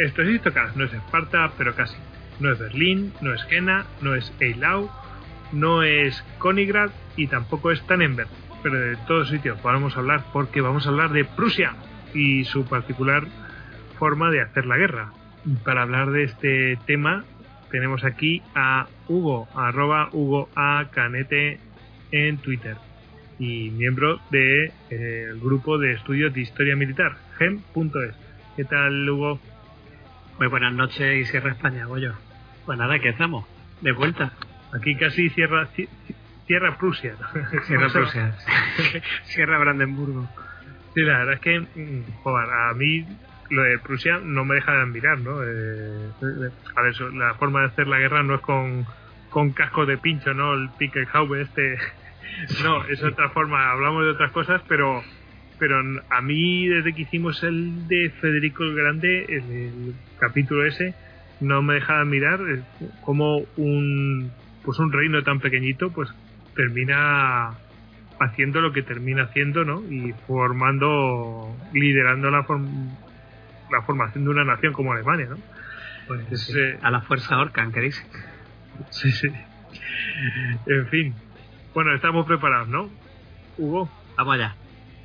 Esto es Istocas, no es Esparta, pero casi. No es Berlín, no es Jena, no es Eilau, no es Königrad y tampoco es Tannenberg. Pero de todos sitios vamos a hablar porque vamos a hablar de Prusia y su particular forma de hacer la guerra. Para hablar de este tema tenemos aquí a Hugo, arroba Hugo A. Canete en Twitter y miembro del de, grupo de estudios de historia militar, gem.es. ¿Qué tal, Hugo? Muy buenas noches y Sierra España, Goyo. Pues nada, ¿qué hacemos? De vuelta. Aquí casi cierra, cierra Prusia. Sierra Prusia. Sierra Brandenburgo. Sí, la verdad es que, mm, joder, a mí lo de Prusia no me deja de admirar, ¿no? Eh, a ver, la forma de hacer la guerra no es con, con casco de pincho, ¿no? El Pickelhaube este. No, es otra forma. Hablamos de otras cosas, pero pero a mí desde que hicimos el de Federico el Grande, el, capítulo ese, no me deja de mirar cómo un pues un reino tan pequeñito pues termina haciendo lo que termina haciendo, ¿no? Y formando, liderando la, la formación de una nación como Alemania, ¿no? Pues eh, a la fuerza Orcan, que dice. Sí, sí. En fin. Bueno, estamos preparados, ¿no? Hugo. Vamos allá.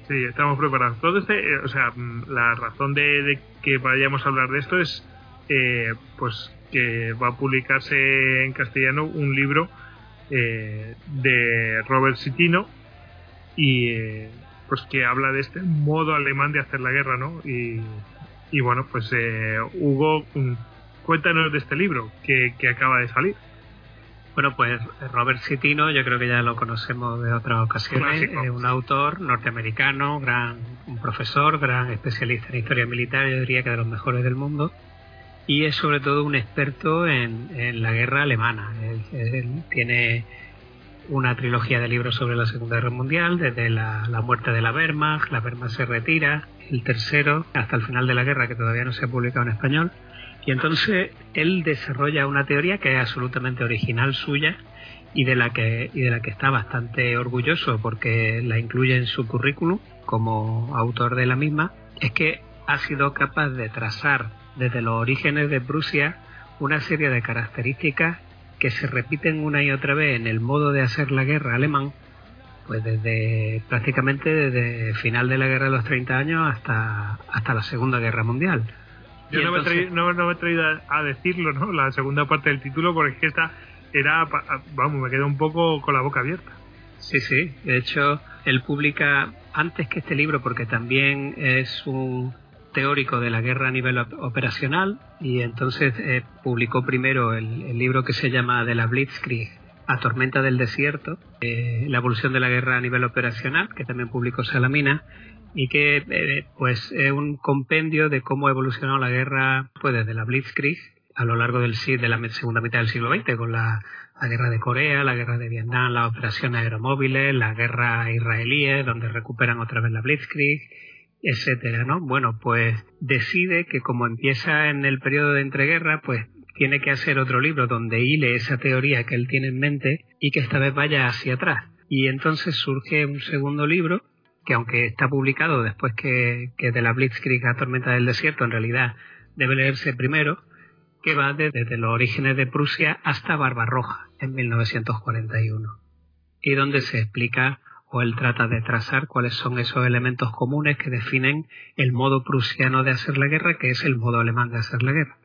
Sí, estamos preparados. Todo este, eh, o sea, mm, la razón de, que vayamos a hablar de esto es, eh, pues, que va a publicarse en castellano un libro eh, de Robert Citino y, pues, que habla de este modo alemán de hacer la guerra, ¿no? Y, y bueno, pues, Hugo, mm, cuéntanos de este libro que, que acaba de salir. Bueno, pues Robert Citino, yo creo que ya lo conocemos de otras ocasiones, es un autor norteamericano, gran, un profesor, gran especialista en historia militar, yo diría que de los mejores del mundo, y es sobre todo un experto en, la guerra alemana. Él, tiene una trilogía de libros sobre la Segunda Guerra Mundial, desde la, la, muerte de la Wehrmacht, la Wehrmacht se retira, el tercero, hasta el final de la guerra, que todavía no se ha publicado en español, y entonces él desarrolla una teoría que es absolutamente original suya y de la que, y de la que está bastante orgulloso porque la incluye en su currículum como autor de la misma, es que ha sido capaz de trazar desde los orígenes de Prusia una serie de características que se repiten una y otra vez en el modo de hacer la guerra alemán, pues desde prácticamente desde final de la guerra de los 30 años hasta, hasta la Segunda Guerra Mundial. Yo no, me he traído, a, decirlo, ¿no? La segunda parte del título, porque es que esta era, vamos, me quedo un poco con la boca abierta. Sí, sí. De hecho, él publica antes que este libro, porque también es un teórico de la guerra a nivel operacional, y entonces eh, publicó primero el, libro que se llama De la Blitzkrieg a Tormenta del Desierto, eh, la evolución de la guerra a nivel operacional, que también publicó Salamina, y que eh, pues es un compendio de cómo ha evolucionado la guerra pues desde la Blitzkrieg a lo largo del de la segunda mitad del siglo XX con la, guerra de Corea, la guerra de Vietnam, las operaciones aeromóviles, la guerra israelí donde recuperan otra vez la Blitzkrieg, etcétera, ¿no? Bueno, pues decide que como empieza en el periodo de entreguerra, pues tiene que hacer otro libro donde hile esa teoría que él tiene en mente y que esta vez vaya hacia atrás. Y entonces surge un segundo libro que aunque está publicado después que, de la Blitzkrieg a Tormenta del Desierto, en realidad debe leerse primero, que va desde, los orígenes de Prusia hasta Barbarroja, en 1941, y donde se explica o él trata de trazar cuáles son esos elementos comunes que definen el modo prusiano de hacer la guerra, que es el modo alemán de hacer la guerra.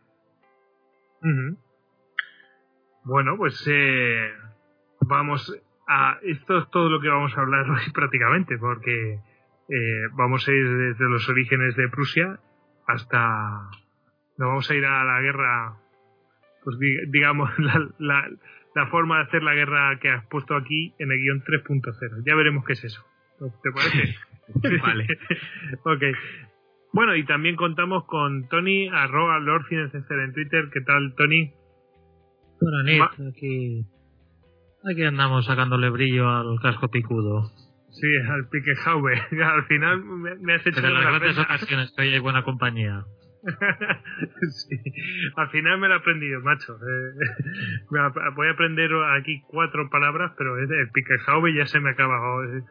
Bueno, pues eh, vamos a. Esto es todo lo que vamos a hablar hoy prácticamente, porque eh, vamos a ir desde los orígenes de Prusia hasta. Nos vamos a ir a la guerra, pues digamos, la, la, la forma de hacer la guerra que has puesto aquí en el guion 3.0. Ya veremos qué es eso. ¿Te parece? vale. ok. Bueno, y también contamos con Tony, arroba Lord en Twitter. ¿Qué tal, Tony? Bueno, aquí, aquí andamos sacándole brillo al casco picudo. Sí, al Piquejaube. al final me, has hecho... Pero en las grandes ocasiones que hoy hay buena compañía. sí. Al final me lo he aprendido, macho. Eh, voy a aprender aquí cuatro palabras, pero el Piquejaube ya se me acaba eh,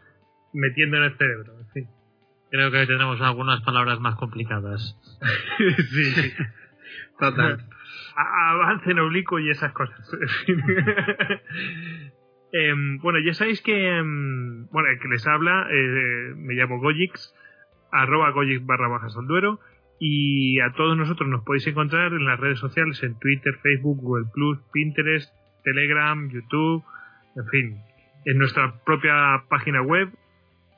metiendo en el cerebro. En fin. Creo que tenemos algunas palabras más complicadas. sí, Total. Avance en oblicuo y esas cosas. Em, bueno, ya sabéis que, em, bueno, el que les habla, eh, me llamo Gojix, arroba Gojix barra bajas al duero, y a todos nosotros nos podéis encontrar en las redes sociales, en Twitter, Facebook, Google Plus, Pinterest, Telegram, YouTube, en fin, en nuestra propia página web,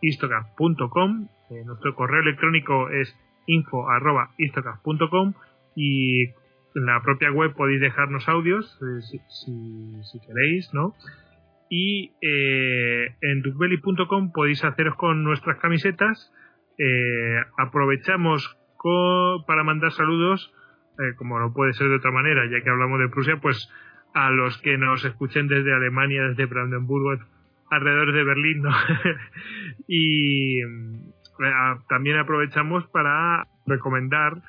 istocast.com eh, nuestro correo electrónico es info.istocast.com y en la propia web podéis dejarnos audios eh, si, queréis, ¿no? Y eh, en duckbelly.com podéis haceros con nuestras camisetas. aprovechamos para mandar saludos, como no puede ser de otra manera, ya que hablamos de Prusia, pues a los que nos escuchen desde Alemania, desde Brandenburgo, alrededor de Berlín, ¿no? y también aprovechamos para recomendar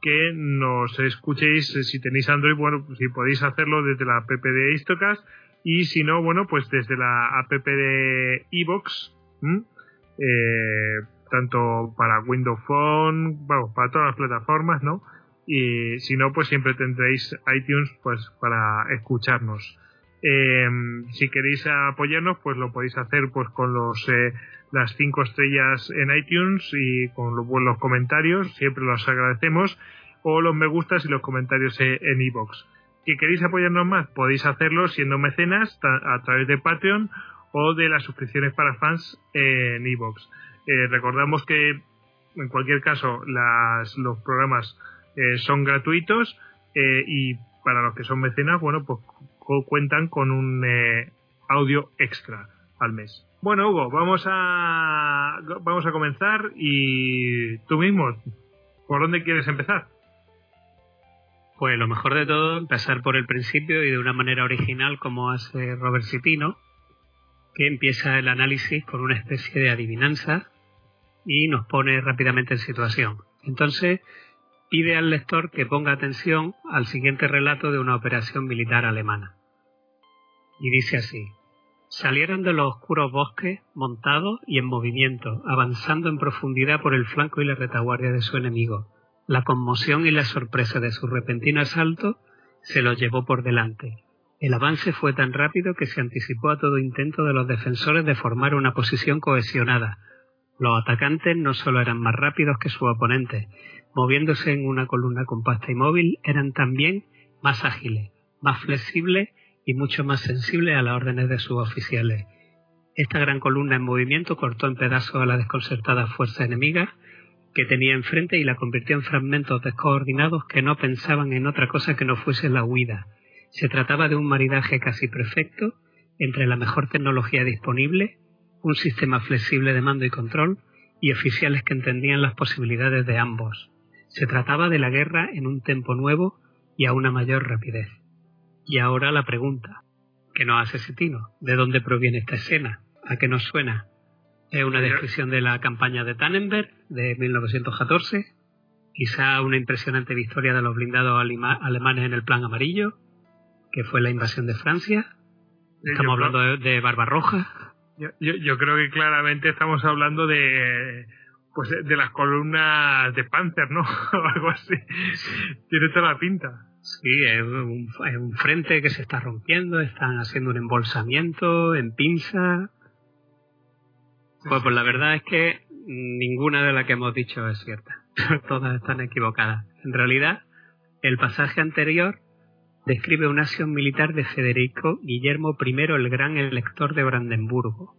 que nos escuchéis eh, si tenéis Android, bueno, si podéis hacerlo desde la app de Istocast y si no, bueno, pues desde la app de Evox, eh, tanto para Windows Phone, bueno, para todas las plataformas, ¿no? Y si no, pues siempre tendréis iTunes pues para escucharnos. Eh, si queréis apoyarnos, pues lo podéis hacer pues con los eh, las cinco estrellas en iTunes y con los buenos comentarios, siempre los agradecemos, o los me gustas y los comentarios e, en iBox. Si queréis apoyarnos más, podéis hacerlo siendo mecenas a través de Patreon o de las suscripciones para fans en iBox. Eh, recordamos que en cualquier caso las, los programas eh, son gratuitos y para los que son mecenas, bueno, pues cuentan con un audio extra al mes. Bueno, Hugo, vamos a, vamos a comenzar y tú mismo, ¿por dónde quieres empezar? Pues lo mejor de todo, empezar por el principio y de una manera original como hace Robert Cipino, que empieza el análisis con una especie de adivinanza y nos pone rápidamente en situación. Entonces, pide al lector que ponga atención al siguiente relato de una operación militar alemana. Y dice así, Salieron de los oscuros bosques, montados y en movimiento, avanzando en profundidad por el flanco y la retaguardia de su enemigo. La conmoción y la sorpresa de su repentino asalto se los llevó por delante. El avance fue tan rápido que se anticipó a todo intento de los defensores de formar una posición cohesionada. Los atacantes no solo eran más rápidos que sus oponentes, moviéndose en una columna compacta y móvil, eran también más ágiles, más flexibles y mucho más sensible a las órdenes de sus oficiales. Esta gran columna en movimiento cortó en pedazos a la desconcertada fuerza enemiga que tenía enfrente y la convirtió en fragmentos descoordinados que no pensaban en otra cosa que no fuese la huida. Se trataba de un maridaje casi perfecto entre la mejor tecnología disponible, un sistema flexible de mando y control y oficiales que entendían las posibilidades de ambos. Se trataba de la guerra en un tempo nuevo y a una mayor rapidez. Y ahora la pregunta que nos hace Cetino, ¿de dónde proviene esta escena? ¿A qué nos suena? ¿Es una descripción de la campaña de Tannenberg de 1914? ¿Quizá una impresionante victoria de los blindados alemanes en el plan amarillo? que fue la invasión de Francia? ¿Estamos hablando de, Barbarroja? Yo, yo, creo que claramente estamos hablando de pues de las columnas de Panzer, ¿no? o algo así. Tiene toda la pinta. Sí, es un, frente que se está rompiendo, están haciendo un embolsamiento en pinza. Pues, pues la verdad es que ninguna de las que hemos dicho es cierta. Todas están equivocadas. En realidad, el pasaje anterior describe una acción militar de Federico Guillermo I el Gran Elector de Brandenburgo.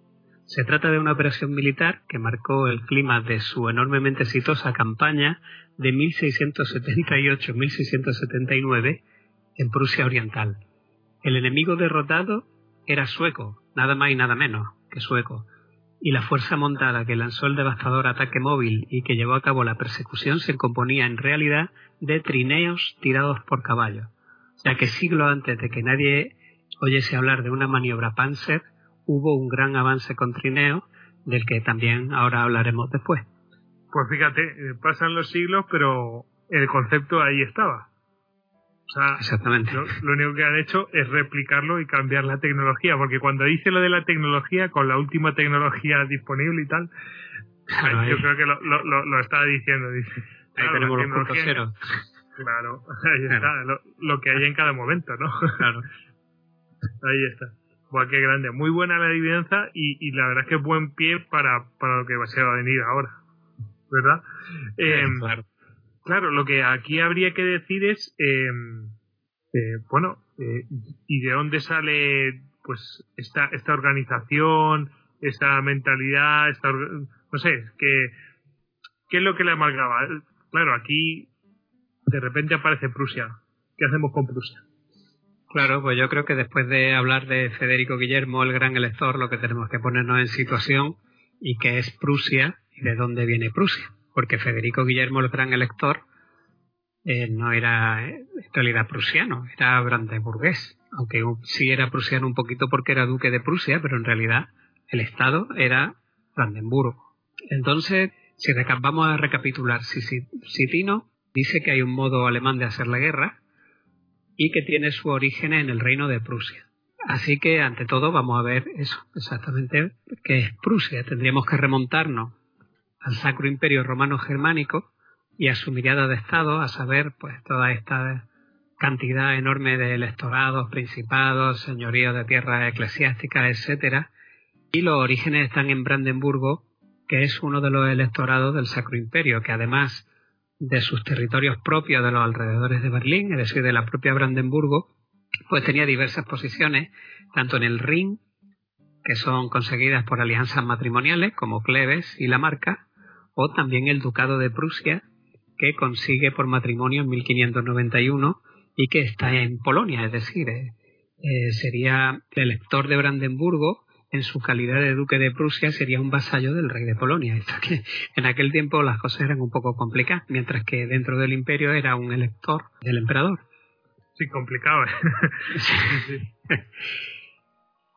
Se trata de una operación militar que marcó el clima de su enormemente exitosa campaña de 1678-1679 en Prusia Oriental. El enemigo derrotado era sueco, nada más y nada menos que sueco, y la fuerza montada que lanzó el devastador ataque móvil y que llevó a cabo la persecución se componía en realidad de trineos tirados por caballos. Ya que siglos antes de que nadie oyese hablar de una maniobra Panzer, hubo un gran avance con trineos, del que también ahora hablaremos después. Pues fíjate, eh, pasan los siglos, pero el concepto ahí estaba. O sea, Exactamente. Lo, lo, único que han hecho es replicarlo y cambiar la tecnología, porque cuando dice lo de la tecnología, con la última tecnología disponible y tal, Claro, yo ahí- creo que lo, lo, lo, lo estaba diciendo. Dice, Ahí claro, tenemos los puntos cero. Claro, ahí Claro. está, lo, que hay en cada momento, ¿no? Claro. Ahí está. Buah, qué grande. Muy buena la adivinanza y, y la verdad es que buen pie para, para lo que se va a venir ahora. ¿Verdad? Em, claro. Claro, lo que aquí habría que decir es, eh, eh, bueno, eh, ¿y de dónde sale pues esta, esta organización, esta mentalidad, esta, no sé, que, ¿qué es lo que le amargaba? Claro, aquí de repente aparece Prusia. ¿Qué hacemos con Prusia? Claro, pues yo creo que después de hablar de Federico Guillermo, el gran elector, lo que tenemos que ponernos en situación y que es Prusia de dónde viene Prusia. Porque Federico Guillermo, el gran elector, eh, no era eh, en realidad prusiano, era brandeburgués. Aunque un- sí era prusiano un poquito porque era duque de Prusia, pero en realidad el estado era Brandenburgo. Entonces, si vamos a recapitular, si Tino dice que hay un modo alemán de hacer la guerra, y que tiene su origen en el reino de Prusia. Así que, ante todo, vamos a ver eso, exactamente qué es Prusia. Tendríamos que remontarnos al Sacro Imperio Romano Germánico y a su mirada de Estado, a saber, pues, toda esta cantidad enorme de electorados, principados, señoríos de tierras eclesiásticas, etcétera. Y los orígenes están en Brandenburgo, que es uno de los electorados del Sacro Imperio, que además de sus territorios propios de los alrededores de Berlín, es decir, de la propia Brandenburgo, pues tenía diversas posiciones, tanto en el Rin, que son conseguidas por alianzas matrimoniales como Cleves y la Marca, o también el Ducado de Prusia, que consigue por matrimonio en 1591 y que está en Polonia, es decir, eh, eh, sería el elector de Brandenburgo en su calidad de duque de Prusia sería un vasallo del rey de Polonia. Esto que en aquel tiempo las cosas eran un poco complicadas, mientras que dentro del imperio era un elector del emperador. Sí, complicado. ¿eh? Sí.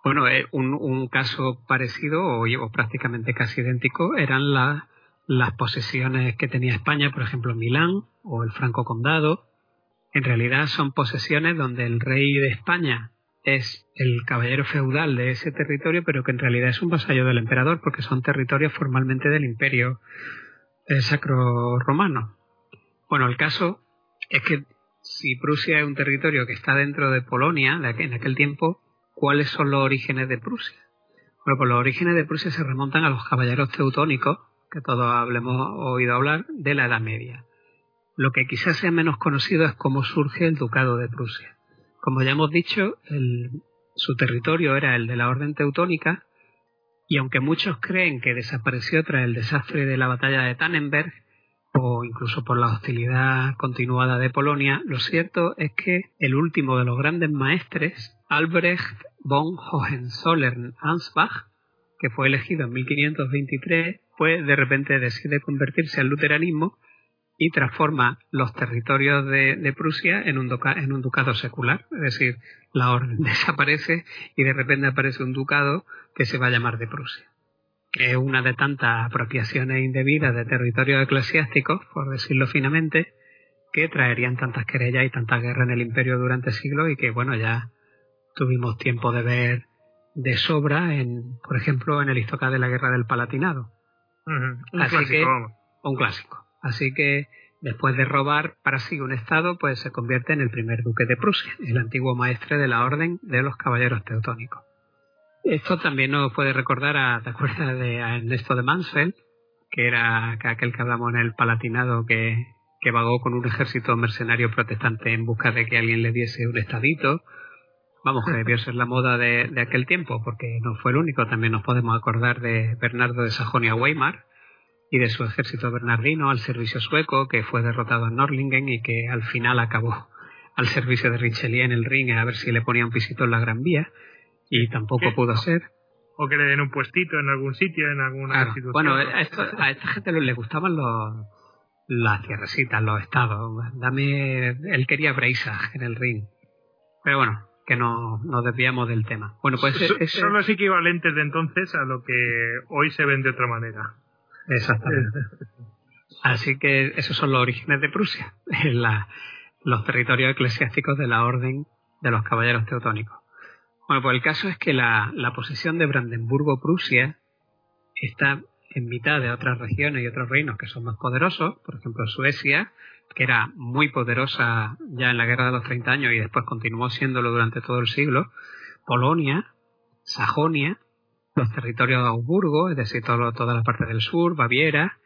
Bueno, un, un caso parecido o, o prácticamente casi idéntico eran la- las posesiones que tenía España, por ejemplo Milán o el Franco Condado. En realidad son posesiones donde el rey de España es el caballero feudal de ese territorio, pero que en realidad es un vasallo del emperador porque son territorios formalmente del imperio eh, sacro romano. Bueno, el caso es que si Prusia es un territorio que está dentro de Polonia, en aquel tiempo, ¿cuáles son los orígenes de Prusia? Bueno, pues los orígenes de Prusia se remontan a los caballeros teutónicos, que todos hablemos oído hablar, de la Edad Media. Lo que quizás sea menos conocido es cómo surge el Ducado de Prusia. Como ya hemos dicho, el- su territorio era el de la Orden Teutónica, y aunque muchos creen que desapareció tras el desastre de la batalla de Tannenberg, o incluso por la hostilidad continuada de Polonia, lo cierto es que el último de los grandes maestres, Albrecht von Hohenzollern-Ansbach, que fue elegido en 1523, pues de repente decide convertirse al luteranismo y transforma los territorios de, Prusia en un, en un ducado secular, es decir, la orden desaparece y de repente aparece un ducado que se va a llamar de Prusia. Que es una de tantas apropiaciones indebidas de territorios eclesiásticos, por decirlo finamente, que traerían tantas querellas y tantas guerras en el imperio durante siglos y que, bueno, ya tuvimos tiempo de ver de sobra, en, por ejemplo, en el Istocá de la Guerra del Palatinado, Un Así clásico, que- vamos. un clásico. Así que después de robar para sí un estado, pues se convierte en el primer duque de Prusia, el antiguo maestre de la orden de los caballeros teutónicos. Esto también nos puede recordar a, ¿te acuerdas de a Ernesto de Mansfeld? Que era que aquel que hablamos en el Palatinado que, que vagó con un ejército mercenario protestante en busca de que alguien le diese un estadito. Vamos, que debió ser la moda de, aquel tiempo, porque no fue el único. También nos podemos acordar de Bernardo de Sajonia-Weimar y de su ejército bernardino al servicio sueco, que fue derrotado en Norlingen y que al final acabó al servicio de Richelieu en el ring a ver si le ponía un pisito en la Gran Vía y tampoco pudo ser. O que le den un puestito en algún sitio, en alguna institución. Bueno, a, esta gente le gustaban los, las tierrecitas, los estados. Dame, él quería Breisach en el ring. Pero bueno, que no nos desviamos del tema. Bueno, pues son los equivalentes de entonces a lo que hoy se ven de otra manera. Exactamente. Así que esos son los orígenes de Prusia, la, los territorios eclesiásticos de la Orden de los Caballeros Teutónicos. Bueno, pues el caso es que la, la posición de Brandenburgo-Prusia está en mitad de otras regiones y otros reinos que son más poderosos, por ejemplo Suecia, que era muy poderosa ya en la Guerra de los 30 años y después continuó siéndolo durante todo el siglo, Polonia, Sajonia, los territorios de Augsburgo, es decir, toda la parte del sur, Baviera,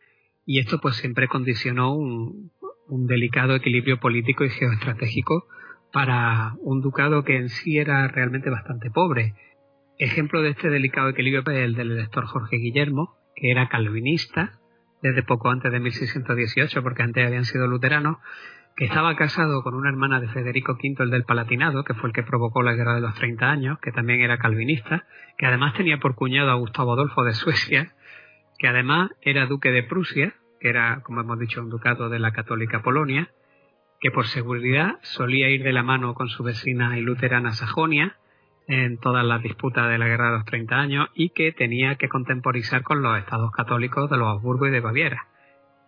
y esto pues siempre condicionó un, un delicado equilibrio político y geoestratégico para un ducado que en sí era realmente bastante pobre. Ejemplo de este delicado equilibrio es el del elector Jorge Guillermo, que era calvinista desde poco antes de 1618, porque antes habían sido luteranos, que estaba casado con una hermana de Federico V, el del Palatinado, que fue el que provocó la Guerra de los 30 años, que también era calvinista, que además tenía por cuñado a Gustavo Adolfo de Suecia, que además era duque de Prusia, que era, como hemos dicho, un ducado de la católica Polonia, que por seguridad solía ir de la mano con su vecina y luterana Sajonia, en todas las disputas de la Guerra de los 30 años y que tenía que contemporizar con los estados católicos de los Habsburgo y de Baviera.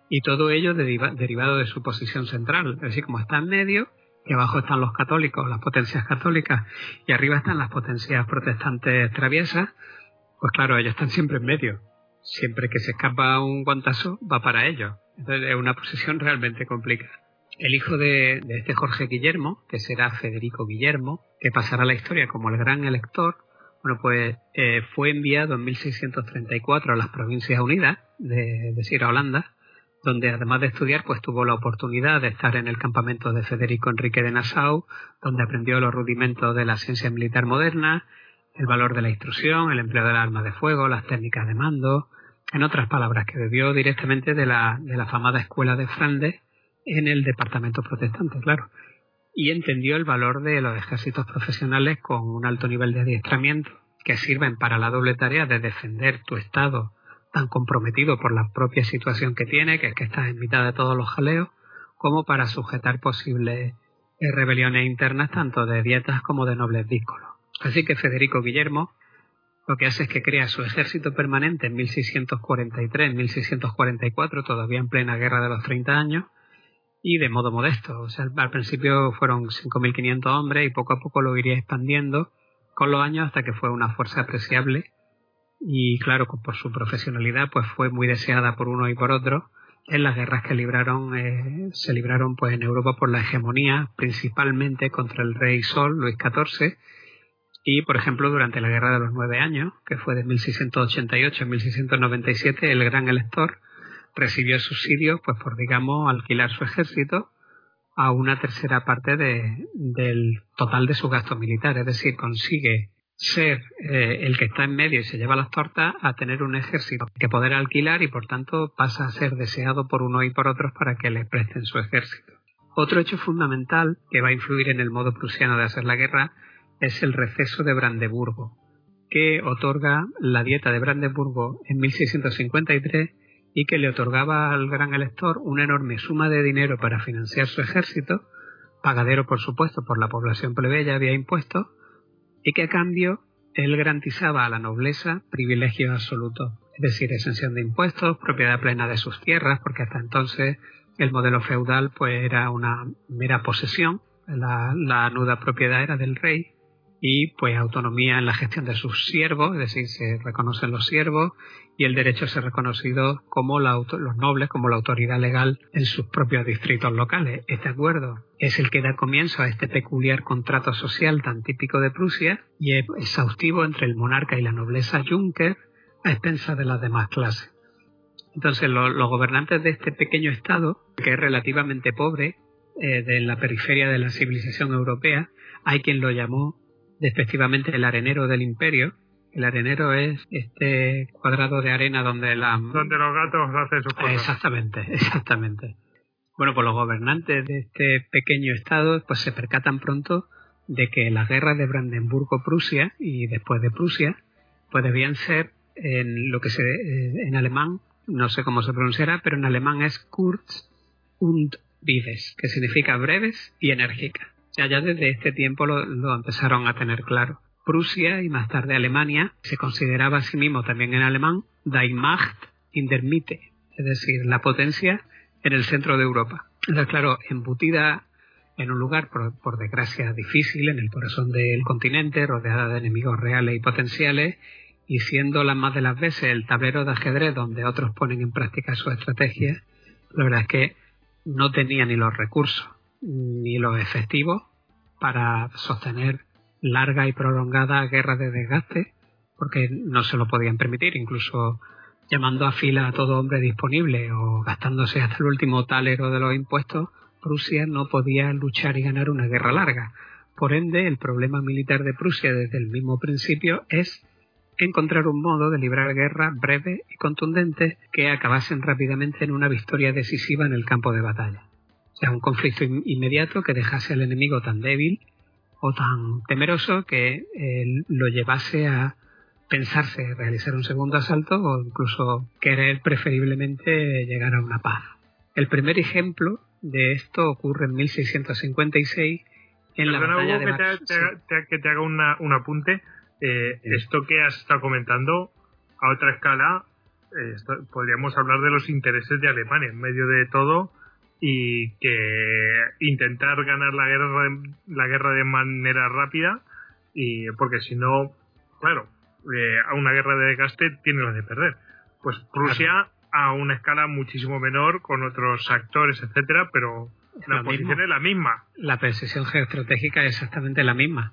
Y todo ello derivado de su posición central, es decir, como está en medio, que abajo están los católicos, las potencias católicas, y arriba están las potencias protestantes traviesas, pues claro, ellos están siempre en medio. Siempre que se escapa un guantazo, va para ellos. Entonces es una posición realmente complicada. El hijo de, este Jorge Guillermo, que será Federico Guillermo, que pasará a la historia como el gran elector, bueno, pues eh, fue enviado en 1634 a las Provincias Unidas, de, decir, a Holanda, donde además de estudiar, pues tuvo la oportunidad de estar en el campamento de Federico Enrique de Nassau, donde aprendió los rudimentos de la ciencia militar moderna, el valor de la instrucción, el empleo del arma de fuego, las técnicas de mando, en otras palabras, que bebió directamente de la, de la famada escuela de Flandes, en el departamento protestante, claro. Y entendió el valor de los ejércitos profesionales con un alto nivel de adiestramiento que sirven para la doble tarea de defender tu estado tan comprometido por la propia situación que tiene, que es que estás en mitad de todos los jaleos, como para sujetar posibles rebeliones internas tanto de dietas como de nobles díscolos. Así que Federico Guillermo lo que hace es que crea su ejército permanente en 1643-1644, todavía en plena guerra de los 30 años, y de modo modesto. O sea, al principio fueron 5.500 hombres y poco a poco lo iría expandiendo con los años hasta que fue una fuerza apreciable. Y claro, por su profesionalidad pues fue muy deseada por uno y por otro. En las guerras que libraron eh, se libraron pues en Europa por la hegemonía principalmente contra el rey Sol Luis XIV y por ejemplo durante la guerra de los nueve años que fue de 1688 a 1697 el gran elector recibió subsidios pues por digamos alquilar su ejército a una tercera parte de, del total de su gasto militar, es decir, consigue ser eh, el que está en medio y se lleva las tortas a tener un ejército que poder alquilar y por tanto pasa a ser deseado por uno y por otros para que le presten su ejército. Otro hecho fundamental que va a influir en el modo prusiano de hacer la guerra es el receso de Brandeburgo, que otorga la dieta de Brandeburgo en 1653 y que le otorgaba al gran elector una enorme suma de dinero para financiar su ejército, pagadero por supuesto por la población plebeya había impuestos, y que a cambio él garantizaba a la nobleza privilegios absolutos, es decir, exención de impuestos, propiedad plena de sus tierras, porque hasta entonces el modelo feudal pues era una mera posesión, la, la nuda propiedad era del rey, y pues autonomía en la gestión de sus siervos, es decir, se reconocen los siervos y el derecho a ser reconocido como los nobles, como la autoridad legal en sus propios distritos locales. Este acuerdo es el que da comienzo a este peculiar contrato social tan típico de Prusia y es exhaustivo entre el monarca y la nobleza Juncker a expensas de las demás clases. Entonces los gobernantes de este pequeño estado, que es relativamente pobre, eh, de la periferia de la civilización europea, hay quien lo llamó despectivamente el arenero del imperio. El arenero es este cuadrado de arena donde la... Donde los gatos hacen sus cosas. Exactamente, exactamente. Bueno, pues los gobernantes de este pequeño estado pues se percatan pronto de que las guerras de Brandenburgo-Prusia y después de Prusia pues debían ser en lo que se eh, en alemán no sé cómo se pronunciará, pero en alemán es kurz und vives, que significa breves y enérgicas. Ya, ya desde este tiempo lo, lo, empezaron a tener claro. Prusia y más tarde Alemania se consideraba a sí mismo también en alemán Die Macht in der Mitte, es decir, la potencia en el centro de Europa. Entonces, claro, embutida en un lugar, por, por, desgracia, difícil, en el corazón del continente, rodeada de enemigos reales y potenciales, y siendo las más de las veces el tablero de ajedrez donde otros ponen en práctica su estrategia, la verdad es que no tenía ni los recursos ni los efectivos para sostener largas y prolongadas guerras de desgaste, porque no se lo podían permitir, incluso llamando a fila a todo hombre disponible o gastándose hasta el último talero de los impuestos, Prusia no podía luchar y ganar una guerra larga. Por ende, el problema militar de Prusia desde el mismo principio es encontrar un modo de librar guerras breves y contundentes que acabasen rápidamente en una victoria decisiva en el campo de batalla. O sea, un conflicto inmediato que dejase al enemigo tan débil o tan temeroso que eh, lo llevase a pensarse realizar un segundo asalto o incluso querer preferiblemente llegar a una paz. El primer ejemplo de esto ocurre en 1656 en la batalla de que te, que te haga un apunte. Eh, esto que has estado comentando, a otra escala, eh, podríamos hablar de los intereses de Alemania. En medio de todo y que intentar ganar la guerra la guerra de manera rápida y porque si no claro eh, a una guerra de desgaste tiene la de perder. Pues Prusia a una escala muchísimo menor con otros actores etcétera pero la posición es la misma. La precisión geoestratégica es exactamente la misma.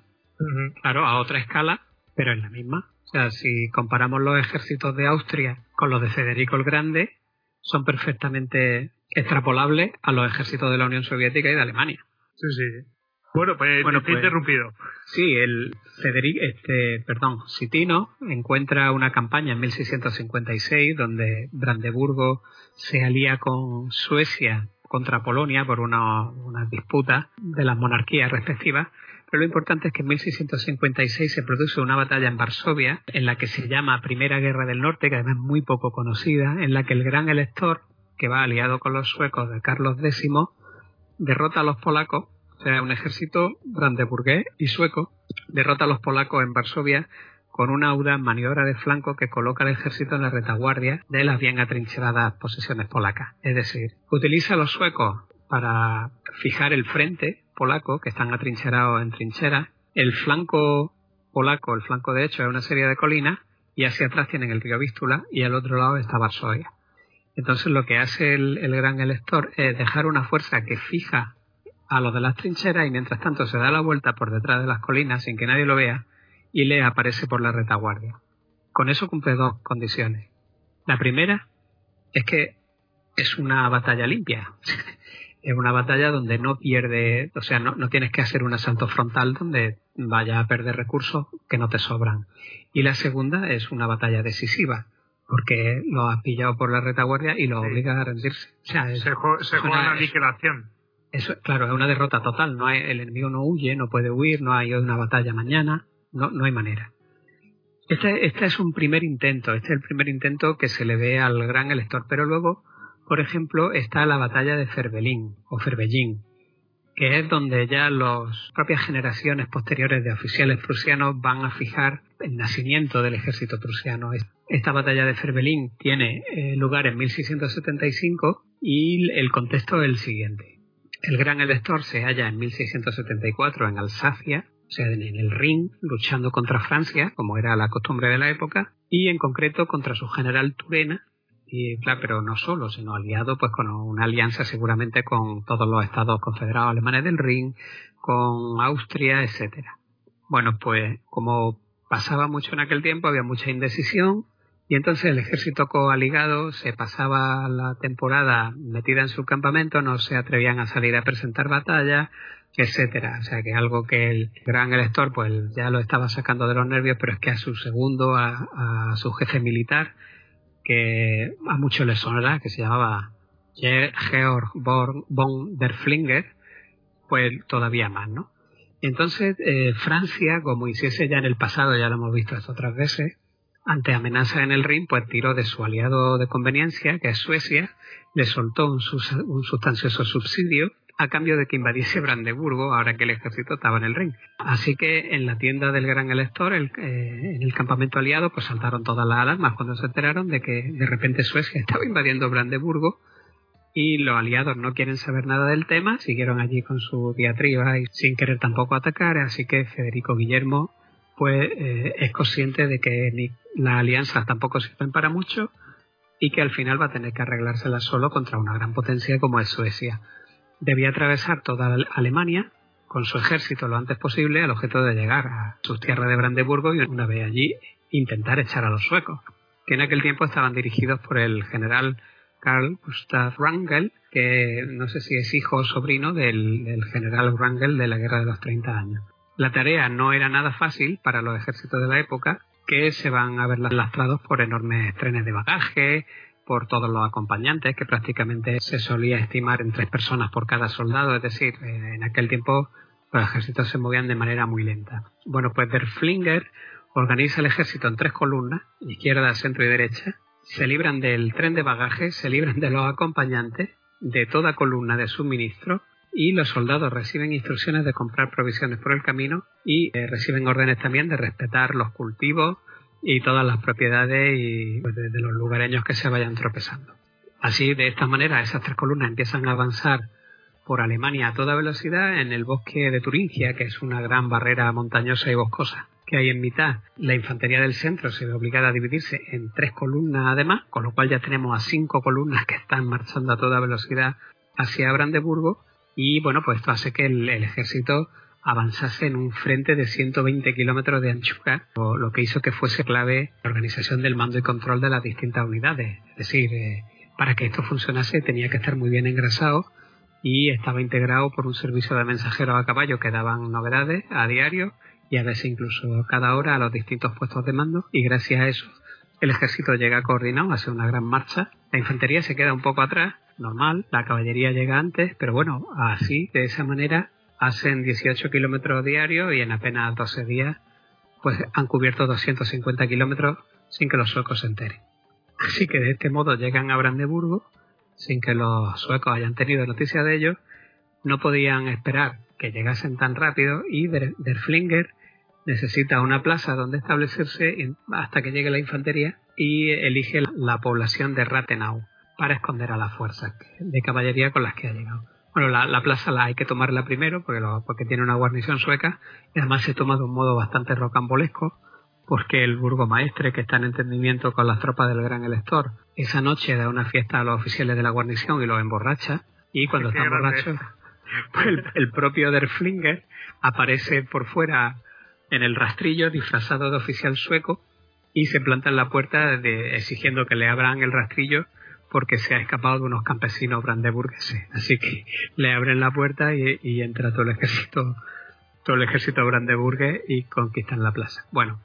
Claro a otra escala pero es la misma. O sea, si comparamos los ejércitos de Austria con los de Federico el Grande, son perfectamente extrapolables a los ejércitos de la Unión Soviética y de Alemania. Sí, sí. Bueno, pues, bueno, pues interrumpido. Sí, el Federico, este, perdón, Sitino encuentra una campaña en 1656 donde Brandeburgo se alía con Suecia contra Polonia por una, una disputa de las monarquías respectivas pero lo importante es que en 1656 se produce una batalla en Varsovia, en la que se llama Primera Guerra del Norte, que además es muy poco conocida, en la que el gran elector, que va aliado con los suecos de Carlos X, derrota a los polacos, o sea, un ejército brandeburgués y sueco, derrota a los polacos en Varsovia con una audaz maniobra de flanco que coloca al ejército en la retaguardia de las bien atrincheradas posiciones polacas. Es decir, utiliza a los suecos para fijar el frente polaco, que están atrincherados en trincheras. El flanco polaco, el flanco de hecho, es una serie de colinas y hacia atrás tienen el río Vístula y al otro lado está Varsovia. Entonces lo que hace el, gran elector es dejar una fuerza que fija a los de las trincheras y mientras tanto se da la vuelta por detrás de las colinas sin que nadie lo vea y le aparece por la retaguardia. Con eso cumple dos condiciones. La primera es que es una batalla limpia. es una batalla donde no pierde, o sea, no, no, tienes que hacer un asalto frontal donde vaya a perder recursos que no te sobran. Y la segunda es una batalla decisiva, porque lo has pillado por la retaguardia y lo obliga a rendirse. O sea, se, juega una aniquilación. Eso, claro, es una derrota total. No hay, el enemigo no huye, no puede huir, no hay una batalla mañana, no, no hay manera. Este, este es un primer intento, este es el primer intento que se le ve al gran elector, pero luego por ejemplo, está la batalla de Ferbelín o Ferbellín, que es donde ya las propias generaciones posteriores de oficiales prusianos van a fijar el nacimiento del ejército prusiano. Esta batalla de Ferbelín tiene eh, lugar en 1675 y el contexto es el siguiente. El gran elector se halla en 1674 en Alsacia, o sea, en el Rin, luchando contra Francia, como era la costumbre de la época, y en concreto contra su general Turena, y claro, pero no solo, sino aliado pues con una alianza seguramente con todos los estados confederados alemanes del Rin, con Austria, etcétera. Bueno, pues como pasaba mucho en aquel tiempo, había mucha indecisión Y entonces el ejército coaligado se pasaba la temporada metida en su campamento, no se atrevían a salir a presentar batalla, etcétera. O sea que algo que el gran elector pues ya lo estaba sacando de los nervios, pero es que a su segundo, a, su jefe militar, que a muchos les sonará, que se llamaba Georg von der Flinger, pues todavía más, ¿no? Entonces, eh, Francia, como hiciese ya en el pasado, ya lo hemos visto esto otras veces, ante amenaza en el Rin, pues tiró de su aliado de conveniencia, que es Suecia, le soltó un, un sustancioso subsidio a cambio de que invadiese Brandeburgo ahora que el ejército estaba en el Rin. Así que en la tienda del gran elector, el, eh, en el campamento aliado, pues saltaron todas las alarmas cuando se enteraron de que de repente Suecia estaba invadiendo Brandeburgo y los aliados no quieren saber nada del tema, siguieron allí con su diatriba y sin querer tampoco atacar, así que Federico Guillermo pues es consciente de que ni las alianzas tampoco sirven para mucho y que al final va a tener que arreglárselas solo contra una gran potencia como es Suecia. Debía atravesar toda Alemania con su ejército lo antes posible al objeto de llegar a sus tierras de Brandeburgo y una vez allí intentar echar a los suecos, que en aquel tiempo estaban dirigidos por el general Carl Gustav Wrangel, que no sé si es hijo o sobrino del, del general Wrangel de la Guerra de los 30 años. La tarea no era nada fácil para los ejércitos de la época, que se van a ver lastrados por enormes trenes de bagaje, por todos los acompañantes, que prácticamente se solía estimar en tres personas por cada soldado, es decir, eh, en aquel tiempo los ejércitos se movían de manera muy lenta. Bueno, pues Der Flinger organiza el ejército en tres columnas, izquierda, centro y derecha, se libran del tren de bagaje, se libran de los acompañantes, de toda columna de suministro y los soldados reciben instrucciones de comprar provisiones por el camino y eh, reciben órdenes también de respetar los cultivos y todas las propiedades y pues, de, los lugareños que se vayan tropezando. Así, de esta manera, esas tres columnas empiezan a avanzar por Alemania a toda velocidad en el bosque de Turingia, que es una gran barrera montañosa y boscosa que hay en mitad. La infantería del centro se ve obligada a dividirse en tres columnas además, con lo cual ya tenemos a cinco columnas que están marchando a toda velocidad hacia Brandeburgo y bueno, pues esto hace que el, ejército avanzase en un frente de 120 kilómetros de anchura, lo que hizo que fuese clave la organización del mando y control de las distintas unidades. Es decir, eh, para que esto funcionase tenía que estar muy bien engrasado y estaba integrado por un servicio de mensajeros a caballo que daban novedades a diario y a veces incluso cada hora a los distintos puestos de mando y gracias a eso el ejército llega coordinado, hace una gran marcha, la infantería se queda un poco atrás normal, la caballería llega antes, pero bueno, así, de esa manera, hacen 18 kilómetros diarios y en apenas 12 días, pues han cubierto 250 kilómetros sin que los suecos se enteren. Así que de este modo llegan a Brandeburgo, sin que los suecos hayan tenido noticia de ello, no podían esperar que llegasen tan rápido y Der, Flinger necesita una plaza donde establecerse hasta que llegue la infantería y elige la población de Rathenau para esconder a las fuerzas de caballería con las que ha llegado. Bueno, la, plaza la hay que tomarla primero porque, porque tiene una guarnición sueca y además se toma de un modo bastante rocambolesco porque el burgomaestre que está en entendimiento con las tropas del gran elector esa noche da una fiesta a los oficiales de la guarnición y los emborracha y cuando están borrachos pues el, propio Derflinger aparece por fuera en el rastrillo disfrazado de oficial sueco y se planta en la puerta de, exigiendo que le abran el rastrillo porque se ha escapado de unos campesinos brandeburgueses. Así que le abren la puerta y, entra todo el ejército, todo el ejército brandeburgués y conquistan la plaza. Bueno,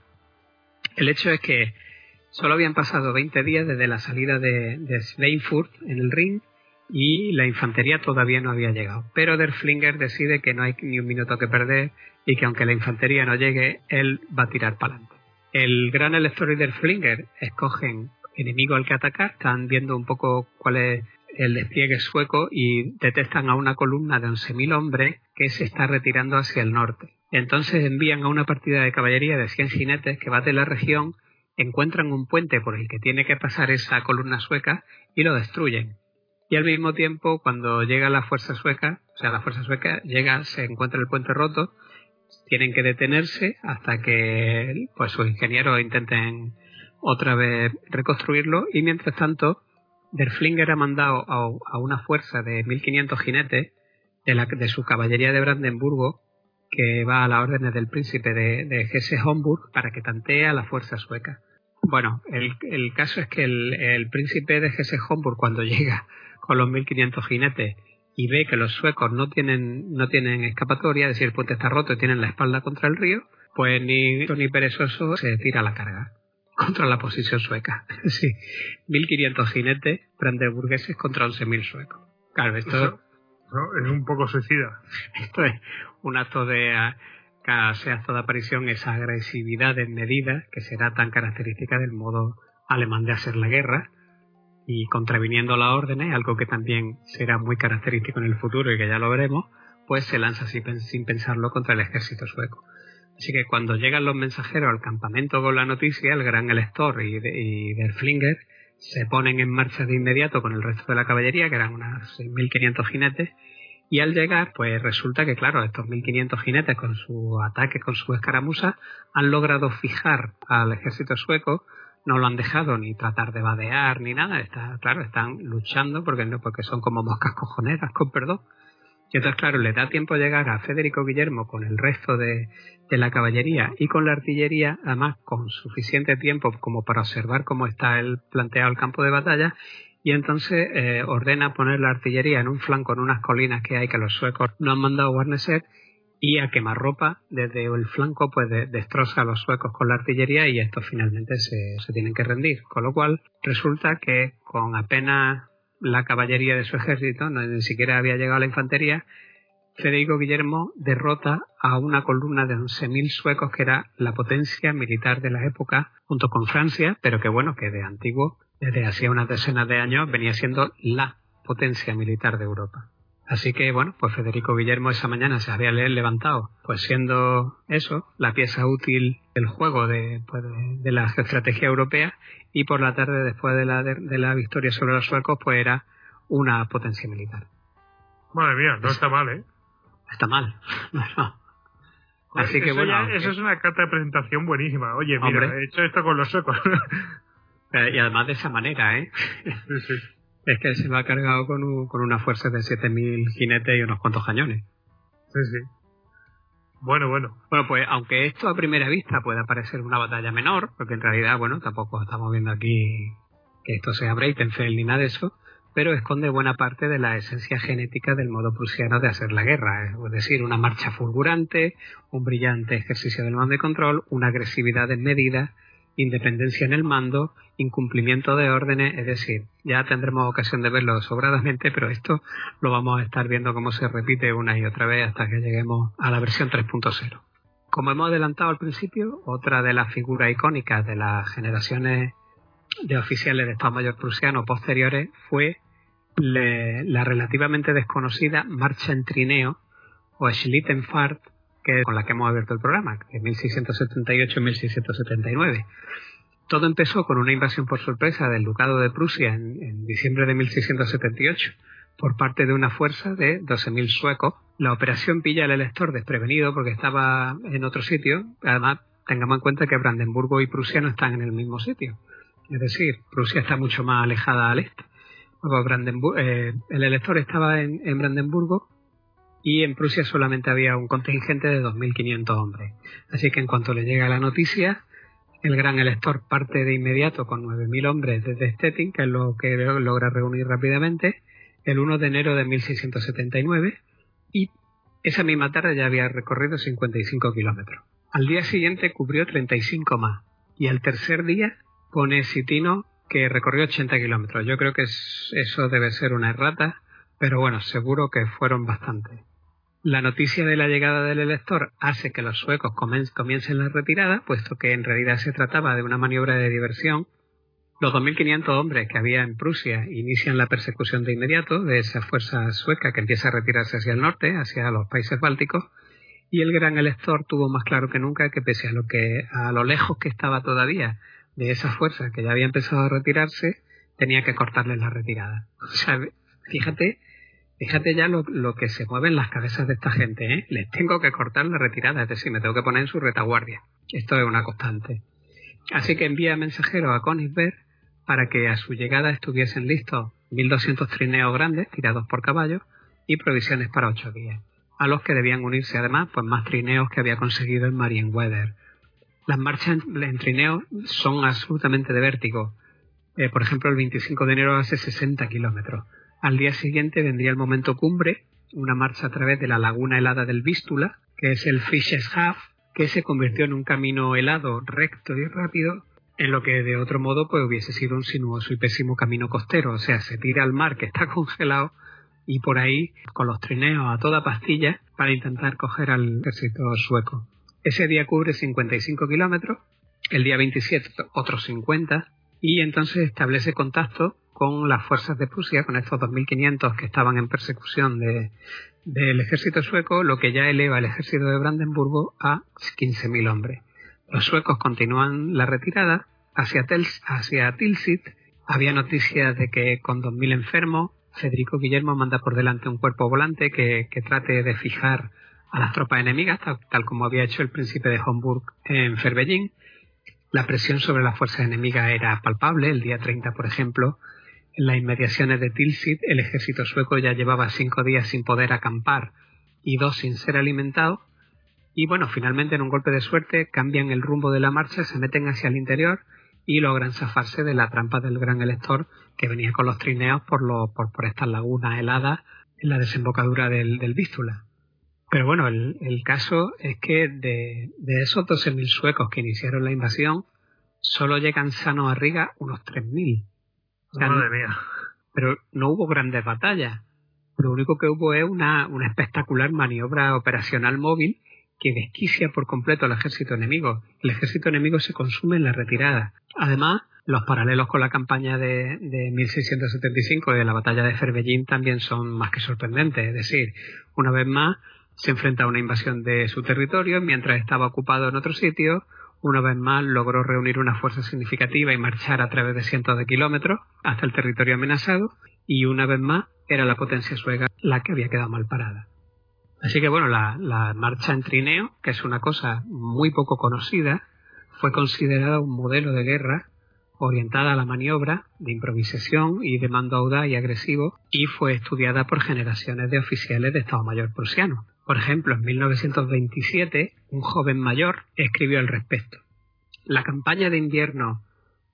el hecho es que solo habían pasado 20 días desde la salida de, de en el ring y la infantería todavía no había llegado. Pero Der Flinger decide que no hay ni un minuto que perder y que aunque la infantería no llegue, él va a tirar para adelante. El gran elector y Flinger escogen enemigo al que atacar, están viendo un poco cuál es el despliegue sueco y detectan a una columna de 11.000 hombres que se está retirando hacia el norte. Entonces envían a una partida de caballería de 100 jinetes que va de la región, encuentran un puente por el que tiene que pasar esa columna sueca y lo destruyen. Y al mismo tiempo, cuando llega la fuerza sueca, o sea, la fuerza sueca llega, se encuentra el puente roto, tienen que detenerse hasta que pues sus ingenieros intenten otra vez reconstruirlo y mientras tanto Derflinger ha mandado a, una fuerza de 1500 jinetes de, la, de su caballería de Brandenburgo que va a las órdenes del príncipe de, de Hesse-Homburg para que tantee a la fuerza sueca. Bueno, el, el caso es que el, el príncipe de Hesse-Homburg cuando llega con los 1500 jinetes y ve que los suecos no tienen no tienen escapatoria, es decir, el puente está roto y tienen la espalda contra el río, pues ni ni perezoso se tira a la carga contra la posición sueca. sí, 1500 jinetes brandeburgueses contra 11.000 suecos. Claro, esto es un poco suicida. Esto es un acto de casi acto de aparición esa agresividad desmedida que será tan característica del modo alemán de hacer la guerra y contraviniendo las órdenes, algo que también será muy característico en el futuro y que ya lo veremos, pues se lanza sin pensarlo contra el ejército sueco. Así que cuando llegan los mensajeros al campamento con la noticia, el gran elector y, de, y Flinger se ponen en marcha de inmediato con el resto de la caballería, que eran unas 6.500 jinetes, y al llegar, pues resulta que, claro, estos 1.500 jinetes con su ataque, con su escaramuza, han logrado fijar al ejército sueco no lo han dejado ni tratar de vadear ni nada. Está, claro, están luchando porque, no, porque son como moscas cojoneras, con perdón. Y entonces, claro, le da tiempo llegar a Federico Guillermo con el resto de, de, la caballería y con la artillería, además con suficiente tiempo como para observar cómo está el planteado el campo de batalla. Y entonces eh, ordena poner la artillería en un flanco, en unas colinas que hay que los suecos no han mandado guarnecer y a quemarropa desde el flanco pues destroza a los suecos con la artillería y estos finalmente se, se tienen que rendir. Con lo cual resulta que con apenas la caballería de su ejército, no, ni siquiera había llegado la infantería, Federico Guillermo derrota a una columna de 11.000 suecos que era la potencia militar de la época junto con Francia, pero que bueno, que de antiguo, desde hacía unas decenas de años, venía siendo la potencia militar de Europa. Así que bueno, pues Federico Guillermo esa mañana se había levantado, pues siendo eso, la pieza útil del juego de, pues de, la estrategia europea, y por la tarde, después de la, de, la victoria sobre los suecos, pues era una potencia militar. Madre mía, no está mal, ¿eh? Está mal. Así que bueno. eso es una carta de presentación buenísima. Oye, mira, he hecho esto con los suecos. y además de esa manera, ¿eh? Sí, sí. Es que se lo ha cargado con, con una fuerza de 7.000 jinetes y unos cuantos cañones. Sí, sí. Bueno, bueno. Bueno, pues aunque esto a primera vista pueda parecer una batalla menor, porque en realidad, bueno, tampoco estamos viendo aquí que esto sea Breitenfeld ni nada de eso, pero esconde buena parte de la esencia genética del modo prusiano de hacer la guerra, es decir, una marcha fulgurante, un brillante ejercicio del mando y control, una agresividad desmedida independencia en el mando, incumplimiento de órdenes, es decir, ya tendremos ocasión de verlo sobradamente, pero esto lo vamos a estar viendo cómo se repite una y otra vez hasta que lleguemos a la versión 3.0. Como hemos adelantado al principio, otra de las figuras icónicas de las generaciones de oficiales de Estado Mayor prusiano posteriores fue la relativamente desconocida marcha en trineo o Schlittenfahrt que con la que hemos abierto el programa, que es 1678 y 1679. Todo empezó con una invasión por sorpresa del Ducado de Prusia en, diciembre de 1678 por parte de una fuerza de 12.000 suecos. La operación pilla al elector desprevenido porque estaba en otro sitio. Además, tengamos en cuenta que Brandenburgo y Prusia no están en el mismo sitio. Es decir, Prusia está mucho más alejada al este. Eh, el elector estaba en, en Brandenburgo y en Prusia solamente había un contingente de 2.500 hombres. Así que en cuanto le llega la noticia, el gran elector parte de inmediato con 9.000 hombres desde Stettin, que es lo que logra reunir rápidamente, el 1 de enero de 1679, y esa misma tarde ya había recorrido 55 kilómetros. Al día siguiente cubrió 35 más, y al tercer día pone Sitino que recorrió 80 kilómetros. Yo creo que eso debe ser una errata, pero bueno, seguro que fueron bastantes. La noticia de la llegada del elector hace que los suecos comiencen la retirada, puesto que en realidad se trataba de una maniobra de diversión. Los 2.500 hombres que había en Prusia inician la persecución de inmediato de esa fuerza sueca que empieza a retirarse hacia el norte, hacia los países bálticos, y el gran elector tuvo más claro que nunca que pese a lo que a lo lejos que estaba todavía de esa fuerza que ya había empezado a retirarse, tenía que cortarles la retirada. O sea, fíjate Fíjate ya lo, que se mueve en las cabezas de esta gente, ¿eh? Les tengo que cortar la retirada, es decir, me tengo que poner en su retaguardia. Esto es una constante. Así que envía mensajeros a Königsberg para que a su llegada estuviesen listos 1.200 trineos grandes tirados por caballos y provisiones para ocho días, a los que debían unirse además pues más trineos que había conseguido en Marienweather. Las marchas en trineo son absolutamente de vértigo. Eh, por ejemplo, el 25 de enero hace 60 kilómetros. Al día siguiente vendría el momento cumbre, una marcha a través de la laguna helada del Vístula, que es el Fishes Half, que se convirtió en un camino helado, recto y rápido, en lo que de otro modo pues hubiese sido un sinuoso y pésimo camino costero, o sea, se tira al mar que está congelado y por ahí con los trineos a toda pastilla para intentar coger al ejército sueco. Ese día cubre 55 kilómetros, el día 27 otros 50 y entonces establece contacto con las fuerzas de Prusia, con estos 2.500 que estaban en persecución de, del ejército sueco, lo que ya eleva el ejército de Brandenburgo a 15.000 hombres. Los suecos continúan la retirada hacia, hacia Tilsit. Había noticias de que con 2.000 enfermos, Federico Guillermo manda por delante un cuerpo volante que, trate de fijar a las tropas enemigas, tal, como había hecho el príncipe de Homburg en Ferbellín. La presión sobre las fuerzas enemigas era palpable. El día 30, por ejemplo, en las inmediaciones de Tilsit, el ejército sueco ya llevaba cinco días sin poder acampar y dos sin ser alimentados. Y bueno, finalmente en un golpe de suerte cambian el rumbo de la marcha, se meten hacia el interior y logran zafarse de la trampa del gran elector que venía con los trineos por, por, por estas lagunas heladas en la desembocadura del, del Vístula. Pero bueno, el, caso es que de, de esos 12.000 suecos que iniciaron la invasión, solo llegan sanos a Riga unos 3.000. Madre mía. Pero no hubo grandes batallas. Lo único que hubo es una, una espectacular maniobra operacional móvil que desquicia por completo al ejército enemigo. El ejército enemigo se consume en la retirada. Además, los paralelos con la campaña de, de 1675 de la batalla de Ferbellín también son más que sorprendentes. Es decir, una vez más, se enfrenta a una invasión de su territorio mientras estaba ocupado en otro sitio. Una vez más logró reunir una fuerza significativa y marchar a través de cientos de kilómetros hasta el territorio amenazado. Y una vez más era la potencia sueca la que había quedado mal parada. Así que bueno, la, marcha en trineo, que es una cosa muy poco conocida, fue considerada un modelo de guerra orientada a la maniobra, de improvisación y de mando audaz y agresivo, y fue estudiada por generaciones de oficiales de Estado Mayor prusiano. Por ejemplo, en 1927, un joven mayor escribió al respecto. La campaña de invierno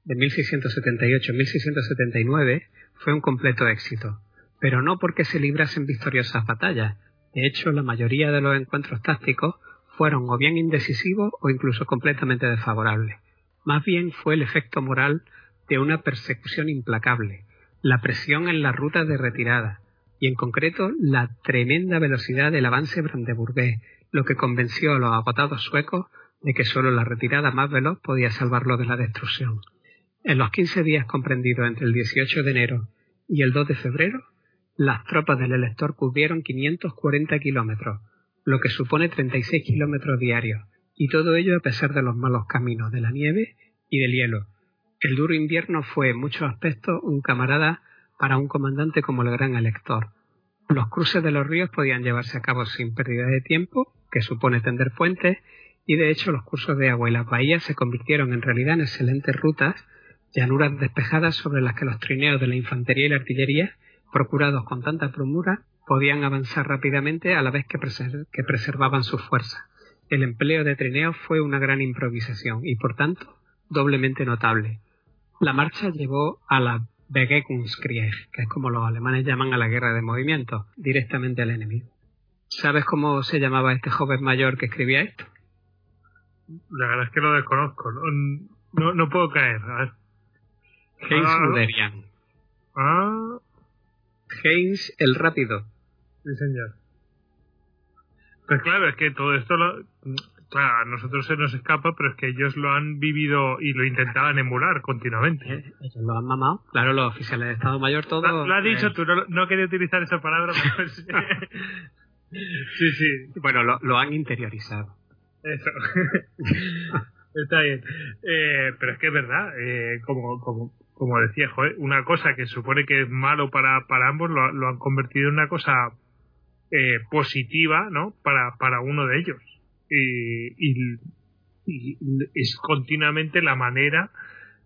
de 1678-1679 fue un completo éxito, pero no porque se librasen victoriosas batallas, de hecho, la mayoría de los encuentros tácticos fueron o bien indecisivos o incluso completamente desfavorables. Más bien fue el efecto moral de una persecución implacable, la presión en las rutas de retirada, y en concreto la tremenda velocidad del avance brandeburgués, lo que convenció a los agotados suecos de que solo la retirada más veloz podía salvarlo de la destrucción. En los 15 días comprendidos entre el 18 de enero y el 2 de febrero, las tropas del elector cubrieron 540 kilómetros, lo que supone 36 kilómetros diarios, y todo ello a pesar de los malos caminos de la nieve y del hielo. El duro invierno fue en muchos aspectos un camarada para un comandante como el gran elector. Los cruces de los ríos podían llevarse a cabo sin pérdida de tiempo, que supone tender puentes, y de hecho los cursos de agua y las bahías se convirtieron en realidad en excelentes rutas, llanuras despejadas sobre las que los trineos de la infantería y la artillería procurados con tanta promura, podían avanzar rápidamente a la vez que, preservaban sus fuerzas. El empleo de trineos fue una gran improvisación y, por tanto, doblemente notable. La marcha llevó a la Begegungskrieg, que es como los alemanes llaman a la guerra de movimiento, directamente al enemigo. ¿Sabes cómo se llamaba este joven mayor que escribía esto? La verdad es que lo desconozco. No, no, puedo caer. Heinz Luderian. Ah, Heinz el Rápido. Sí, señor. Pues claro, es que todo esto lo, claro, a nosotros se nos escapa, pero es que ellos lo han vivido y lo intentaban emular continuamente. Eh, ellos lo han mamado. Claro, los oficiales de Estado Mayor, todo. Lo, has dicho tú, no, no, quería utilizar esa palabra, pero sí, sí. Bueno, lo, lo han interiorizado. Eso. Está bien. Eh, pero es que es verdad, eh, como, como, como decía, joder, una cosa que supone que es malo para, para ambos, lo, lo han convertido en una cosa eh, positiva, ¿no? Para, para uno de ellos. Y, y, es continuamente la manera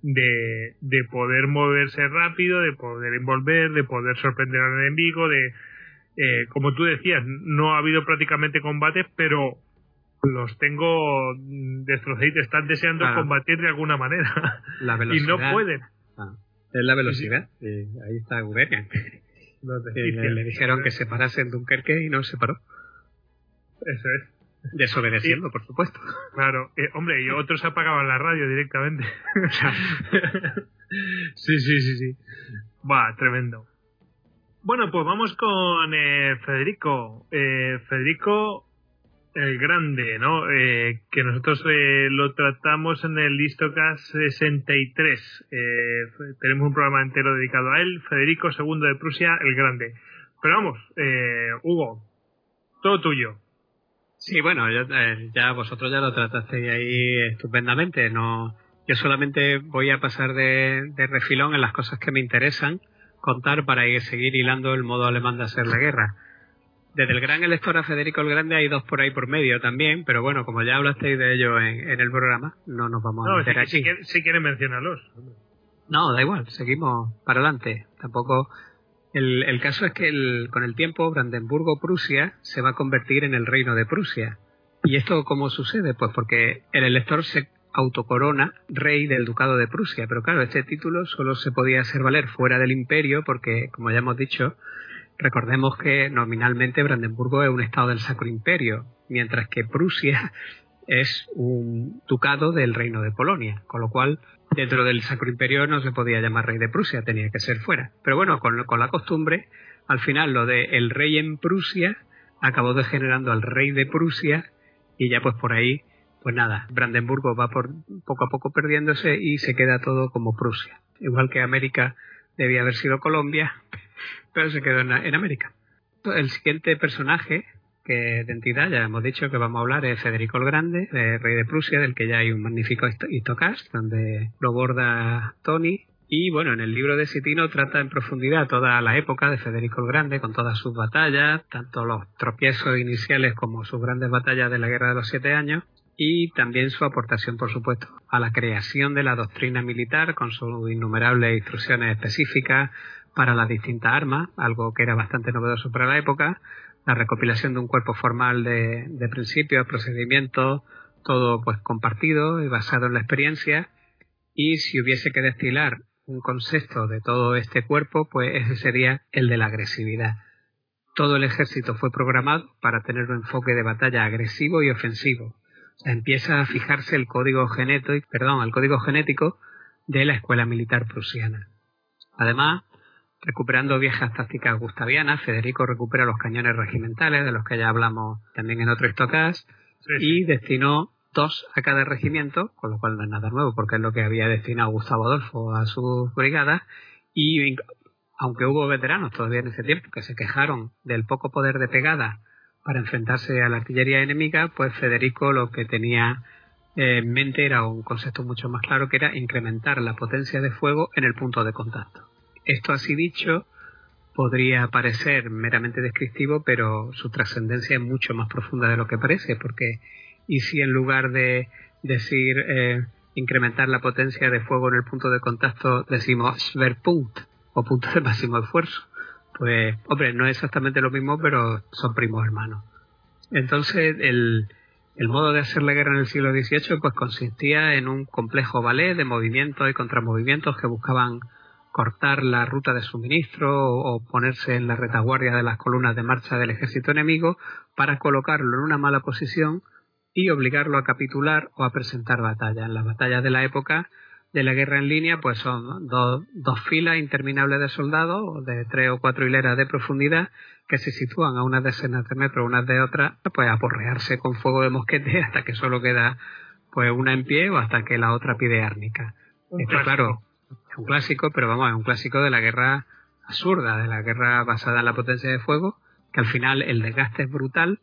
de, de poder moverse rápido, de poder envolver, de poder sorprender al enemigo, de, eh, como tú decías, no ha habido prácticamente combates, pero los tengo destrozaditos, están deseando combatir de alguna manera. y no pueden. Ah, es la velocidad. ahí está Guberian. le, dijeron que se parase en Dunkerque y no se paró. Eso es. Desobedeciendo, por supuesto. Claro, eh, hombre, y otros apagaban la radio directamente. sí, sí, sí, sí. Va, tremendo. Bueno, pues vamos con eh, Federico. Eh, Federico el Grande, ¿no? Que nosotros lo tratamos en el Listocast 63. Eh, tenemos un programa entero dedicado a él. Federico II de Prusia, el Grande. Pero vamos, Hugo, todo tuyo. Sí, bueno, eh, ya vosotros ya lo tratasteis ahí estupendamente. No, yo solamente voy a pasar de, de refilón en las cosas que me interesan contar para ir seguir hilando el modo alemán de hacer la guerra. Desde el gran elector a Federico el Grande hay dos por ahí por medio también, pero bueno, como ya hablasteis de ello en, el programa, no nos vamos a meter si, aquí. Si, quieren mencionarlos. No, da igual, seguimos para adelante. Tampoco. El, el caso es que el, con el tiempo Brandenburgo-Prusia se va a convertir en el reino de Prusia. ¿Y esto cómo sucede? Pues porque el elector se autocorona rey del ducado de Prusia, pero claro, este título solo se podía hacer valer fuera del imperio porque, como ya hemos dicho, Recordemos que nominalmente Brandenburgo es un estado del Sacro Imperio, mientras que Prusia es un ducado del Reino de Polonia, con lo cual dentro del Sacro Imperio no se podía llamar rey de Prusia, tenía que ser fuera. Pero bueno, con, la costumbre, al final lo de el rey en Prusia acabó degenerando al rey de Prusia y ya pues por ahí, pues nada, Brandenburgo va por, poco a poco perdiéndose y se queda todo como Prusia. Igual que América debía haber sido Colombia, pero se quedó en, América. El siguiente personaje que de entidad, ya hemos dicho que vamos a hablar, es Federico el Grande, rey de Prusia, del que ya hay un magnífico histocast, donde lo borda Tony. Y bueno, en el libro de Sitino trata en profundidad toda la época de Federico el Grande, con todas sus batallas, tanto los tropiezos iniciales como sus grandes batallas de la Guerra de los Siete Años, y también su aportación, por supuesto, a la creación de la doctrina militar, con sus innumerables instrucciones específicas, para las distintas armas, algo que era bastante novedoso para la época, la recopilación de un cuerpo formal de, de principios, procedimientos, todo pues compartido y basado en la experiencia, y si hubiese que destilar un concepto de todo este cuerpo, pues ese sería el de la agresividad. Todo el ejército fue programado para tener un enfoque de batalla agresivo y ofensivo. empieza a fijarse el código genético, perdón, el código genético de la escuela militar prusiana. Además, Recuperando viejas tácticas gustavianas, Federico recupera los cañones regimentales, de los que ya hablamos también en otro estocas, y destinó dos a cada regimiento, con lo cual no es nada nuevo, porque es lo que había destinado Gustavo Adolfo a sus brigadas, y aunque hubo veteranos todavía en ese tiempo que se quejaron del poco poder de pegada para enfrentarse a la artillería enemiga, pues Federico lo que tenía en mente era un concepto mucho más claro, que era incrementar la potencia de fuego en el punto de contacto. Esto así dicho podría parecer meramente descriptivo, pero su trascendencia es mucho más profunda de lo que parece, porque y si en lugar de decir eh, incrementar la potencia de fuego en el punto de contacto decimos Schwerpunkt o punto de máximo esfuerzo, pues hombre, no es exactamente lo mismo, pero son primos hermanos. Entonces el, el modo de hacer la guerra en el siglo XVIII pues consistía en un complejo ballet de movimientos y contramovimientos que buscaban cortar la ruta de suministro o ponerse en la retaguardia de las columnas de marcha del ejército enemigo para colocarlo en una mala posición y obligarlo a capitular o a presentar batalla. En las batallas de la época de la guerra en línea, pues son dos, filas interminables de soldados de tres o cuatro hileras de profundidad que se sitúan a unas decenas de metros unas de otras, pues a porrearse con fuego de mosquete hasta que solo queda pues una en pie o hasta que la otra pide árnica. Esto, claro, es un clásico, pero vamos, es un clásico de la guerra absurda, de la guerra basada en la potencia de fuego, que al final el desgaste es brutal,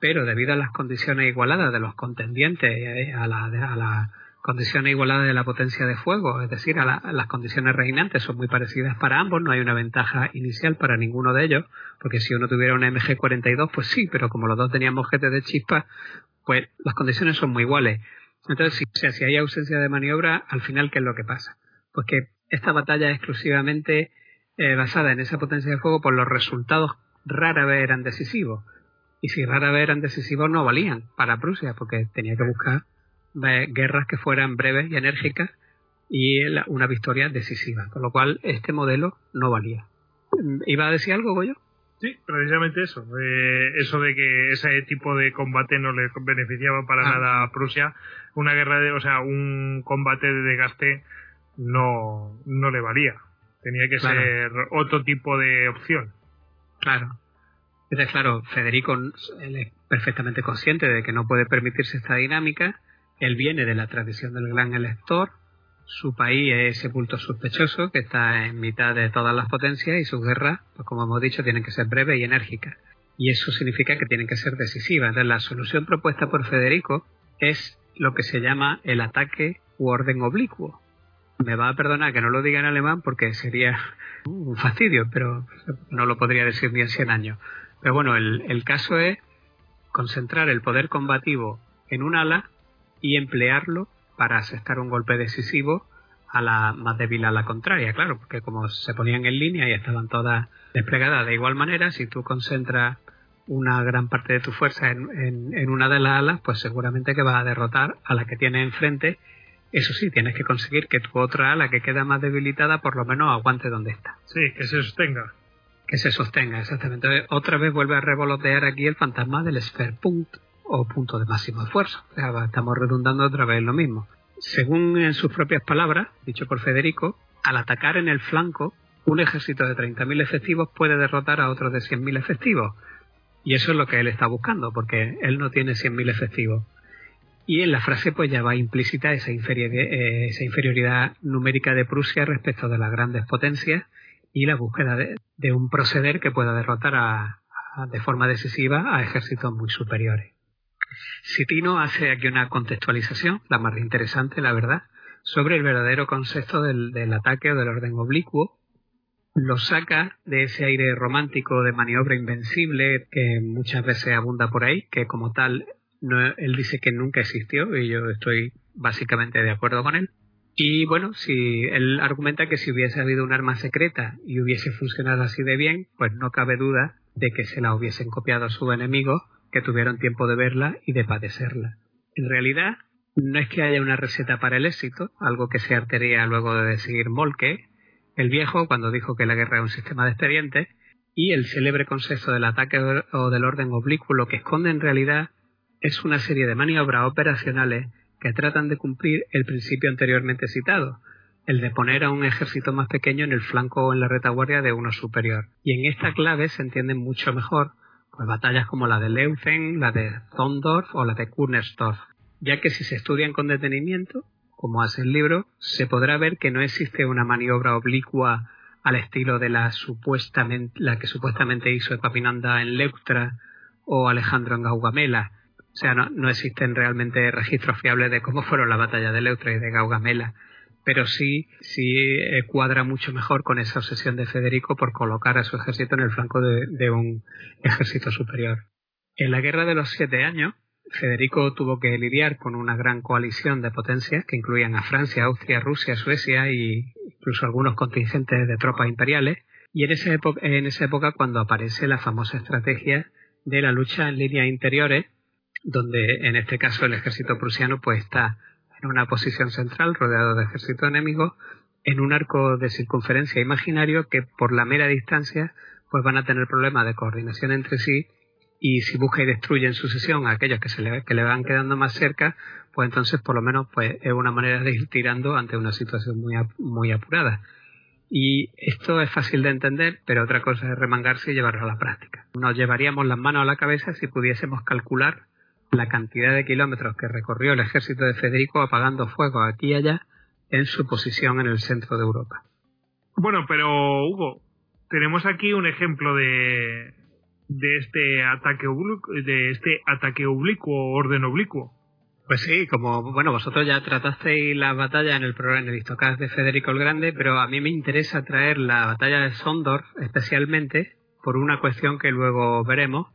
pero debido a las condiciones igualadas de los contendientes, eh, a las la condiciones igualadas de la potencia de fuego, es decir, a, las condiciones reinantes son muy parecidas para ambos, no hay una ventaja inicial para ninguno de ellos, porque si uno tuviera una MG42, pues sí, pero como los dos teníamos GT de chispa, pues las condiciones son muy iguales. Entonces, si, si hay ausencia de maniobra, al final, ¿qué es lo que pasa? Pues que esta batalla es exclusivamente eh, basada en esa potencia de fuego, pues los resultados rara vez eran decisivos. y si rara vez eran decisivos no valían para Prusia porque tenía que buscar eh, guerras que fueran breves y enérgicas y una victoria decisiva, con lo cual este modelo no valía. ¿Iba a decir algo, Goyo? Sí, precisamente eso. Eh, eso de que ese tipo de combate no le beneficiaba para ah. nada a Prusia. Una guerra de, o sea, un combate de desgaste no, no le valía. Tenía que ser otro tipo de opción. Claro. Entonces, claro, Federico él es perfectamente consciente de que no puede permitirse esta dinámica. Él viene de la tradición del gran elector, su país es ese punto sospechoso que está en mitad de todas las potencias y sus guerras, pues como hemos dicho, tienen que ser breves y enérgicas. Y eso significa que tienen que ser decisivas. Entonces, la solución propuesta por Federico es lo que se llama el ataque u orden oblicuo. Me va a perdonar que no lo diga en alemán porque sería un fastidio, pero no lo podría decir ni en 100 años. Pero bueno, el, el caso es concentrar el poder combativo en un ala y emplearlo para asestar un golpe decisivo a la más débil a la contraria, claro, porque como se ponían en línea y estaban todas desplegadas de igual manera, si tú concentras una gran parte de tu fuerza en, en, una de las alas, pues seguramente que vas a derrotar a la que tienes enfrente. Eso sí, tienes que conseguir que tu otra ala que queda más debilitada por lo menos aguante donde está. Sí, que se sostenga. Que se sostenga, exactamente. otra vez vuelve a revolotear aquí el fantasma del Sphere-Punkt o punto de máximo esfuerzo. estamos redundando otra vez lo mismo. Según en sus propias palabras, dicho por Federico, al atacar en el flanco, un ejército de 30.000 efectivos puede derrotar a otro de 100.000 efectivos. Y eso es lo que él está buscando, porque él no tiene 100.000 efectivos. Y en la frase pues ya va implícita esa, eh, esa inferioridad numérica de Prusia respecto de las grandes potencias y la búsqueda de, un proceder que pueda derrotar de forma decisiva a ejércitos muy superiores. Sitino hace aquí una contextualización, la más interesante, la verdad, sobre el verdadero concepto del, ataque o del orden oblicuo. Lo saca de ese aire romántico de maniobra invencible que muchas veces abunda por ahí, que como tal él dice que nunca existió y yo estoy básicamente de acuerdo con él. Y bueno, si él argumenta que si hubiese habido un arma secreta y hubiese funcionado así de bien, pues no cabe duda de que se la hubiesen copiado a su enemigo que tuvieron tiempo de verla y de padecerla. En realidad, no es que haya una receta para el éxito, algo que se artería luego de decir Molke, el viejo cuando dijo que la guerra es un sistema de expedientes, y el célebre concepto del ataque o del orden oblicuo que esconde en realidad es una serie de maniobras operacionales que tratan de cumplir el principio anteriormente citado, el de poner a un ejército más pequeño en el flanco o en la retaguardia de uno superior. Y en esta clave se entiende mucho mejor batallas como la de Leuzen, la de Zondorf o la de Kunersdorf, ya que si se estudian con detenimiento, como hace el libro, se podrá ver que no existe una maniobra oblicua al estilo de la supuestamente la que supuestamente hizo Epapinanda en Leuctra o Alejandro en Gaugamela. O sea, no, no existen realmente registros fiables de cómo fueron las batallas de Leuctra y de Gaugamela pero sí, sí eh, cuadra mucho mejor con esa obsesión de Federico por colocar a su ejército en el flanco de, un ejército superior. En la Guerra de los Siete Años, Federico tuvo que lidiar con una gran coalición de potencias que incluían a Francia, Austria, Rusia, Suecia e incluso algunos contingentes de tropas imperiales. Y en esa, en esa época cuando aparece la famosa estrategia de la lucha en líneas interiores, donde en este caso el ejército prusiano pues está en una posición central rodeado de ejército enemigo en un arco de circunferencia imaginario que por la mera distancia pues van a tener problemas de coordinación entre sí y si busca y destruye en sucesión a aquellos que se le, que le van quedando más cerca pues entonces por lo menos pues es una manera de ir tirando ante una situación muy, muy apurada y esto es fácil de entender, pero otra cosa es remangarse y llevarlo a la práctica. Nos llevaríamos las manos a la cabeza si pudiésemos calcular la cantidad de kilómetros que recorrió el ejército de Federico apagando fuego aquí y allá en su posición en el centro de Europa. Bueno, pero Hugo, tenemos aquí un ejemplo de, de este ataque oblicuo, de este ataque oblicuo, orden oblicuo. Pues sí, como bueno, vosotros ya tratasteis la batalla en el programa en el de Federico el Grande, pero a mí me interesa traer la batalla de Sondorf especialmente por una cuestión que luego veremos,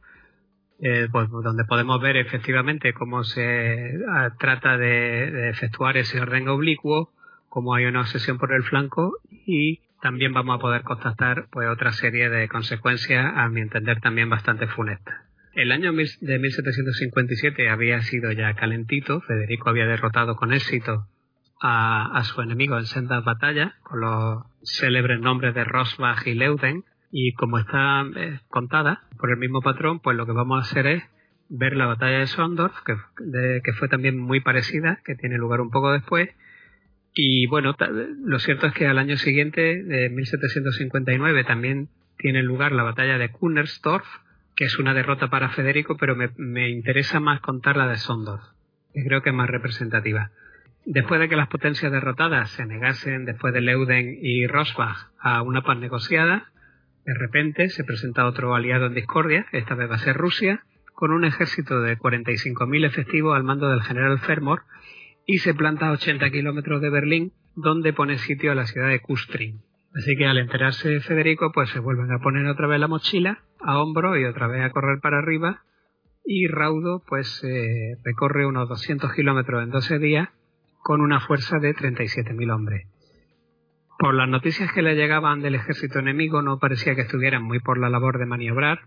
eh, pues, donde podemos ver efectivamente cómo se ah, trata de, efectuar ese orden oblicuo, cómo hay una obsesión por el flanco y también vamos a poder constatar pues otra serie de consecuencias, a mi entender también bastante funestas. El año de 1757 había sido ya calentito, Federico había derrotado con éxito a, su enemigo en sendas batallas, con los célebres nombres de Rosbach y Leuden, y como está eh, contada por el mismo patrón, pues lo que vamos a hacer es ver la batalla de Sondorf, que, fue también muy parecida, que tiene lugar un poco después, y bueno, lo cierto es que al año siguiente, de 1759, también tiene lugar la batalla de Kunersdorf, que es una derrota para Federico, pero me, interesa más contar la de Sondorf, que creo que es más representativa. Después de que las potencias derrotadas se negasen, después de Leuden y Rosbach, a una paz negociada, de repente se presenta otro aliado en discordia, esta vez va a ser Rusia, con un ejército de 45.000 efectivos al mando del general Fermor y se planta a 80 kilómetros de Berlín, donde pone sitio a la ciudad de Kustrin. Así que al enterarse Federico, pues se vuelven a poner otra vez la mochila a hombro y otra vez a correr para arriba. Y Raudo, pues eh, recorre unos 200 kilómetros en 12 días con una fuerza de 37.000 hombres. Por las noticias que le llegaban del ejército enemigo, no parecía que estuvieran muy por la labor de maniobrar,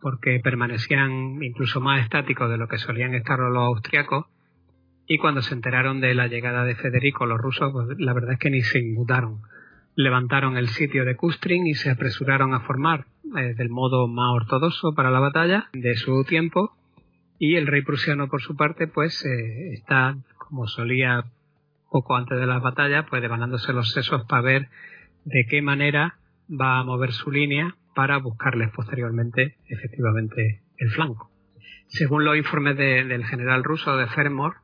porque permanecían incluso más estáticos de lo que solían estar los austriacos y cuando se enteraron de la llegada de Federico, los rusos, pues la verdad es que ni se inmutaron. Levantaron el sitio de Kustrin y se apresuraron a formar eh, del modo más ortodoxo para la batalla de su tiempo. Y el rey prusiano, por su parte, pues eh, está, como solía poco antes de la batalla, pues devanándose los sesos para ver de qué manera va a mover su línea para buscarles posteriormente, efectivamente, el flanco. Según los informes del general ruso de Fermor,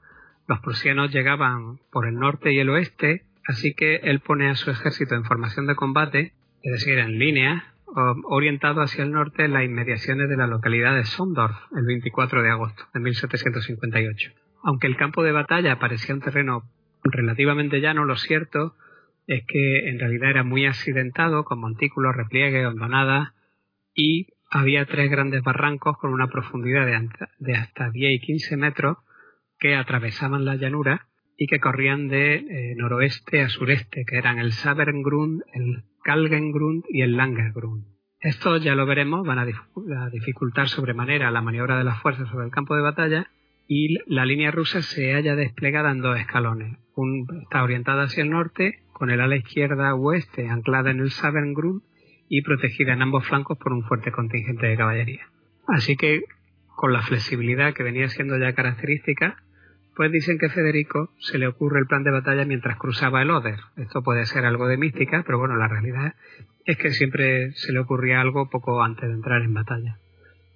los prusianos llegaban por el norte y el oeste, así que él pone a su ejército en formación de combate, es decir, en línea, orientado hacia el norte en las inmediaciones de la localidad de Sondorf, el 24 de agosto de 1758. Aunque el campo de batalla parecía un terreno relativamente llano, lo cierto es que en realidad era muy accidentado, con montículos, repliegues, hondonadas, y había tres grandes barrancos con una profundidad de hasta 10 y 15 metros, que atravesaban la llanura y que corrían de eh, noroeste a sureste, que eran el Sabergrund, el Kalgengrund y el Langergrund. Estos, ya lo veremos, van a, dificultar sobremanera la maniobra de las fuerzas sobre el campo de batalla y la línea rusa se halla desplegada en dos escalones. Un, está orientada hacia el norte, con el ala izquierda oeste anclada en el Sabergrund y protegida en ambos flancos por un fuerte contingente de caballería. Así que, con la flexibilidad que venía siendo ya característica, pues dicen que Federico se le ocurre el plan de batalla mientras cruzaba el Oder. Esto puede ser algo de mística, pero bueno, la realidad es que siempre se le ocurría algo poco antes de entrar en batalla.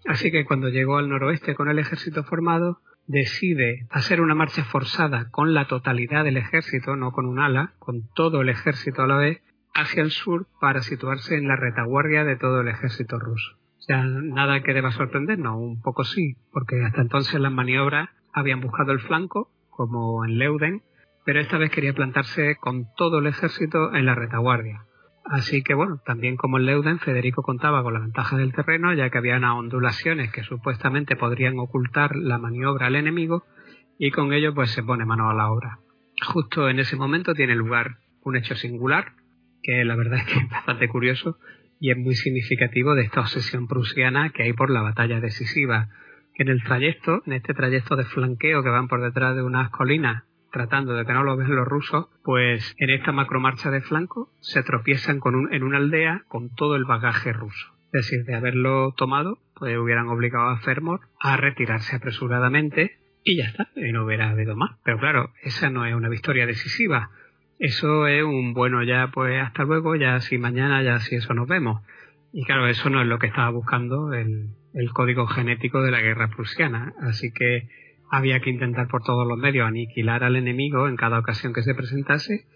Así que cuando llegó al noroeste con el ejército formado, decide hacer una marcha forzada con la totalidad del ejército, no con un ala, con todo el ejército a la vez, hacia el sur para situarse en la retaguardia de todo el ejército ruso. O sea, nada que deba sorprendernos, un poco sí, porque hasta entonces las maniobras habían buscado el flanco, como en Leuden, pero esta vez quería plantarse con todo el ejército en la retaguardia. Así que bueno, también como en Leuden, Federico contaba con la ventaja del terreno, ya que había unas ondulaciones que supuestamente podrían ocultar la maniobra al enemigo, y con ello pues se pone mano a la obra. Justo en ese momento tiene lugar un hecho singular, que la verdad es que es bastante curioso y es muy significativo de esta obsesión prusiana que hay por la batalla decisiva en el trayecto, en este trayecto de flanqueo que van por detrás de unas colinas tratando de que no lo vean los rusos, pues en esta macromarcha de flanco se tropiezan con un, en una aldea con todo el bagaje ruso. Es decir, de haberlo tomado, pues hubieran obligado a Fermor a retirarse apresuradamente y ya está, y no hubiera habido más. Pero claro, esa no es una victoria decisiva. Eso es un bueno ya, pues hasta luego, ya si mañana, ya si eso nos vemos. Y claro, eso no es lo que estaba buscando el, el código genético de la guerra prusiana. Así que había que intentar por todos los medios aniquilar al enemigo en cada ocasión que se presentase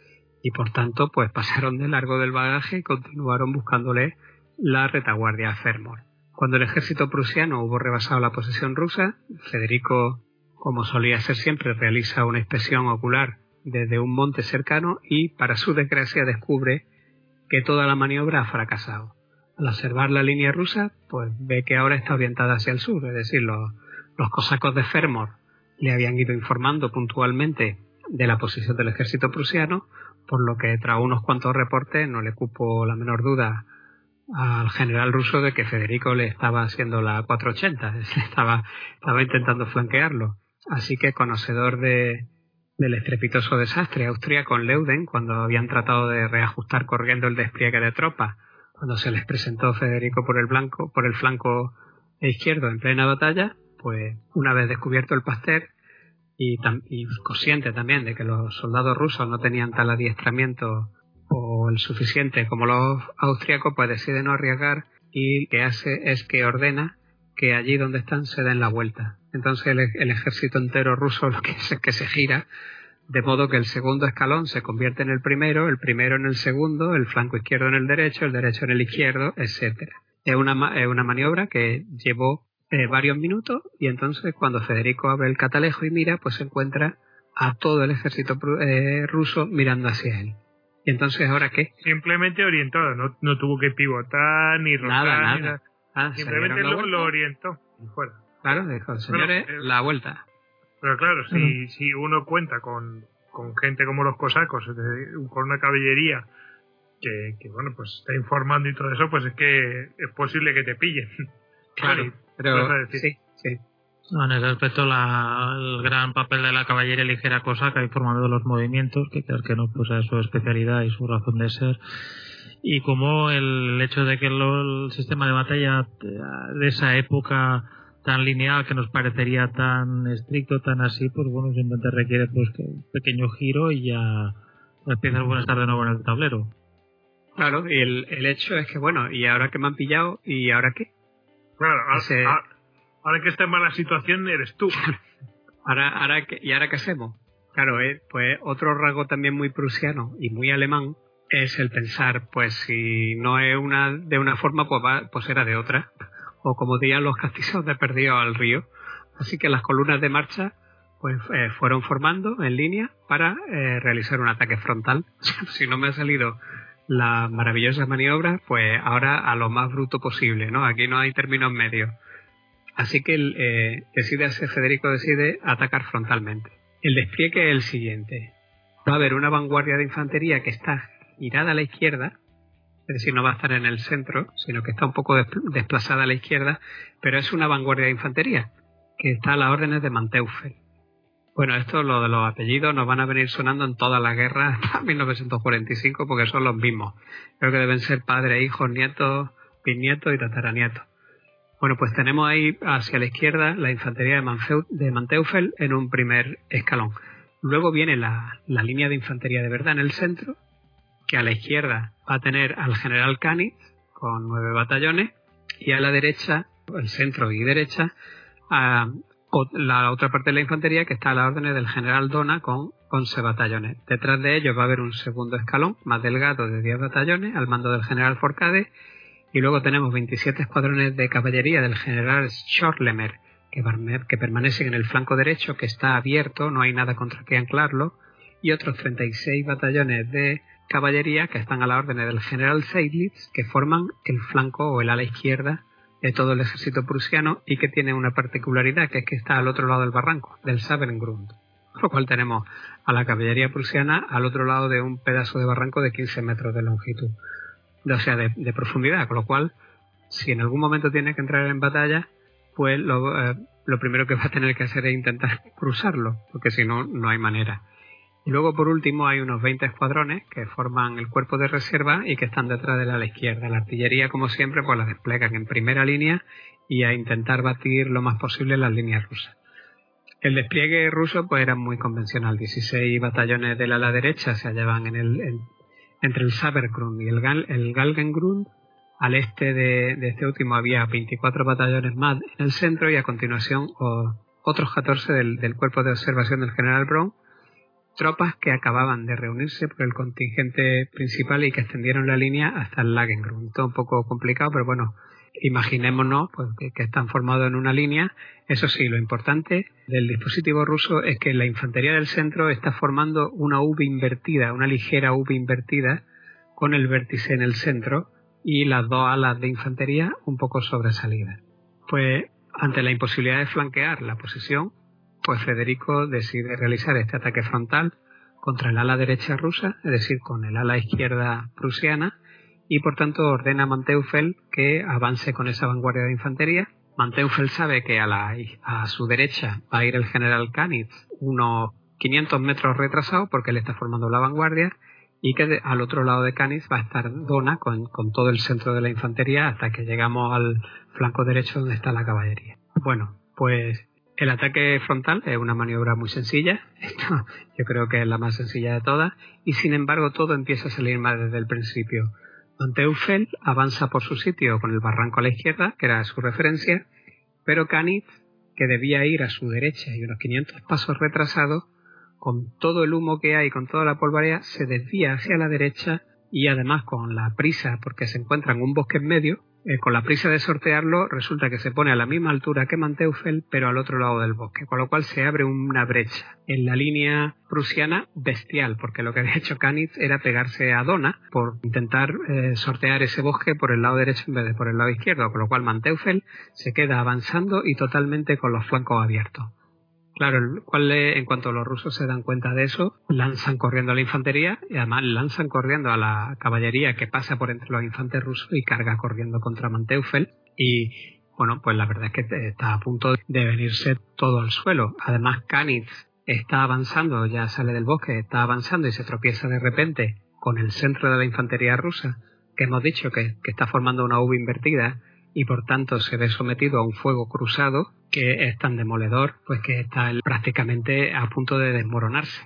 y por tanto pues pasaron de largo del bagaje y continuaron buscándole la retaguardia a Fermor. Cuando el ejército prusiano hubo rebasado la posesión rusa, Federico, como solía ser siempre, realiza una inspección ocular desde un monte cercano y, para su desgracia, descubre que toda la maniobra ha fracasado al observar la línea rusa, pues ve que ahora está orientada hacia el sur, es decir, los, cosacos de Fermor le habían ido informando puntualmente de la posición del ejército prusiano, por lo que tras unos cuantos reportes no le cupo la menor duda al general ruso de que Federico le estaba haciendo la 480, estaba, estaba intentando flanquearlo. Así que conocedor de, del estrepitoso desastre austríaco en Leuden, cuando habían tratado de reajustar corriendo el despliegue de tropas, cuando se les presentó Federico por el blanco, por el flanco izquierdo en plena batalla, pues una vez descubierto el Pasteur y, consciente también de que los soldados rusos no tenían tal adiestramiento o el suficiente como los austríacos, pues decide no arriesgar y lo que hace es que ordena que allí donde están se den la vuelta. Entonces el, ejército entero ruso lo que es que se gira, de modo que el segundo escalón se convierte en el primero, el primero en el segundo, el flanco izquierdo en el derecho, el derecho en el izquierdo, etcétera. Es una, es una maniobra que llevó eh, varios minutos y entonces cuando Federico abre el catalejo y mira, pues se encuentra a todo el ejército eh, ruso mirando hacia él. ¿Y entonces ahora qué? Simplemente orientado, no, no tuvo que pivotar ni rotar. Nada, ni nada. Ah, Simplemente lo, lo, orientó y fuera. Claro, dijo, señores, Bueno, eh, la vuelta. Pero claro, si, si uno cuenta con, con gente como los cosacos, con una caballería que, que, bueno, pues está informando y todo eso, pues es que es posible que te pillen. Claro, pero a sí, sí. No, en ese aspecto la, el gran papel de la caballería ligera cosaca informando de los movimientos, que creo que no pues es su especialidad y su razón de ser. Y como el hecho de que lo- el sistema de batalla de esa época tan lineal que nos parecería tan estricto, tan así, pues bueno, simplemente requiere pues que un pequeño giro y ya las piezas pueden estar de nuevo en el tablero. Claro, y el, el hecho es que, bueno, ¿y ahora que me han pillado? ¿Y ahora qué? Claro, a- Ese- ahora que está en mala situación eres tú. ¿Ahora, ahora? ¿Y ahora qué hacemos? Claro, eh, pues otro rasgo también muy prusiano y muy alemán es el pensar, pues si no es una de una forma, pues, va, pues era de otra. O como dirían los castillos de perdido al río. Así que las columnas de marcha pues eh, fueron formando en línea para eh, realizar un ataque frontal. si no me ha salido la maravillosa maniobra, pues ahora a lo más bruto posible, ¿no? Aquí no hay términos medios. Así que eh, decide hacer, Federico decide atacar frontalmente. El despliegue es el siguiente. Va a haber una vanguardia de infantería que está girada a la izquierda, es decir, no va a estar en el centro, sino que está un poco des- desplazada a la izquierda, pero es una vanguardia de infantería que está a las órdenes de Manteufel. Bueno, esto, lo de los apellidos, nos van a venir sonando en toda la guerra hasta 1945 porque son los mismos. Creo que deben ser padres, hijos, nietos, bisnietos y tataranietos. Bueno, pues tenemos ahí hacia la izquierda la infantería de, Manfeu- Manteufel en un primer escalón. Luego viene la, la línea de infantería de verdad en el centro, que a la izquierda va a tener al general Canitz con nueve batallones y a la derecha, el centro y derecha, a la otra parte de la infantería que está a las órdenes del general Dona con 11 batallones. Detrás de ellos va a haber un segundo escalón más delgado de 10 batallones al mando del general Forcade y luego tenemos 27 escuadrones de caballería del general Schorlemer que, permanecen en el flanco derecho que está abierto, no hay nada contra que anclarlo y otros 36 batallones de caballería que están a la orden del general Seydlitz que forman el flanco o el ala izquierda de todo el ejército prusiano y que tiene una particularidad que es que está al otro lado del barranco, del Sabengrund. Con lo cual tenemos a la caballería prusiana al otro lado de un pedazo de barranco de 15 metros de longitud, o sea, de, profundidad, con lo cual, si en algún momento tiene que entrar en batalla, pues eh, lo primero que va a tener que hacer es intentar cruzarlo, porque si no, no hay manera. Luego, por último, hay unos 20 escuadrones que forman el cuerpo de reserva y que están detrás de la ala izquierda. La artillería, como siempre, pues la desplegan en primera línea y a intentar batir lo más posible las líneas rusas. El despliegue ruso pues era muy convencional. 16 batallones del ala derecha se hallaban en el, en- entre el Sabergrund y el, Gal, el Galgengrund. Al este de, este último había 24 batallones más en el centro y a continuación otros 14 del, del cuerpo de observación del general Braun tropas que acababan de reunirse por el contingente principal y que extendieron la línea hasta el Lagengrund. Todo un poco complicado, pero bueno, imaginémonos pues, que, están formados en una línea. Eso sí, lo importante del dispositivo ruso es que la infantería del centro está formando una V invertida, una ligera V invertida, con el vértice en el centro y las dos alas de infantería un poco sobresalidas. Pues ante la imposibilidad de flanquear la posición, pues Federico decide realizar este ataque frontal contra el ala derecha rusa, es decir, con el ala izquierda prusiana, y por tanto ordena a Manteufel que avance con esa vanguardia de infantería. Manteufel sabe que a, la, su derecha va a ir el general Canitz unos 500 metros retrasado porque él está formando la vanguardia y que al otro lado de Canis va a estar Dona con, todo el centro de la infantería hasta que llegamos al flanco derecho donde está la caballería. Bueno, pues el ataque frontal es una maniobra muy sencilla, Esto yo creo que es la más sencilla de todas, y sin embargo todo empieza a salir mal desde el principio. Manteufel avanza por su sitio con el barranco a la izquierda, que era su referencia, pero Canis, que debía ir a su derecha y unos 500 pasos retrasado, con todo el humo que hay, con toda la polvareda, se desvía hacia la derecha y además con la prisa, porque se encuentra en un bosque en medio, eh, con la prisa de sortearlo, resulta que se pone a la misma altura que Manteufel, pero al otro lado del bosque, con lo cual se abre una brecha en la línea prusiana bestial, porque lo que había hecho Canitz era pegarse a Dona por intentar eh, sortear ese bosque por el lado derecho en vez de por el lado izquierdo, con lo cual Manteufel se queda avanzando y totalmente con los flancos abiertos. Claro, cual en cuanto los rusos se dan cuenta de eso, lanzan corriendo a la infantería y además lanzan corriendo a la caballería que pasa por entre los infantes rusos y carga corriendo contra Manteufel. Y bueno, pues la verdad es que está a punto de venirse todo al suelo. Además, Kanitz está avanzando, ya sale del bosque, está avanzando y se tropieza de repente con el centro de la infantería rusa, que hemos dicho que, que está formando una V invertida y por tanto se ve sometido a un fuego cruzado que es tan demoledor pues que está prácticamente a punto de desmoronarse.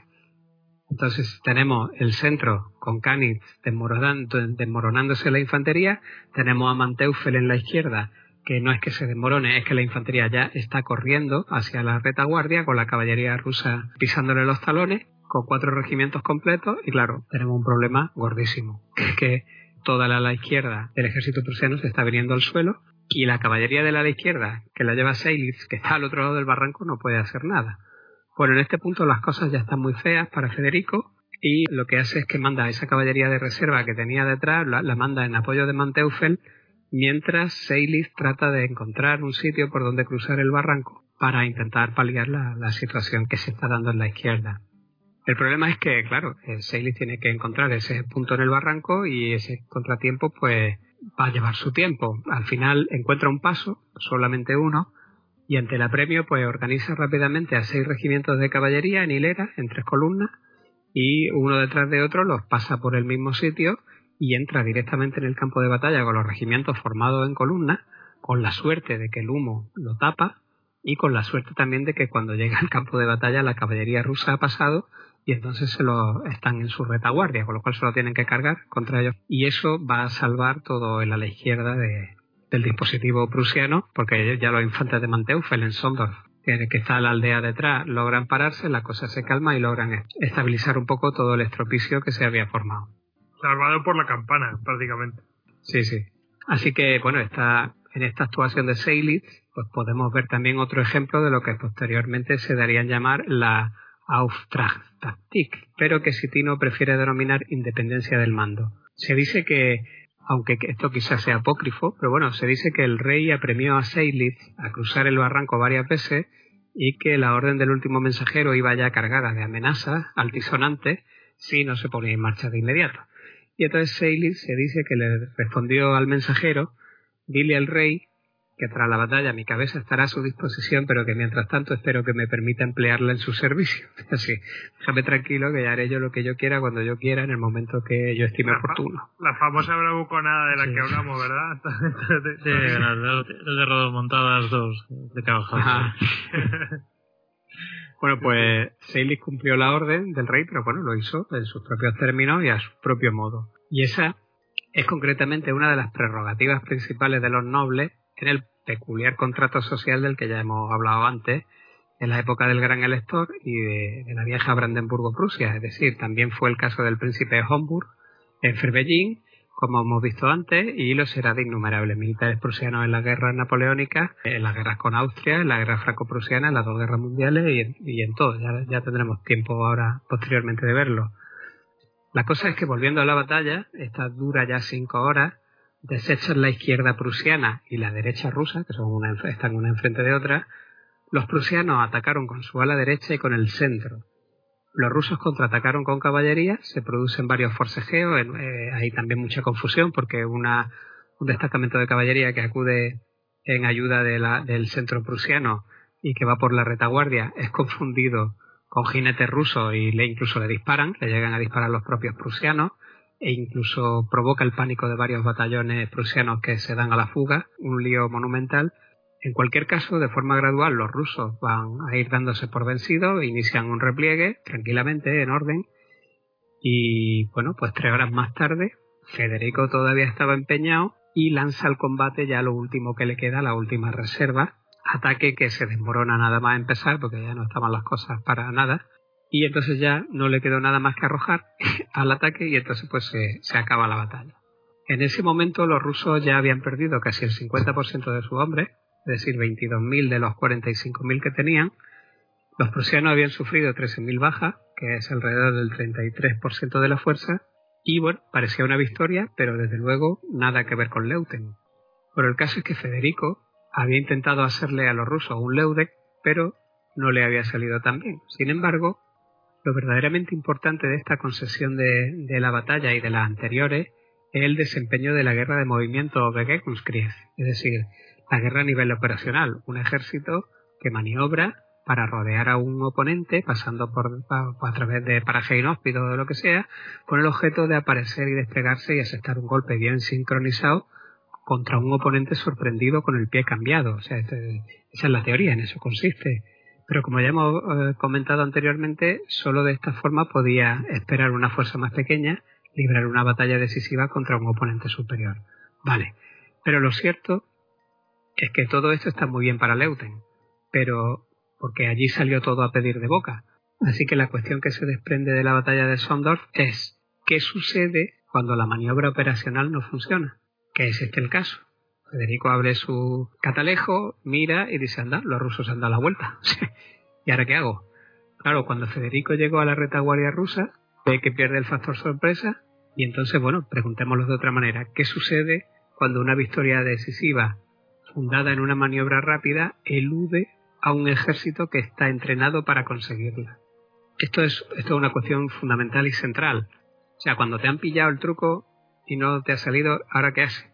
Entonces tenemos el centro con Canitz desmoronándose la infantería, tenemos a Manteufel en la izquierda que no es que se desmorone, es que la infantería ya está corriendo hacia la retaguardia con la caballería rusa pisándole los talones, con cuatro regimientos completos y claro, tenemos un problema gordísimo, que toda la ala izquierda del ejército prusiano se está viniendo al suelo y la caballería de la ala izquierda, que la lleva Seilitz, que está al otro lado del barranco, no puede hacer nada. Bueno, en este punto las cosas ya están muy feas para Federico y lo que hace es que manda a esa caballería de reserva que tenía detrás, la, manda en apoyo de Manteufel, mientras Seilitz trata de encontrar un sitio por donde cruzar el barranco para intentar paliar la situación que se está dando en la izquierda. El problema es que, claro, Seilitz tiene que encontrar ese punto en el barranco y ese contratiempo pues va a llevar su tiempo. Al final encuentra un paso, solamente uno, y ante el apremio pues organiza rápidamente a seis regimientos de caballería en hilera, en tres columnas, y uno detrás de otro los pasa por el mismo sitio y entra directamente en el campo de batalla con los regimientos formados en columnas, con la suerte de que el humo lo tapa y con la suerte también de que cuando llega al campo de batalla la caballería rusa ha pasado y entonces se lo están en su retaguardia, con lo cual se lo tienen que cargar contra ellos. Y eso va a salvar todo el a la izquierda de, del dispositivo prusiano, porque ya los infantes de Manteufel en Sondorf, que, que está la aldea detrás, logran pararse, la cosa se calma y logran estabilizar un poco todo el estropicio que se había formado. Salvado por la campana, prácticamente. Sí, sí. Así que, bueno, está en esta actuación de Seilitz, pues podemos ver también otro ejemplo de lo que posteriormente se darían llamar la Auftragtaktik, pero que Sitino prefiere denominar independencia del mando. Se dice que, aunque esto quizás sea apócrifo, pero bueno, se dice que el rey apremió a Seilitz a cruzar el barranco varias veces y que la orden del último mensajero iba ya cargada de amenazas altisonantes si no se ponía en marcha de inmediato. Y entonces Seilitz se dice que le respondió al mensajero, dile al rey que tras la batalla mi cabeza estará a su disposición, pero que mientras tanto espero que me permita emplearla en su servicio. Así, déjame tranquilo que ya haré yo lo que yo quiera cuando yo quiera en el momento que yo estime oportuno. La famosa bravuconada de la que hablamos, ¿verdad? sí, el de rodomontadas dos, de bueno, pues Seilis cumplió la orden del rey, pero bueno, lo hizo en sus propios términos y a su propio modo. Y esa es concretamente una de las prerrogativas principales de los nobles en el peculiar contrato social del que ya hemos hablado antes, en la época del gran elector y de, la vieja Brandenburgo-Prusia. Es decir, también fue el caso del príncipe de Homburg en Ferbellín, como hemos visto antes, y lo será de innumerables militares prusianos en las guerras napoleónicas, en las guerras con Austria, en la guerra franco-prusiana, en las dos guerras mundiales y en, y en todo. Ya, ya tendremos tiempo ahora posteriormente de verlo. La cosa es que volviendo a la batalla, esta dura ya cinco horas, deshechas la izquierda prusiana y la derecha rusa, que son una, están una enfrente de otra, los prusianos atacaron con su ala derecha y con el centro. Los rusos contraatacaron con caballería, se producen varios forcejeos, eh, hay también mucha confusión porque una, un destacamento de caballería que acude en ayuda de la, del centro prusiano y que va por la retaguardia es confundido con jinetes rusos y le incluso le disparan, le llegan a disparar los propios prusianos e incluso provoca el pánico de varios batallones prusianos que se dan a la fuga, un lío monumental. En cualquier caso, de forma gradual, los rusos van a ir dándose por vencidos, inician un repliegue tranquilamente, en orden, y bueno, pues tres horas más tarde, Federico todavía estaba empeñado y lanza al combate ya lo último que le queda, la última reserva, ataque que se desmorona nada más empezar porque ya no estaban las cosas para nada y entonces ya no le quedó nada más que arrojar al ataque y entonces pues se, se acaba la batalla. En ese momento los rusos ya habían perdido casi el 50% de su hombre, es decir, 22.000 de los 45.000 que tenían. Los prusianos habían sufrido 13.000 bajas, que es alrededor del 33% de la fuerza, y bueno, parecía una victoria, pero desde luego nada que ver con Leuten. Pero el caso es que Federico había intentado hacerle a los rusos un Leudek, pero no le había salido tan bien. Sin embargo, lo verdaderamente importante de esta concesión de, de la batalla y de las anteriores es el desempeño de la guerra de movimiento Begekungskrieg, es decir, la guerra a nivel operacional, un ejército que maniobra para rodear a un oponente pasando por, a, través de paraje inhóspito o lo que sea, con el objeto de aparecer y desplegarse y aceptar un golpe bien sincronizado contra un oponente sorprendido con el pie cambiado. O sea, este, esa es la teoría, en eso consiste. Pero como ya hemos eh, comentado anteriormente, solo de esta forma podía esperar una fuerza más pequeña librar una batalla decisiva contra un oponente superior. Vale, pero lo cierto es que todo esto está muy bien para Leuten, pero porque allí salió todo a pedir de boca. Así que la cuestión que se desprende de la batalla de Sondorf es ¿qué sucede cuando la maniobra operacional no funciona? Que es este el caso. Federico abre su catalejo, mira y dice, anda, los rusos han dado la vuelta. ¿Y ahora qué hago? Claro, cuando Federico llegó a la retaguardia rusa, ve que pierde el factor sorpresa y entonces, bueno, preguntémoslo de otra manera. ¿Qué sucede cuando una victoria decisiva, fundada en una maniobra rápida, elude a un ejército que está entrenado para conseguirla? Esto es, esto es una cuestión fundamental y central. O sea, cuando te han pillado el truco y no te ha salido, ¿ahora qué haces?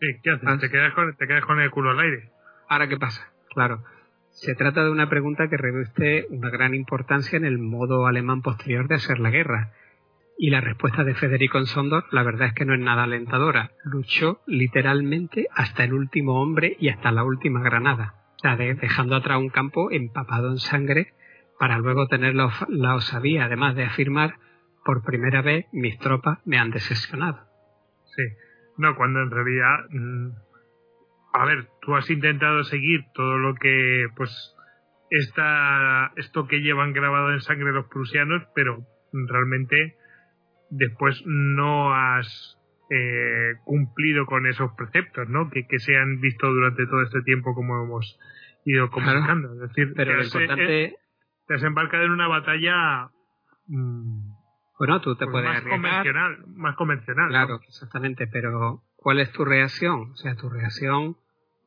Sí, ¿qué haces? Te, quedas con, te quedas con el culo al aire. ¿Ahora qué pasa? Claro. Se trata de una pregunta que reviste una gran importancia en el modo alemán posterior de hacer la guerra. Y la respuesta de Federico en Sondor, la verdad es que no es nada alentadora. Luchó literalmente hasta el último hombre y hasta la última granada. O sea, dejando atrás un campo empapado en sangre para luego tener la, la osadía, además de afirmar, por primera vez mis tropas me han decepcionado. Sí. No, cuando en realidad, mm, a ver, tú has intentado seguir todo lo que, pues, esta, esto que llevan grabado en sangre los prusianos, pero realmente después no has eh, cumplido con esos preceptos, ¿no? Que, que se han visto durante todo este tiempo como hemos ido comunicando. Es decir, pero lo importante... Eh, te has embarcado en una batalla mm, bueno, tú te pues puedes más arriesgar. convencional, más convencional. ¿no? Claro, exactamente, pero ¿cuál es tu reacción? O sea, tu reacción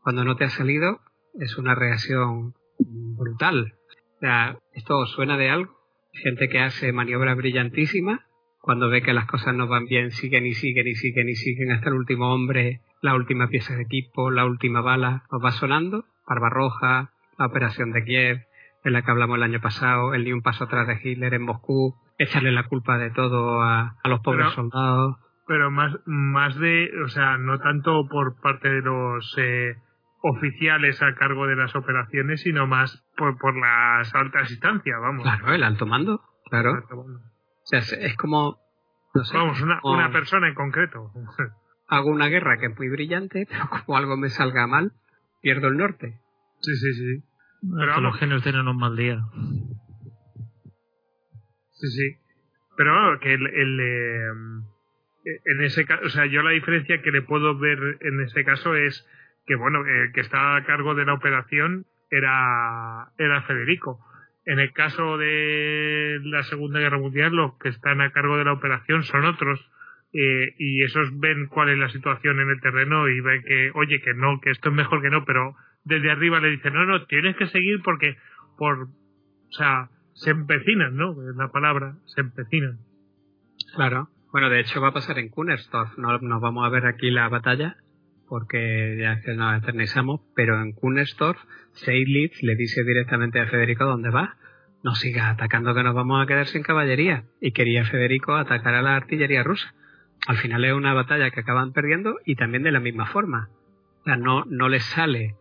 cuando no te ha salido es una reacción brutal. O sea, esto suena de algo. Gente que hace maniobras brillantísimas, cuando ve que las cosas no van bien, siguen y siguen y siguen y siguen hasta el último hombre, la última pieza de equipo, la última bala, os va sonando. Barbarroja, la operación de Kiev, en la que hablamos el año pasado, el ni un paso atrás de Hitler en Moscú, echarle la culpa de todo a, a los pobres Pero- soldados. pero más más de o sea no tanto por parte de los eh, oficiales a cargo de las operaciones sino más por, por las altas instancias vamos Claro, el alto mando, claro. O sea, es, es como, no sé, vamos una, como una persona en concreto hago una guerra que es muy brillante, pero como algo me salga mal, pierdo el norte. sí sí sí Pero vamos. los genios tienen un mal día. Sí sí pero bueno, que el, eh, en ese caso o sea yo la diferencia que le puedo ver en ese caso es que bueno el que estaba a cargo de la operación era era Federico En el caso de la Segunda Guerra Mundial, los que están a cargo de la operación son otros. eh, y esos ven cuál es la situación en el terreno y ven que, oye, que no, que esto es mejor que no, pero desde arriba le dicen, no, no, tienes que seguir porque, por, o sea, se empecinan, ¿no? La palabra, se empecinan. Claro. Bueno, de hecho va a pasar en Kunersdorf. No nos vamos a ver aquí la batalla porque ya que nos eternizamos, pero en Kunersdorf, Seydlitz le dice directamente a Federico dónde va. No siga atacando que nos vamos a quedar sin caballería. Y quería Federico atacar a la artillería rusa. Al final es una batalla que acaban perdiendo y también de la misma forma. O sea, no, no les sale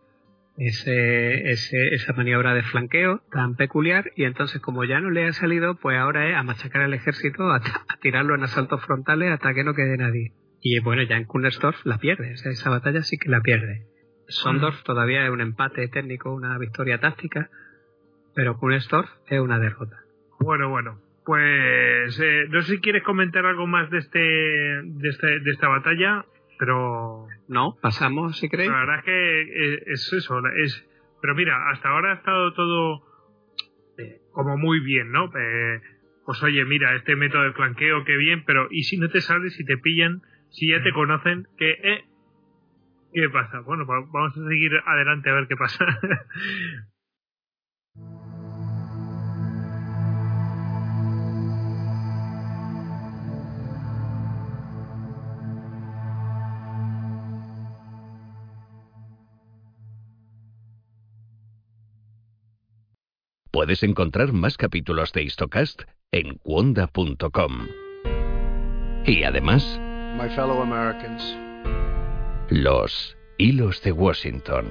ese, ese, esa maniobra de flanqueo tan peculiar y entonces como ya no le ha salido, pues ahora es a machacar al ejército, a, tirarlo en asaltos frontales hasta que no quede nadie. Y bueno, ya en Kundersdorf la pierde, esa batalla sí que la pierde. Sondorf mm. todavía es un empate técnico, una victoria táctica, pero Kundersdorf es una derrota. Bueno, bueno, pues eh, no sé si quieres comentar algo más de este de, este, de esta batalla pero no pasamos si creéis la verdad es que eh, es eso es pero mira hasta ahora ha estado todo eh, como muy bien no eh, pues oye mira este método de flanqueo qué bien pero y si no te sales si te pillan si ya te mm. conocen que eh, qué pasa bueno pues vamos a seguir adelante a ver qué pasa Puedes encontrar más capítulos de Histocast en cuonda.com. Y además, My fellow Americans, los hilos de Washington.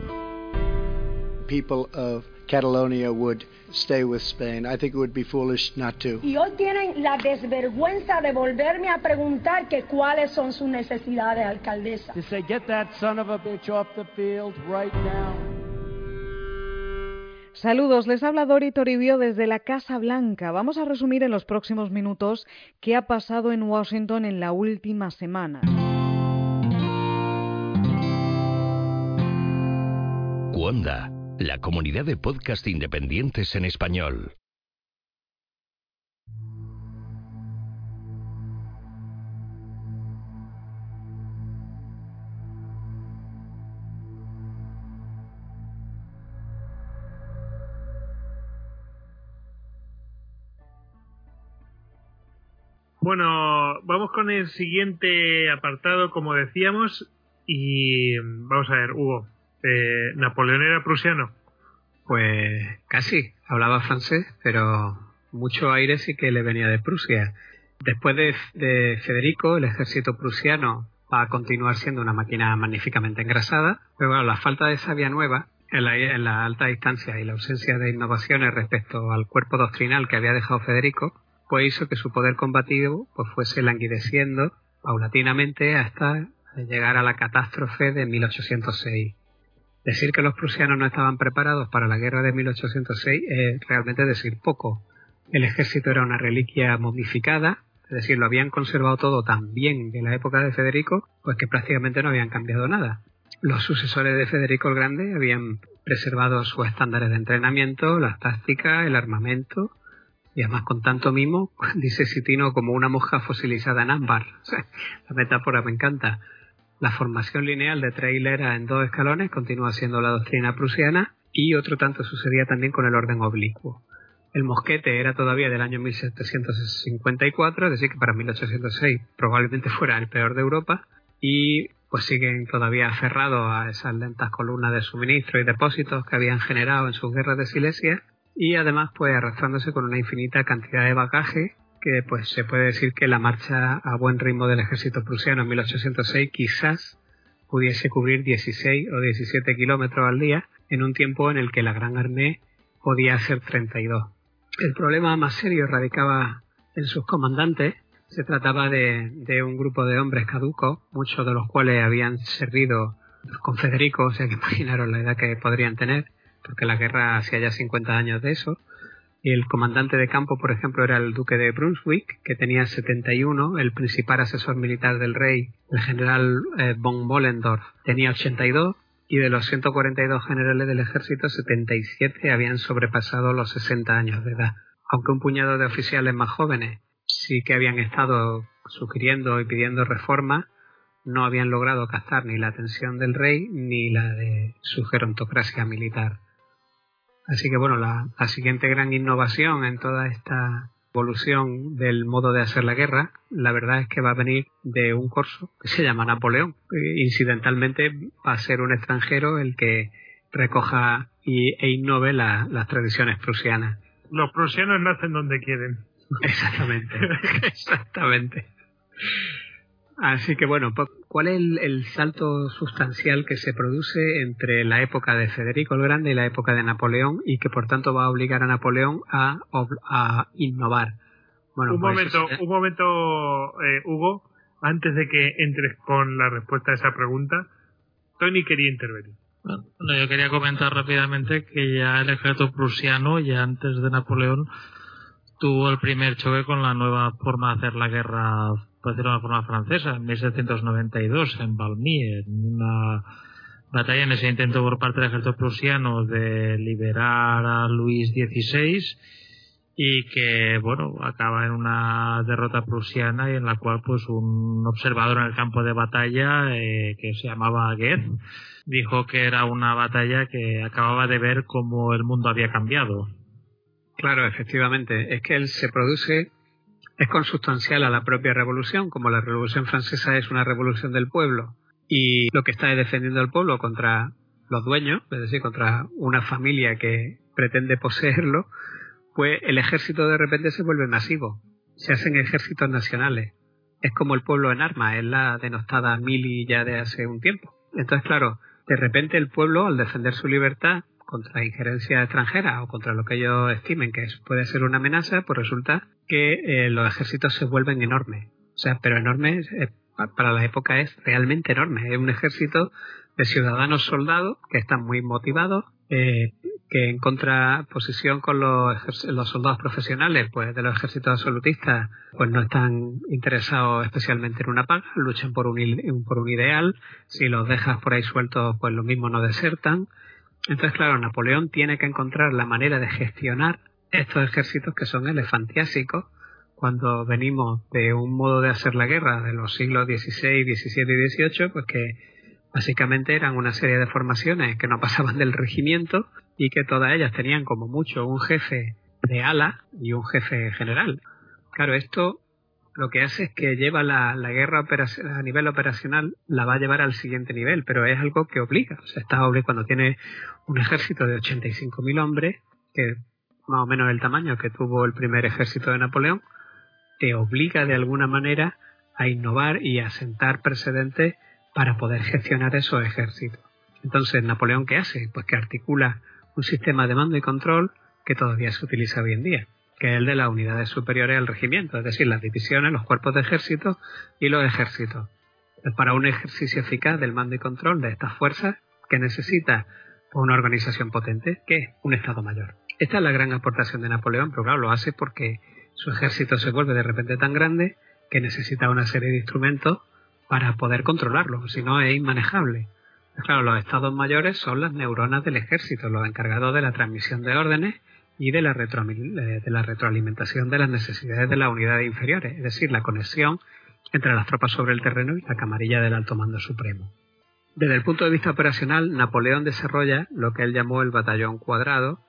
People of Catalonia would stay with Spain. I think it would be foolish not to. Y hoy tienen la desvergüenza de volverme a preguntar que cuáles son sus necesidades, alcaldesa. To say, get that son of a bitch off the field right now. Saludos, les habla Dori Toribio desde la Casa Blanca. Vamos a resumir en los próximos minutos qué ha pasado en Washington en la última semana. Cuonda, la comunidad de podcast independientes en español. Bueno, vamos con el siguiente apartado, como decíamos, y vamos a ver, Hugo, eh, ¿Napoleón era prusiano? Pues casi, hablaba francés, pero mucho aire sí que le venía de Prusia. Después de, Federico, el ejército prusiano va a continuar siendo una máquina magníficamente engrasada, pero bueno, la falta de sabia nueva en la, en la alta distancia y la ausencia de innovaciones respecto al cuerpo doctrinal que había dejado Federico pues hizo que su poder combativo pues fuese languideciendo paulatinamente hasta llegar a la catástrofe de 1806. Decir que los prusianos no estaban preparados para la guerra de 1806 es realmente decir poco. El ejército era una reliquia momificada, es decir, lo habían conservado todo tan bien de la época de Federico, pues que prácticamente no habían cambiado nada. Los sucesores de Federico el Grande habían preservado sus estándares de entrenamiento, las tácticas, el armamento, y además con tanto mimo, dice Citino como una mosca fosilizada en ámbar. la metáfora me encanta. La formación lineal de tres hileras en dos escalones continúa siendo la doctrina prusiana y otro tanto sucedía también con el orden oblicuo. El mosquete era todavía del año 1754, es decir, que para 1806 probablemente fuera el peor de Europa, y pues siguen todavía aferrados a esas lentas columnas de suministro y depósitos que habían generado en sus guerras de Silesia, y además pues arrastrándose con una infinita cantidad de bagaje que pues se puede decir que la marcha a buen ritmo del ejército prusiano en 1806 quizás pudiese cubrir 16 o 17 kilómetros al día en un tiempo en el que la Gran Armée podía hacer 32. El problema más serio radicaba en sus comandantes. Se trataba de, de un grupo de hombres caducos, muchos de los cuales habían servido con Federico, o sea que imaginaron la edad que podrían tener, porque la guerra hacía ya 50 años de eso. El comandante de campo, por ejemplo, era el duque de Brunswick, que tenía 71, el principal asesor militar del rey, el general eh, von Mollendorf, tenía 82, y de los 142 generales del ejército, 77 habían sobrepasado los 60 años de edad. Aunque un puñado de oficiales más jóvenes sí que habían estado sugiriendo y pidiendo reforma, no habían logrado captar ni la atención del rey ni la de su gerontocracia militar. Así que bueno, la, la siguiente gran innovación en toda esta evolución del modo de hacer la guerra, la verdad es que va a venir de un corso que se llama Napoleón. Incidentalmente va a ser un extranjero el que recoja y, e innove las tradiciones prusianas. Los prusianos nacen donde quieren. Exactamente, exactamente. Así que bueno, ¿cuál es el, salto sustancial que se produce entre la época de Federico el Grande y la época de Napoleón y que por tanto va a obligar a Napoleón a, a innovar? Bueno, un, pues, momento, un momento, eh, Hugo, antes de que entres con la respuesta a esa pregunta, Tony quería intervenir. Bueno, yo quería comentar rápidamente que ya el ejército prusiano, ya antes de Napoleón, tuvo el primer choque con la nueva forma de hacer la guerra por decirlo de una forma francesa, en 1792, en Valmy, en una batalla en ese intento por parte del ejército prusiano de liberar a Luis XVI y que, bueno, acaba en una derrota prusiana y en la cual, pues, un observador en el campo de batalla eh, que se llamaba Goethe dijo que era una batalla que acababa de ver cómo el mundo había cambiado. Claro, efectivamente. Es que él se produce es consustancial a la propia revolución, como la revolución francesa es una revolución del pueblo y lo que está es defendiendo al pueblo contra los dueños, es decir, contra una familia que pretende poseerlo, pues el ejército de repente se vuelve masivo, se hacen ejércitos nacionales. Es como el pueblo en armas, es la denostada mili ya de hace un tiempo. Entonces, claro, de repente el pueblo, al defender su libertad, contra injerencia extranjera o contra lo que ellos estimen que puede ser una amenaza, pues resulta que eh, los ejércitos se vuelven enormes. O sea, pero enormes eh, para la época es realmente enorme. Es un ejército de ciudadanos soldados que están muy motivados, eh, que en contraposición con los, los, soldados profesionales, pues de los ejércitos absolutistas, pues no están interesados especialmente en una paga, luchan por un, por un ideal. Si los dejas por ahí sueltos, pues lo mismo no desertan. Entonces, claro, Napoleón tiene que encontrar la manera de gestionar estos ejércitos que son elefantiásicos cuando venimos de un modo de hacer la guerra de los siglos XVI, XVII y XVIII, pues que básicamente eran una serie de formaciones que no pasaban del regimiento y que todas ellas tenían como mucho un jefe de ala y un jefe general. Claro, esto lo que hace es que lleva la, guerra a nivel operacional, la va a llevar al siguiente nivel, pero es algo que obliga. O sea, está cuando tiene un ejército de 85.000 hombres, que más o menos el tamaño que tuvo el primer ejército de Napoleón, te obliga de alguna manera a innovar y a sentar precedentes para poder gestionar esos ejércitos. Entonces, ¿Napoleón qué hace? Pues que articula un sistema de mando y control que todavía se utiliza hoy en día que es el de las unidades superiores al regimiento, es decir, las divisiones, los cuerpos de ejército y los ejércitos. Para un ejercicio eficaz del mando y control de estas fuerzas, que necesita una organización potente, que es un Estado Mayor. Esta es la gran aportación de Napoleón, pero claro, lo hace porque su ejército se vuelve de repente tan grande que necesita una serie de instrumentos para poder controlarlo, si no es inmanejable. Claro, los estados mayores son las neuronas del ejército, los encargados de la transmisión de órdenes y de la, de la retroalimentación de las necesidades de las unidades inferiores, es decir, la conexión entre las tropas sobre el terreno y la camarilla del alto mando supremo. Desde el punto de vista operacional, Napoleón desarrolla lo que él llamó el batallón cuadrado,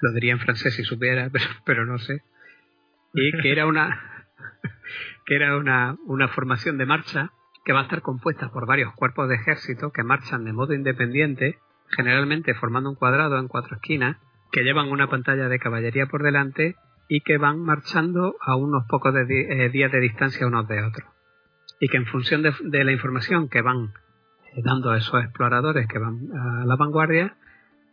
lo diría en francés si supiera, pero, no sé, y que era una que era una, una formación de marcha que va a estar compuesta por varios cuerpos de ejército que marchan de modo independiente, generalmente formando un cuadrado en cuatro esquinas, que llevan una pantalla de caballería por delante y que van marchando a unos pocos eh, días de distancia unos de otros. Y que en función de, la información que van eh, dando a esos exploradores que van a la vanguardia,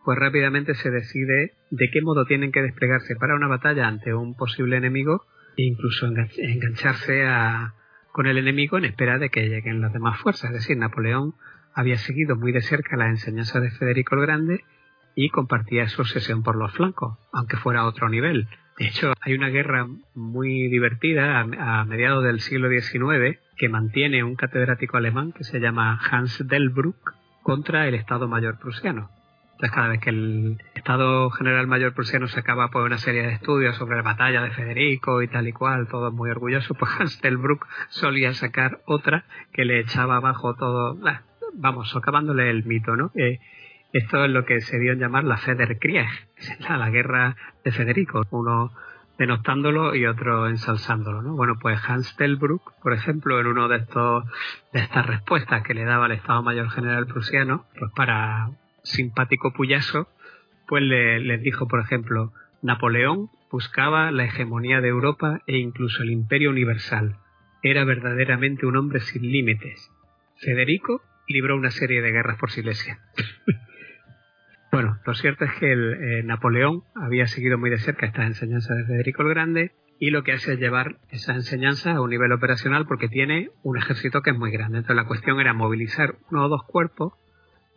pues rápidamente se decide de qué modo tienen que desplegarse para una batalla ante un posible enemigo e incluso engancharse con el enemigo en espera de que lleguen las demás fuerzas. Es decir, Napoleón había seguido muy de cerca las enseñanzas de Federico el Grande y compartía su obsesión por los flancos, aunque fuera a otro nivel. De hecho, hay una guerra muy divertida a, mediados del siglo XIX que mantiene un catedrático alemán que se llama Hans Delbruck contra el Estado Mayor prusiano. Entonces, cada vez que el Estado General Mayor prusiano sacaba por una serie de estudios sobre la batalla de Federico y tal y cual, todo muy orgulloso, pues Hans Delbruck solía sacar otra que le echaba abajo todo, vamos, socándole el mito, ¿no? Eh, Esto es lo que se dio en llamar la Federkrieg, la guerra de Federico, uno denostándolo y otro ensalzándolo. ¿no? Bueno, pues Hans Delbruck, por ejemplo, en uno de estos de estas respuestas que le daba al Estado Mayor General prusiano, pues para simpático puyaso, pues le, les dijo, por ejemplo, Napoleón buscaba la hegemonía de Europa e incluso el imperio universal. Era verdaderamente un hombre sin límites. Federico libró una serie de guerras por Silesia. bueno, lo cierto es que el, eh, Napoleón había seguido muy de cerca estas enseñanzas de Federico el Grande y lo que hace es llevar esa enseñanza a un nivel operacional porque tiene un ejército que es muy grande. Entonces la cuestión era movilizar uno o dos cuerpos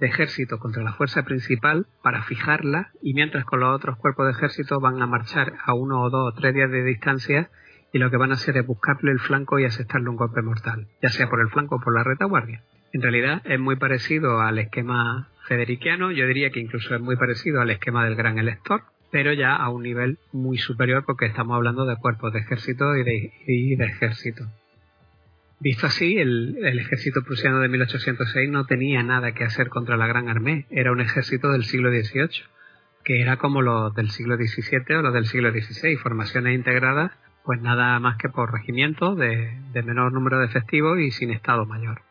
de ejército contra la fuerza principal para fijarla y mientras con los otros cuerpos de ejército van a marchar a uno o dos o tres días de distancia y lo que van a hacer es buscarle el flanco y aceptarle un golpe mortal, ya sea por el flanco o por la retaguardia. En realidad es muy parecido al esquema federiciano, yo diría que incluso es muy parecido al esquema del gran elector, pero ya a un nivel muy superior porque estamos hablando de cuerpos de ejército y de, ejército. Visto así, el, el, ejército prusiano de 1806 no tenía nada que hacer contra la Gran Armée, era un ejército del siglo XVIII, que era como los del siglo XVII o los del siglo XVI, formaciones integradas, pues nada más que por regimiento de, de menor número de efectivos y sin Estado Mayor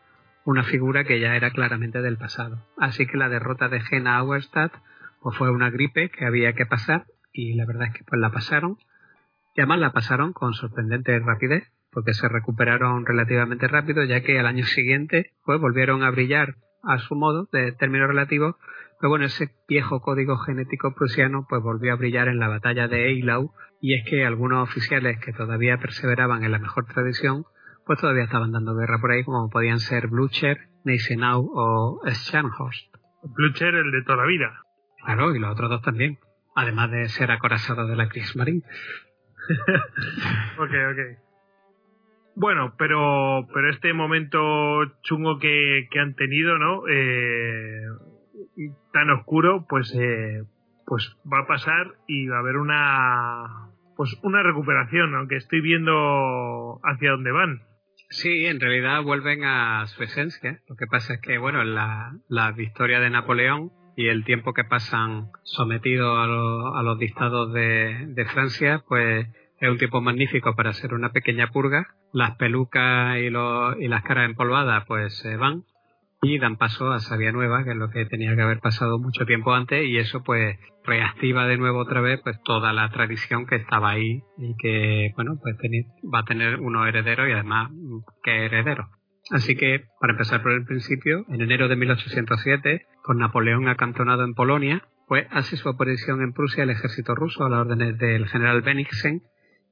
una figura que ya era claramente del pasado. Así que la derrota de Jena Auerstadt pues fue una gripe que había que pasar y la verdad es que pues la pasaron. Y además la pasaron con sorprendente rapidez porque se recuperaron relativamente rápido ya que al año siguiente pues volvieron a brillar a su modo de términos relativos pero bueno ese viejo código genético prusiano pues volvió a brillar en la batalla de Eylau y es que algunos oficiales que todavía perseveraban en la mejor tradición pues todavía estaban dando guerra por ahí, como podían ser Blucher, Neisenau o Scharnhorst. Blucher, el de toda la vida. Claro, y los otros dos también. Además de ser acorazado de la Kriegsmarine. ok, ok. Bueno, pero, pero este momento chungo que, que han tenido, ¿no? Eh, tan oscuro, pues, eh, pues va a pasar y va a haber una, pues una recuperación, aunque estoy viendo hacia dónde van. Sí, en realidad vuelven a su esencia. Lo que pasa es que, bueno, la, la victoria de Napoleón y el tiempo que pasan sometidos a, a los dictados de, de, Francia, pues es un tiempo magnífico para hacer una pequeña purga. Las pelucas y, los, y las caras empolvadas, pues se van y dan paso a Sabia Nueva, que es lo que tenía que haber pasado mucho tiempo antes, y eso pues reactiva de nuevo otra vez pues toda la tradición que estaba ahí y que bueno pues va a tener unos herederos y además que herederos. Así que, para empezar por el principio, en enero de 1807, con Napoleón acantonado en Polonia, pues hace su aparición en Prusia el ejército ruso a las órdenes del general Bennigsen,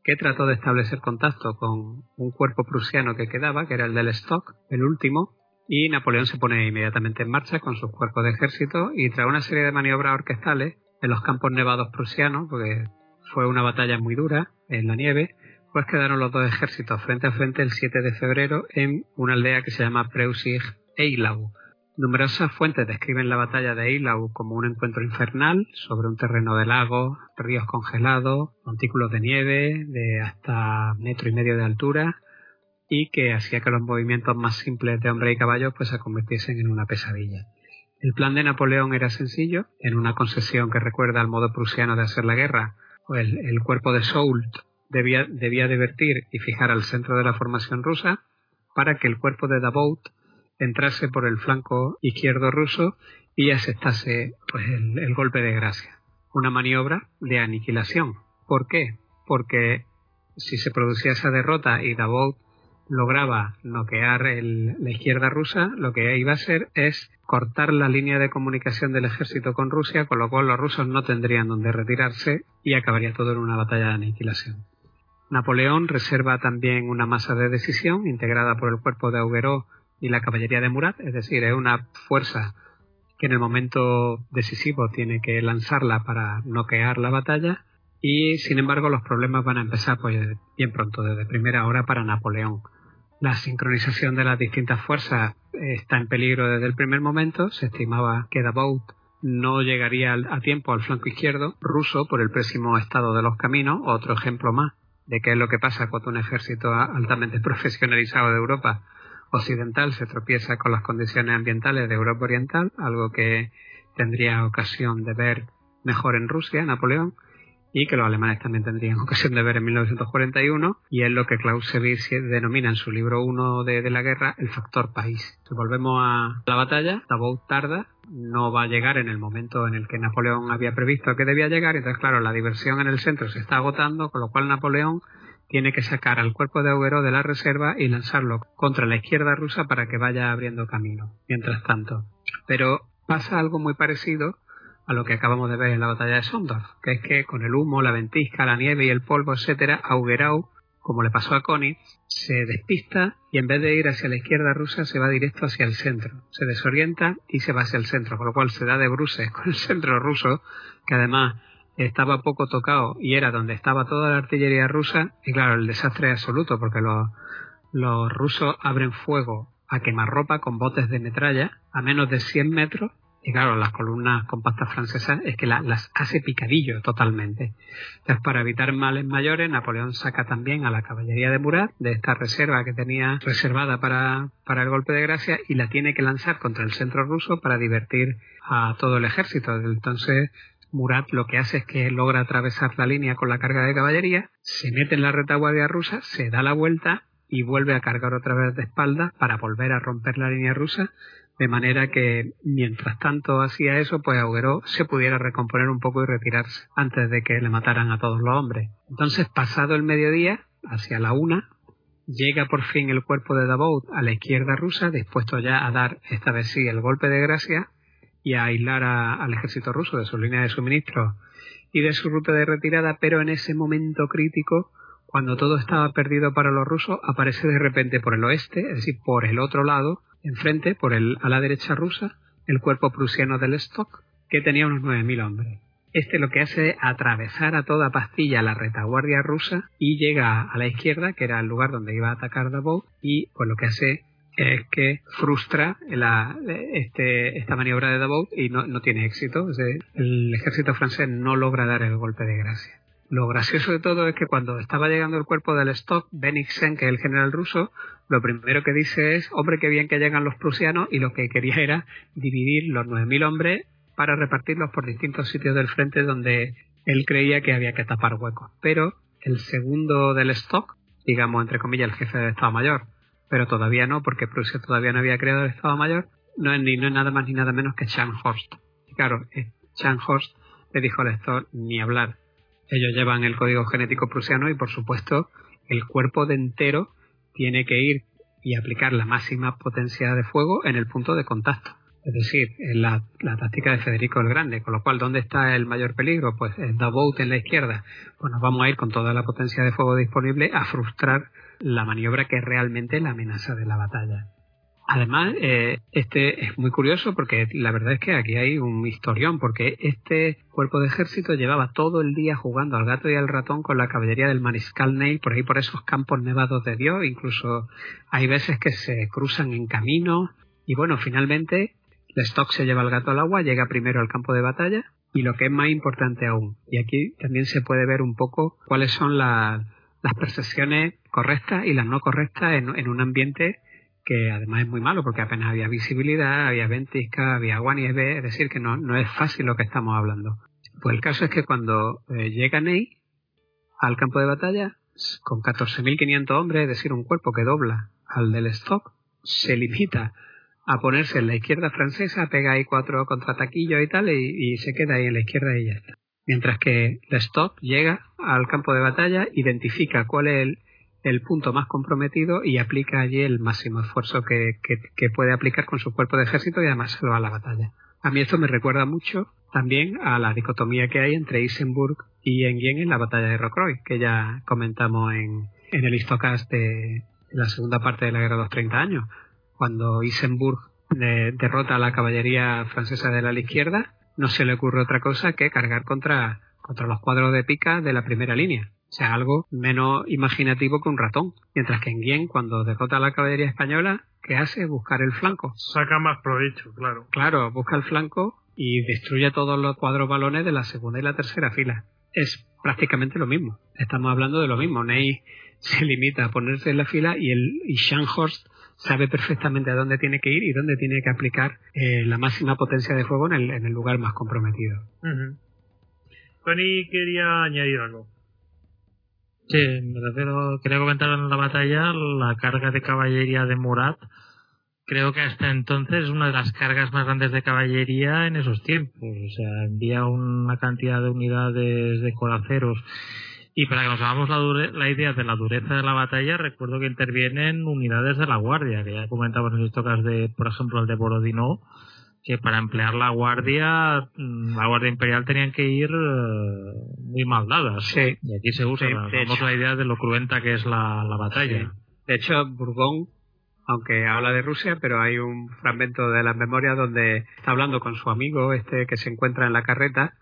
que trató de establecer contacto con un cuerpo prusiano que quedaba, que era el del Stock, el último, y Napoleón se pone inmediatamente en marcha con sus cuerpos de ejército y trae una serie de maniobras orquestales en los campos nevados prusianos, porque fue una batalla muy dura en la nieve, pues quedaron los dos ejércitos frente a frente el 7 de febrero en una aldea que se llama Preusig-Eylau. Numerosas fuentes describen la batalla de Eylau como un encuentro infernal sobre un terreno de lago, ríos congelados, montículos de nieve de hasta metro y medio de altura y que hacía que los movimientos más simples de hombre y caballo pues se convirtiesen en una pesadilla. El plan de Napoleón era sencillo, en una concesión que recuerda al modo prusiano de hacer la guerra, el, el cuerpo de Soult debía, debía divertir y fijar al centro de la formación rusa para que el cuerpo de Davout entrase por el flanco izquierdo ruso y aceptase pues, el, el golpe de gracia. Una maniobra de aniquilación. ¿Por qué? Porque si se producía esa derrota y Davout lograba noquear el, la izquierda rusa, lo que iba a hacer es cortar la línea de comunicación del ejército con Rusia, con lo cual los rusos no tendrían donde retirarse y acabaría todo en una batalla de aniquilación. Napoleón reserva también una masa de decisión integrada por el cuerpo de Augueró y la caballería de Murat, es decir, es una fuerza que en el momento decisivo tiene que lanzarla para noquear la batalla y sin embargo los problemas van a empezar pues, bien pronto, desde primera hora para Napoleón. La sincronización de las distintas fuerzas está en peligro desde el primer momento. Se estimaba que Davout no llegaría a tiempo al flanco izquierdo ruso por el pésimo estado de los caminos. Otro ejemplo más de qué es lo que pasa cuando un ejército altamente profesionalizado de Europa occidental se tropieza con las condiciones ambientales de Europa Oriental, algo que tendría ocasión de ver mejor en Rusia, Napoleón, y que los alemanes también tendrían ocasión de ver en 1941, y es lo que Clausewitz denomina en su libro 1 de, la guerra el factor país. Si volvemos a la batalla, Davout tarda, no va a llegar en el momento en el que Napoleón había previsto que debía llegar, entonces claro, la diversión en el centro se está agotando, con lo cual Napoleón tiene que sacar al cuerpo de Auguero de la reserva y lanzarlo contra la izquierda rusa para que vaya abriendo camino. Mientras tanto. Pero pasa algo muy parecido a lo que acabamos de ver en la batalla de Sondorf, que es que con el humo, la ventisca, la nieve y el polvo, etcétera, Augerau, como le pasó a Connie, se despista y en vez de ir hacia la izquierda rusa se va directo hacia el centro. Se desorienta y se va hacia el centro, con lo cual se da de bruces con el centro ruso, que además estaba poco tocado y era donde estaba toda la artillería rusa, y claro, el desastre es absoluto porque los, los rusos abren fuego a quemarropa con botes de metralla a menos de 100 metros y claro, las columnas compactas francesas es que las hace picadillo totalmente. Entonces, para evitar males mayores, Napoleón saca también a la caballería de Murat de esta reserva que tenía reservada para, para el golpe de gracia y la tiene que lanzar contra el centro ruso para divertir a todo el ejército. Entonces, Murat lo que hace es que logra atravesar la línea con la carga de caballería, se mete en la retaguardia rusa, se da la vuelta y vuelve a cargar otra vez de espalda para volver a romper la línea rusa de manera que mientras tanto hacía eso, pues Auguero se pudiera recomponer un poco y retirarse antes de que le mataran a todos los hombres. Entonces, pasado el mediodía, hacia la una, llega por fin el cuerpo de Davout a la izquierda rusa, dispuesto ya a dar esta vez sí el golpe de gracia y a aislar al ejército ruso de su línea de suministro y de su ruta de retirada, pero en ese momento crítico, cuando todo estaba perdido para los rusos, aparece de repente por el oeste, es decir, por el otro lado, enfrente, por el, a la derecha rusa, el cuerpo prusiano del Stock, que tenía unos 9.000 hombres. Este lo que hace es atravesar a toda pastilla la retaguardia rusa y llega a la izquierda, que era el lugar donde iba a atacar Davout, y pues lo que hace es que frustra la, este, esta maniobra de Davout y no, no tiene éxito. el ejército francés no logra dar el golpe de gracia. Lo gracioso de todo es que cuando estaba llegando el cuerpo del stock, Bennigsen, que es el general ruso, lo primero que dice es, hombre, qué bien que llegan los prusianos, y lo que quería era dividir los 9.000 hombres para repartirlos por distintos sitios del frente donde él creía que había que tapar huecos. Pero el segundo del stock, digamos entre comillas el jefe del Estado Mayor, pero todavía no, porque Prusia todavía no había creado el Estado Mayor, no es, ni, no es nada más ni nada menos que Scharnhorst. Y claro, Scharnhorst le dijo al Estado ni hablar. Ellos llevan el código genético prusiano y por supuesto el cuerpo de entero tiene que ir y aplicar la máxima potencia de fuego en el punto de contacto. Es decir, en la, táctica de Federico el Grande, con lo cual, ¿dónde está el mayor peligro? Pues en Davout en la izquierda. Pues nos vamos a ir con toda la potencia de fuego disponible a frustrar la maniobra que es realmente la amenaza de la batalla. Además, eh, este es muy curioso porque la verdad es que aquí hay un historión, porque este cuerpo de ejército llevaba todo el día jugando al gato y al ratón con la caballería del mariscal Ney por ahí por esos campos nevados de Dios, incluso hay veces que se cruzan en camino y bueno, finalmente stock se lleva el gato al agua, llega primero al campo de batalla y lo que es más importante aún, y aquí también se puede ver un poco cuáles son las percepciones correctas y las no correctas en un ambiente que además es muy malo porque apenas había visibilidad, había ventisca, había agua nieve, es decir, que no, no es fácil lo que estamos hablando. Pues el caso es que cuando eh, llega Ney al campo de batalla, con 14.500 hombres, es decir, un cuerpo que dobla al del stock, se limita a ponerse en la izquierda francesa, pega ahí cuatro contraataquillos y tal, y, y, se queda ahí en la izquierda y ya está. Mientras que el stock llega al campo de batalla, identifica cuál es el, el punto más comprometido y aplica allí el máximo esfuerzo que, que, puede aplicar con su cuerpo de ejército y además se va a la batalla. A mí esto me recuerda mucho también a la dicotomía que hay entre Isenburg y Enghien en la batalla de Rocroi, que ya comentamos en, en el histocast de la segunda parte de la guerra de los 30 años, cuando Isenburg derrota a la caballería francesa de la izquierda, no se le ocurre otra cosa que cargar contra, contra los cuadros de pica de la primera línea sea, algo menos imaginativo que un ratón. Mientras que en Guien, cuando derrota a la caballería española, ¿qué hace? Buscar el flanco. Saca más provecho, claro. Claro, busca el flanco y destruye todos los cuadros balones de la segunda y la tercera fila. Es prácticamente lo mismo. Estamos hablando de lo mismo. Ney se limita a ponerse en la fila y el y sabe perfectamente a dónde tiene que ir y dónde tiene que aplicar eh, la máxima potencia de fuego en el, en el lugar más comprometido. Tony quería añadir algo. Sí, me refiero, quería comentar en la batalla la carga de caballería de Murat. Creo que hasta entonces es una de las cargas más grandes de caballería en esos tiempos. O sea, envía una cantidad de unidades de coraceros. Y para que nos hagamos la, la idea de la dureza de la batalla, recuerdo que intervienen unidades de la Guardia, que ya comentamos en tocas de, por ejemplo, el de Borodino, que para emplear la guardia, mm, la guardia imperial tenían que ir eh, muy mal dadas. Sí. Y aquí se usa, la idea de lo cruenta que es la, batalla. De hecho, Bourgogne, aunque habla de Rusia, pero hay un fragmento de las memorias donde está hablando con su amigo, este que se encuentra en la carreta,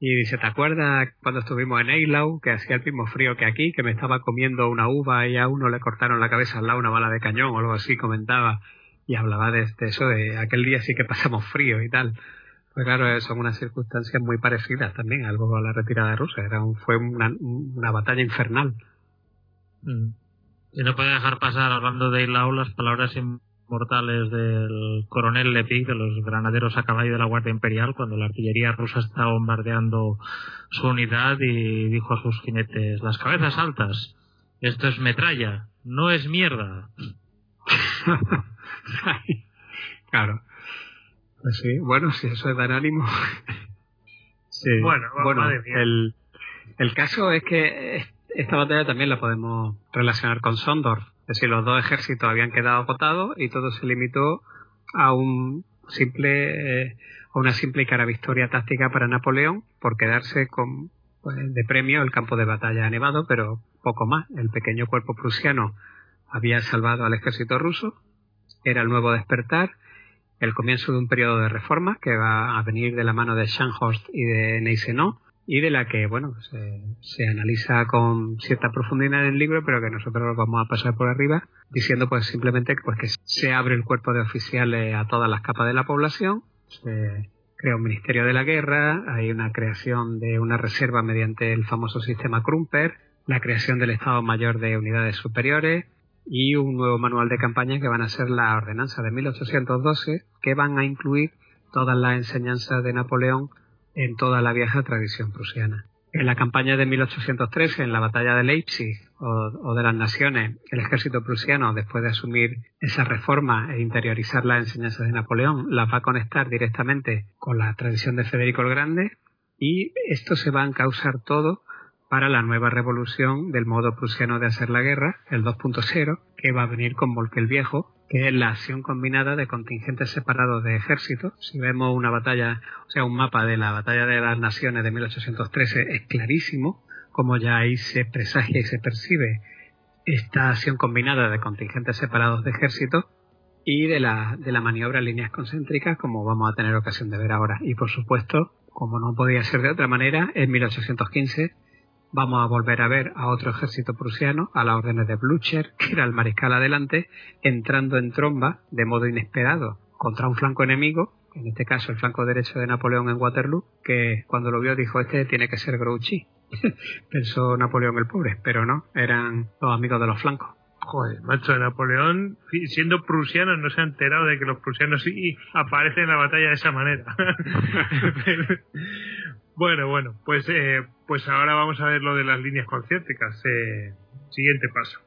y dice, ¿te acuerdas cuando estuvimos en Eilau, que hacía el mismo frío que aquí, que me estaba comiendo una uva y a uno le cortaron la cabeza al lado una bala de cañón o algo así, comentaba y hablaba de, eso, de aquel día sí que pasamos frío y tal. Pues claro, son unas circunstancias muy parecidas también, algo a la retirada rusa. Era un, fue una, una batalla infernal. Mm. Y no puede dejar pasar, hablando de Ilau, las palabras inmortales del coronel Lepic, de los granaderos a caballo de la Guardia Imperial, cuando la artillería rusa estaba bombardeando su unidad y dijo a sus jinetes, las cabezas altas, esto es metralla, no es mierda. claro. Pues sí, bueno, si eso es dar ánimo. sí. Bueno, bueno el, el caso es que esta batalla también la podemos relacionar con Sondor. Es decir, los dos ejércitos habían quedado agotados y todo se limitó a un simple eh, a una simple y cara victoria táctica para Napoleón por quedarse con pues, de premio el campo de batalla nevado, pero poco más. El pequeño cuerpo prusiano había salvado al ejército ruso era el nuevo despertar, el comienzo de un periodo de reforma que va a venir de la mano de Scharnhorst y de Neisenau y de la que, bueno, se, analiza con cierta profundidad en el libro, pero que nosotros vamos a pasar por arriba, diciendo pues simplemente pues, que se abre el cuerpo de oficiales a todas las capas de la población, se crea un Ministerio de la Guerra, hay una creación de una reserva mediante el famoso sistema Krumper, la creación del Estado Mayor de Unidades Superiores, y un nuevo manual de campaña que van a ser la ordenanza de 1812 que van a incluir todas las enseñanzas de Napoleón en toda la vieja tradición prusiana. En la campaña de 1813, en la batalla de Leipzig o, de las Naciones, el ejército prusiano, después de asumir esa reforma e interiorizar las enseñanzas de Napoleón, las va a conectar directamente con la tradición de Federico el Grande y esto se va a causar todo para la nueva revolución del modo prusiano de hacer la guerra, el 2.0, que va a venir con Volque Viejo, que es la acción combinada de contingentes separados de ejércitos. Si vemos una batalla, o sea, un mapa de la batalla de las naciones de 1813, es clarísimo, como ya ahí se presagia y se percibe esta acción combinada de contingentes separados de ejércitos y de la, de la maniobra en líneas concéntricas, como vamos a tener ocasión de ver ahora. Y por supuesto, como no podía ser de otra manera, en 1815 vamos a volver a ver a otro ejército prusiano, a las órdenes de Blücher, que era el mariscal adelante, entrando en tromba de modo inesperado contra un flanco enemigo, en este caso el flanco derecho de Napoleón en Waterloo, que cuando lo vio dijo, este tiene que ser Grouchy. Pensó Napoleón el pobre, pero no, eran los amigos de los flancos. Joder, macho, Napoleón, siendo prusiano, no se ha enterado de que los prusianos sí aparecen en la batalla de esa manera. Bueno, bueno, pues, eh, pues ahora vamos a ver lo de las líneas concéntricas. Eh, siguiente paso.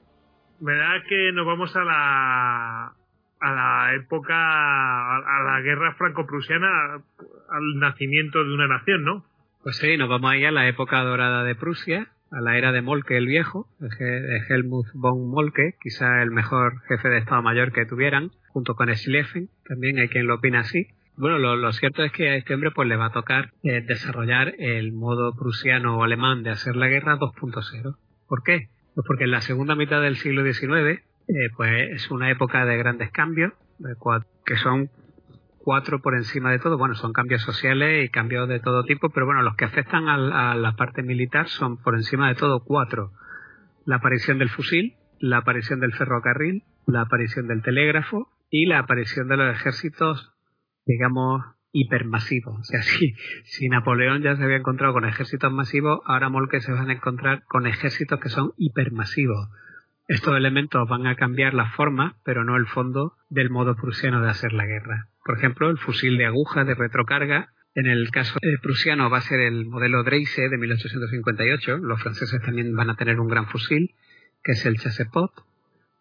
Me da que nos vamos a la, a la época, a, la guerra franco-prusiana, al nacimiento de una nación, ¿no? Pues sí, nos vamos ahí a la época dorada de Prusia, a la era de Molke el Viejo, de Helmut von Molke, quizá el mejor jefe de Estado Mayor que tuvieran, junto con Schlieffen, también hay quien lo opina así. Bueno, lo, cierto es que a este hombre pues le va a tocar eh, desarrollar el modo prusiano o alemán de hacer la guerra 2.0. ¿Por qué? Pues porque en la segunda mitad del siglo XIX eh, pues es una época de grandes cambios, que son cuatro por encima de todo. Bueno, son cambios sociales y cambios de todo tipo, pero bueno, los que afectan a, a la parte militar son por encima de todo cuatro. La aparición del fusil, la aparición del ferrocarril, la aparición del telégrafo y la aparición de los ejércitos digamos, hipermasivo. O sea, si, si Napoleón ya se había encontrado con ejércitos masivos, ahora Molke se van a encontrar con ejércitos que son hipermasivos. Estos elementos van a cambiar la forma, pero no el fondo, del modo prusiano de hacer la guerra. Por ejemplo, el fusil de aguja de retrocarga, en el caso prusiano va a ser el modelo Dreise de 1858, los franceses también van a tener un gran fusil, que es el Chassepot.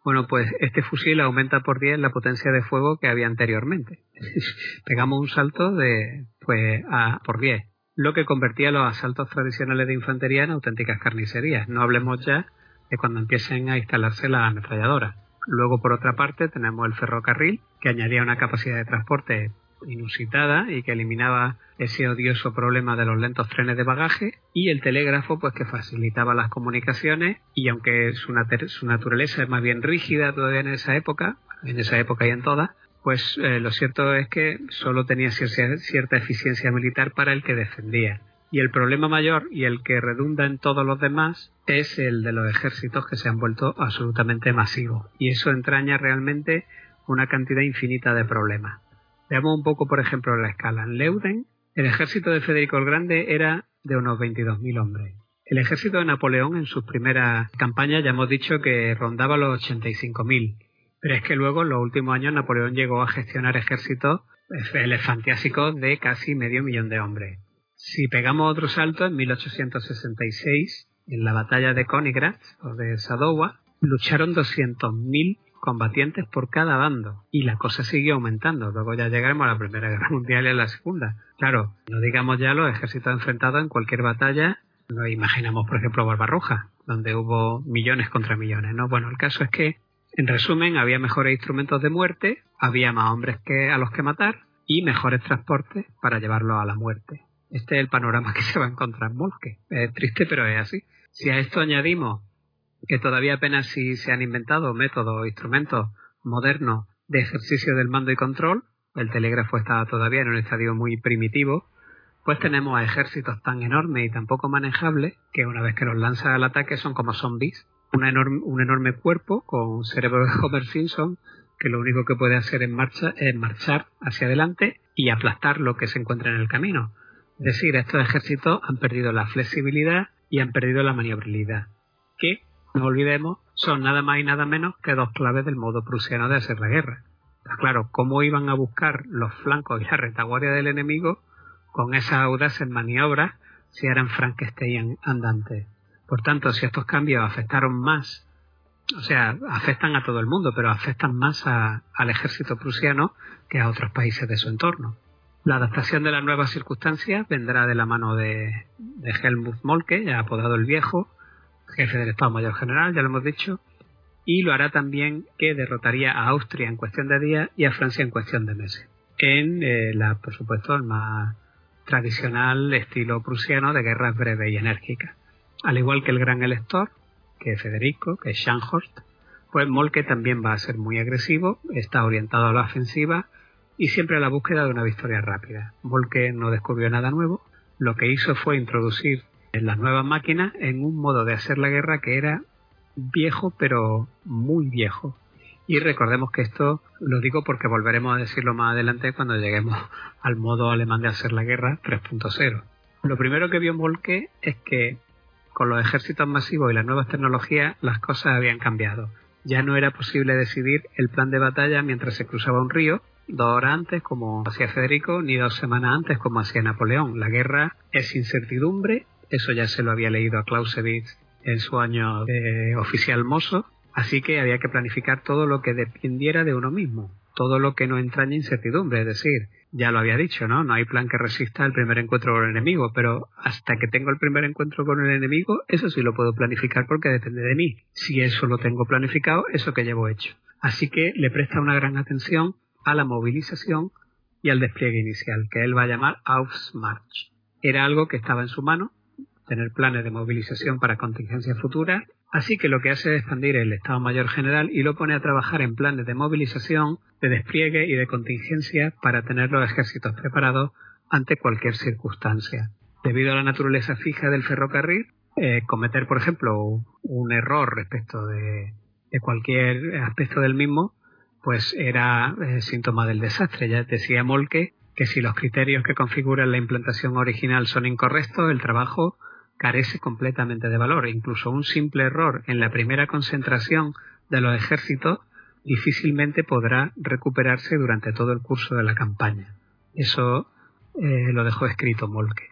Bueno, pues este fusil aumenta por 10 la potencia de fuego que había anteriormente. Pegamos un salto de, pues, a por 10 lo que convertía los asaltos tradicionales de infantería en auténticas carnicerías. No hablemos ya de cuando empiecen a instalarse las ametralladoras. Luego, por otra parte, tenemos el ferrocarril, que añadía una capacidad de transporte inusitada y que eliminaba ese odioso problema de los lentos trenes de bagaje y el telégrafo pues que facilitaba las comunicaciones y aunque su, su naturaleza es más bien rígida todavía en esa época, en esa época y en todas, pues eh, lo cierto es que solo tenía cierta eficiencia militar para el que defendía. Y el problema mayor y el que redunda en todos los demás es el de los ejércitos que se han vuelto absolutamente masivos. Y eso entraña realmente una cantidad infinita de problemas. Veamos un poco, por ejemplo, la escala. En Leuden, el ejército de Federico el Grande era de unos 22.000 hombres. El ejército de Napoleón en sus primeras campañas ya hemos dicho que rondaba los 85.000 pero es que luego en los últimos años Napoleón llegó a gestionar ejércitos elefantiásicos de casi medio millón de hombres. Si pegamos otro salto, en 1866, en la batalla de Königgrätz o de Sadowa, lucharon 200.000 combatientes por cada bando y la cosa siguió aumentando. Luego ya llegaremos a la Primera Guerra Mundial y a la Segunda. Claro, no digamos ya los ejércitos enfrentados en cualquier batalla. No imaginamos, por ejemplo, Barbarroja, donde hubo millones contra millones. ¿no? Bueno, el caso es que en resumen, había mejores instrumentos de muerte, había más hombres que a los que matar y mejores transportes para llevarlos a la muerte. Este es el panorama que se va a encontrar en Molke. Es triste, pero es así. Si a esto añadimos que todavía apenas si se han inventado métodos o instrumentos modernos de ejercicio del mando y control, el telégrafo está todavía en un estadio muy primitivo, pues tenemos a ejércitos tan enormes y tan poco manejables que una vez que los lanza al ataque son como zombies enorme, un enorme cuerpo con cerebro de Homer Simpson que lo único que puede hacer en marcha es marchar hacia adelante y aplastar lo que se encuentra en el camino. Es decir, estos ejércitos han perdido la flexibilidad y han perdido la maniobrabilidad, que, no olvidemos, son nada más y nada menos que dos claves del modo prusiano de hacer la guerra. claro, ¿cómo iban a buscar los flancos y la retaguardia del enemigo con esas audaces maniobras si eran Frankenstein andantes? Por tanto, si estos cambios afectaron más, o sea, afectan a todo el mundo, pero afectan más al ejército prusiano que a otros países de su entorno. La adaptación de las nuevas circunstancias vendrá de la mano de, Helmut Molke, apodado el Viejo, jefe del Estado Mayor General, ya lo hemos dicho, y lo hará también que derrotaría a Austria en cuestión de días y a Francia en cuestión de meses. En eh, la, por supuesto, el más tradicional estilo prusiano de guerras breves y enérgicas. Al igual que el gran elector, que es Federico, que es Scharnhorst, pues Molke también va a ser muy agresivo, está orientado a la ofensiva y siempre a la búsqueda de una victoria rápida. Molke no descubrió nada nuevo, lo que hizo fue introducir las nuevas máquinas en un modo de hacer la guerra que era viejo pero muy viejo. Y recordemos que esto lo digo porque volveremos a decirlo más adelante cuando lleguemos al modo alemán de hacer la guerra 3.0. Lo primero que vio Molke es que con los ejércitos masivos y las nuevas tecnologías, las cosas habían cambiado. Ya no era posible decidir el plan de batalla mientras se cruzaba un río, dos horas antes como hacía Federico, ni dos semanas antes como hacía Napoleón. La guerra es incertidumbre, eso ya se lo había leído a Clausewitz en su año de oficial mozo, así que había que planificar todo lo que dependiera de uno mismo, todo lo que no entraña incertidumbre, es decir, ya lo había dicho, ¿no? No hay plan que resista el primer encuentro con el enemigo, pero hasta que tengo el primer encuentro con el enemigo, eso sí lo puedo planificar porque depende de mí. Si eso lo tengo planificado, eso que llevo hecho. Así que le presta una gran atención a la movilización y al despliegue inicial, que él va a llamar Aufmarsch. Era algo que estaba en su mano, tener planes de movilización para contingencias futuras Así que lo que hace es expandir el Estado Mayor General y lo pone a trabajar en planes de movilización, de despliegue y de contingencia para tener los ejércitos preparados ante cualquier circunstancia. Debido a la naturaleza fija del ferrocarril, eh, cometer, por ejemplo, un error respecto de, cualquier aspecto del mismo, pues era eh, síntoma del desastre. Ya decía Molke que si los criterios que configuran la implantación original son incorrectos, el trabajo carece completamente de valor. Incluso un simple error en la primera concentración de los ejércitos difícilmente podrá recuperarse durante todo el curso de la campaña. Eso eh, lo dejó escrito Molke.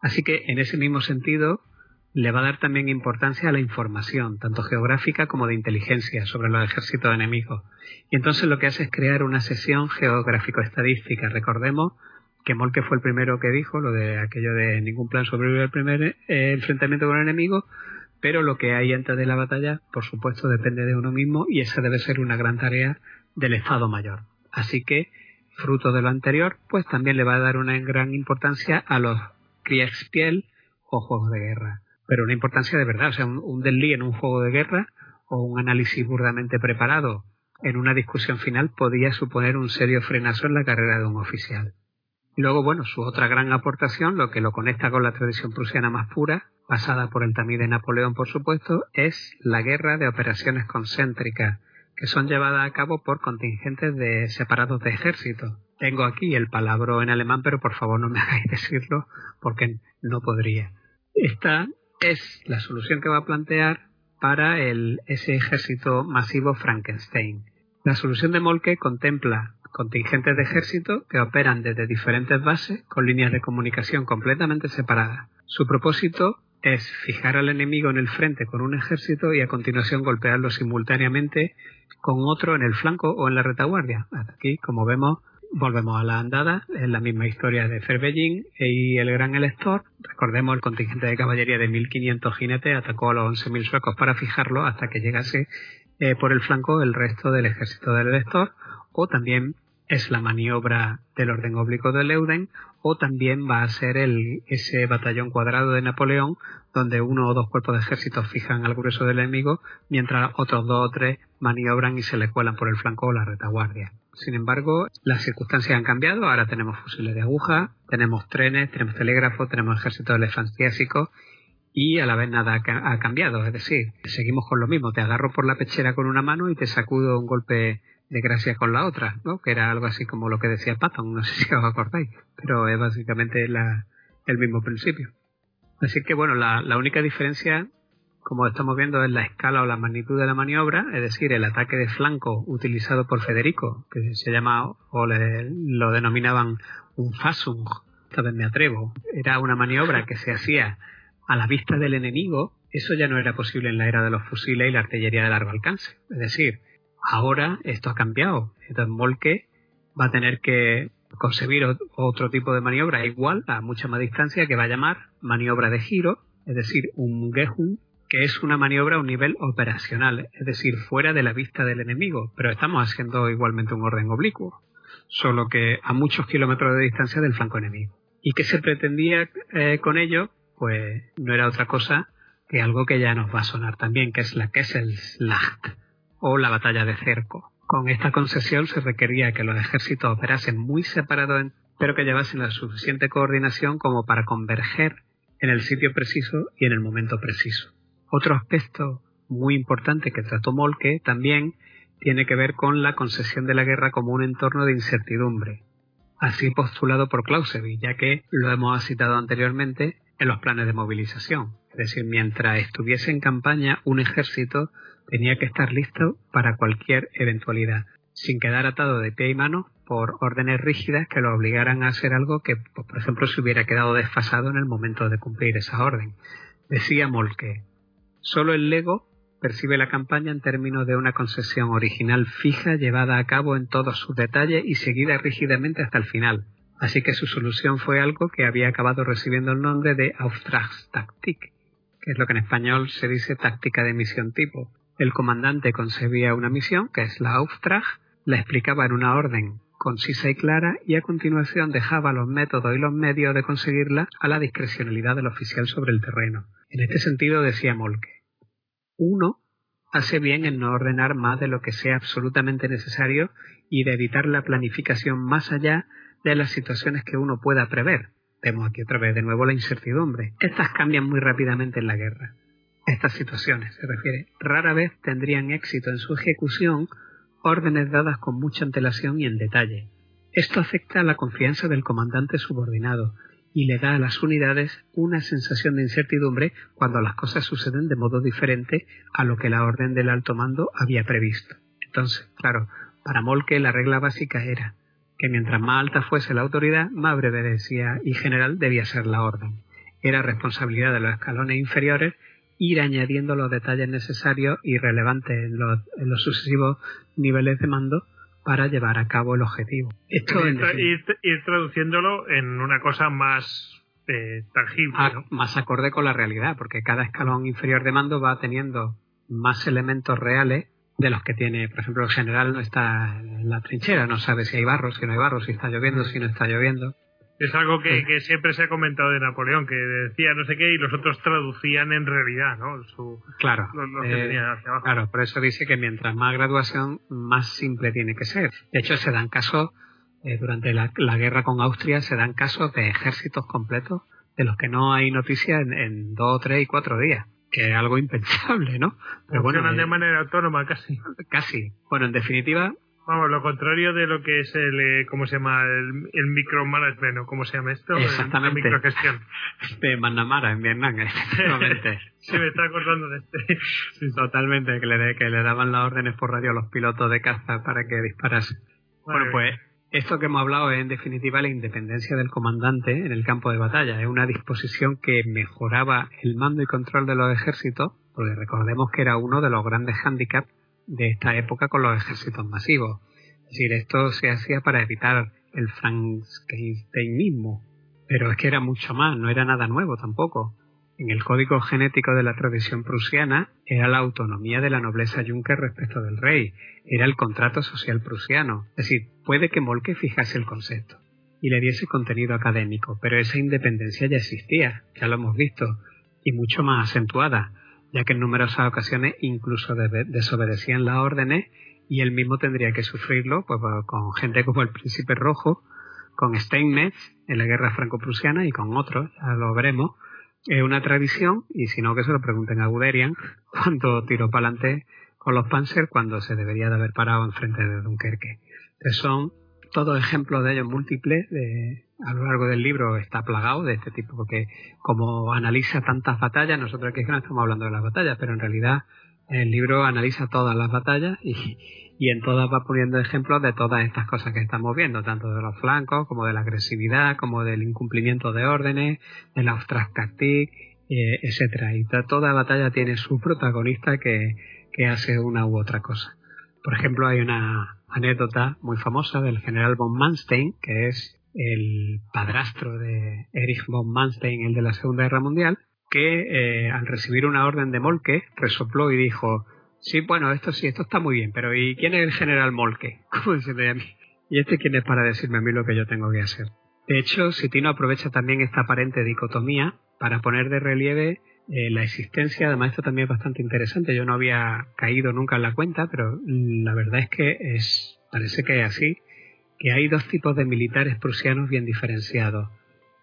Así que en ese mismo sentido le va a dar también importancia a la información, tanto geográfica como de inteligencia, sobre los ejércitos enemigos. Y entonces lo que hace es crear una sesión geográfico-estadística. Recordemos que Molke fue el primero que dijo lo de aquello de ningún plan sobrevive al primer eh, enfrentamiento con el enemigo, pero lo que hay antes de la batalla, por supuesto, depende de uno mismo y esa debe ser una gran tarea del Estado Mayor. Así que, fruto de lo anterior, pues también le va a dar una gran importancia a los Kriegspiel o juegos de guerra. Pero una importancia de verdad, o sea, un, un en un juego de guerra o un análisis burdamente preparado en una discusión final podía suponer un serio frenazo en la carrera de un oficial. Luego, bueno, su otra gran aportación, lo que lo conecta con la tradición prusiana más pura, pasada por el tamiz de Napoleón, por supuesto, es la guerra de operaciones concéntricas, que son llevadas a cabo por contingentes de separados de ejército. Tengo aquí el palabra en alemán, pero por favor no me hagáis decirlo porque no podría. Esta es la solución que va a plantear para el, ese ejército masivo Frankenstein. La solución de Molke contempla contingentes de ejército que operan desde diferentes bases con líneas de comunicación completamente separadas. Su propósito es fijar al enemigo en el frente con un ejército y a continuación golpearlo simultáneamente con otro en el flanco o en la retaguardia. Aquí, como vemos, volvemos a la andada, es la misma historia de Ferbellín y el gran elector. Recordemos el contingente de caballería de 1500 jinetes atacó a los 11.000 suecos para fijarlo hasta que llegase eh, por el flanco el resto del ejército del elector o también es la maniobra del orden oblicuo de Leuden, o también va a ser el, ese batallón cuadrado de Napoleón, donde uno o dos cuerpos de ejército fijan al grueso del enemigo, mientras otros dos o tres maniobran y se le cuelan por el flanco o la retaguardia. Sin embargo, las circunstancias han cambiado, ahora tenemos fusiles de aguja, tenemos trenes, tenemos telégrafos, tenemos ejércitos elefantiásicos y a la vez nada ha cambiado, es decir, seguimos con lo mismo, te agarro por la pechera con una mano y te sacudo un golpe de gracia con la otra, ¿no? Que era algo así como lo que decía Patton, no sé si os acordáis, pero es básicamente la, el mismo principio. Así que bueno, la, única diferencia, como estamos viendo, es la escala o la magnitud de la maniobra, es decir, el ataque de flanco utilizado por Federico, que se llama o le, lo denominaban un Fassung, esta vez me atrevo, era una maniobra que se hacía a la vista del enemigo, eso ya no era posible en la era de los fusiles y la artillería de largo alcance. Es decir, Ahora esto ha cambiado. Entonces Molke va a tener que concebir otro tipo de maniobra igual a mucha más distancia que va a llamar maniobra de giro, es decir, un Gehun, que es una maniobra a un nivel operacional, es decir, fuera de la vista del enemigo, pero estamos haciendo igualmente un orden oblicuo, solo que a muchos kilómetros de distancia del flanco enemigo. ¿Y qué se pretendía eh, con ello? Pues no era otra cosa que algo que ya nos va a sonar también, que es la Kesselslacht o la batalla de Cerco. Con esta concesión se requería que los ejércitos operasen muy separados, pero que llevasen la suficiente coordinación como para converger en el sitio preciso y en el momento preciso. Otro aspecto muy importante que trató Molke también tiene que ver con la concesión de la guerra como un entorno de incertidumbre, así postulado por Clausewitz, ya que lo hemos citado anteriormente en los planes de movilización. Es decir, mientras estuviese en campaña, un ejército tenía que estar listo para cualquier eventualidad, sin quedar atado de pie y mano por órdenes rígidas que lo obligaran a hacer algo que, pues, por ejemplo, se hubiera quedado desfasado en el momento de cumplir esa orden. Decía Molke, solo el Lego percibe la campaña en términos de una concesión original fija llevada a cabo en todos sus detalles y seguida rígidamente hasta el final. Así que su solución fue algo que había acabado recibiendo el nombre de Auftragstaktik, que es lo que en español se dice táctica de misión tipo, el comandante concebía una misión, que es la Auftrag, la explicaba en una orden concisa y clara y a continuación dejaba los métodos y los medios de conseguirla a la discrecionalidad del oficial sobre el terreno. En este sentido decía Molke, uno hace bien en no ordenar más de lo que sea absolutamente necesario y de evitar la planificación más allá de las situaciones que uno pueda prever. Vemos aquí otra vez de nuevo la incertidumbre. Estas cambian muy rápidamente en la guerra estas situaciones, se refiere, rara vez tendrían éxito en su ejecución órdenes dadas con mucha antelación y en detalle. Esto afecta a la confianza del comandante subordinado y le da a las unidades una sensación de incertidumbre cuando las cosas suceden de modo diferente a lo que la orden del alto mando había previsto. Entonces, claro, para Molke la regla básica era que mientras más alta fuese la autoridad, más breve decía y general debía ser la orden. Era responsabilidad de los escalones inferiores ir añadiendo los detalles necesarios y relevantes en los, en los sucesivos niveles de mando para llevar a cabo el objetivo. Esto ir, ir, traduciéndolo en una cosa más eh, tangible. Ah, más acorde con la realidad, porque cada escalón inferior de mando va teniendo más elementos reales de los que tiene, por ejemplo, el general no está en la trinchera, no sabe si hay barro, si no hay barro, si está lloviendo, si no está lloviendo. Es algo que, siempre se ha comentado de Napoleón, que decía no sé qué y los otros traducían en realidad, ¿no? Su, claro, eh, claro, por eso dice que mientras más graduación, más simple tiene que ser. De hecho, se dan casos, eh, durante la, guerra con Austria, se dan casos de ejércitos completos de los que no hay noticia en, dos, tres y cuatro días que es algo impensable, ¿no? Pero Funcionan de eh, manera autónoma casi. Casi. Bueno, en definitiva, Vamos, lo contrario de lo que es el, eh, ¿cómo se llama? El, el micromanagement, ¿o cómo se llama esto? Exactamente. La microgestión. De Manamara, en Vietnam, efectivamente. sí, me está acordando de este. Sí, totalmente, que le, que le daban las órdenes por radio a los pilotos de caza para que disparase. Bueno, pues esto que hemos hablado es en definitiva la independencia del comandante en el campo de batalla. Es una disposición que mejoraba el mando y control de los ejércitos, porque recordemos que era uno de los grandes hándicaps de esta época con los ejércitos masivos. Es decir, esto se hacía para evitar el frankensteinismo, pero es que era mucho más, no era nada nuevo tampoco. En el código genético de la tradición prusiana era la autonomía de la nobleza Junker respecto del rey, era el contrato social prusiano. Es decir, puede que Molke fijase el concepto y le diese contenido académico, pero esa independencia ya existía, ya lo hemos visto, y mucho más acentuada ya que en numerosas ocasiones incluso desobedecían las órdenes y él mismo tendría que sufrirlo pues, con gente como el Príncipe Rojo, con Steinmetz en la guerra franco-prusiana y con otros, ya lo veremos. Es una tradición, y si no que se lo pregunten a Guderian, cuando tiró para adelante con los Panzer cuando se debería de haber parado enfrente de Dunkerque. Todos ejemplos de ellos múltiples de, a lo largo del libro está plagado de este tipo, porque como analiza tantas batallas, nosotros aquí no estamos hablando de las batallas, pero en realidad el libro analiza todas las batallas y, en todas va poniendo ejemplos de todas estas cosas que estamos viendo, tanto de los flancos, como de la agresividad, como del incumplimiento de órdenes, de la Taktik, eh, etcétera. Y toda batalla tiene su protagonista que, que hace una u otra cosa. Por ejemplo, hay una anécdota muy famosa del general von Manstein, que es el padrastro de Erich von Manstein, el de la Segunda Guerra Mundial, que eh, al recibir una orden de Molke resopló y dijo, sí, bueno, esto sí, esto está muy bien, pero ¿y quién es el general Molke? ¿Cómo a mí? ¿Y este quién es para decirme a mí lo que yo tengo que hacer? De hecho, Sitino aprovecha también esta aparente dicotomía para poner de relieve eh, la existencia, además esto también es bastante interesante, yo no había caído nunca en la cuenta, pero la verdad es que es, parece que es así, que hay dos tipos de militares prusianos bien diferenciados,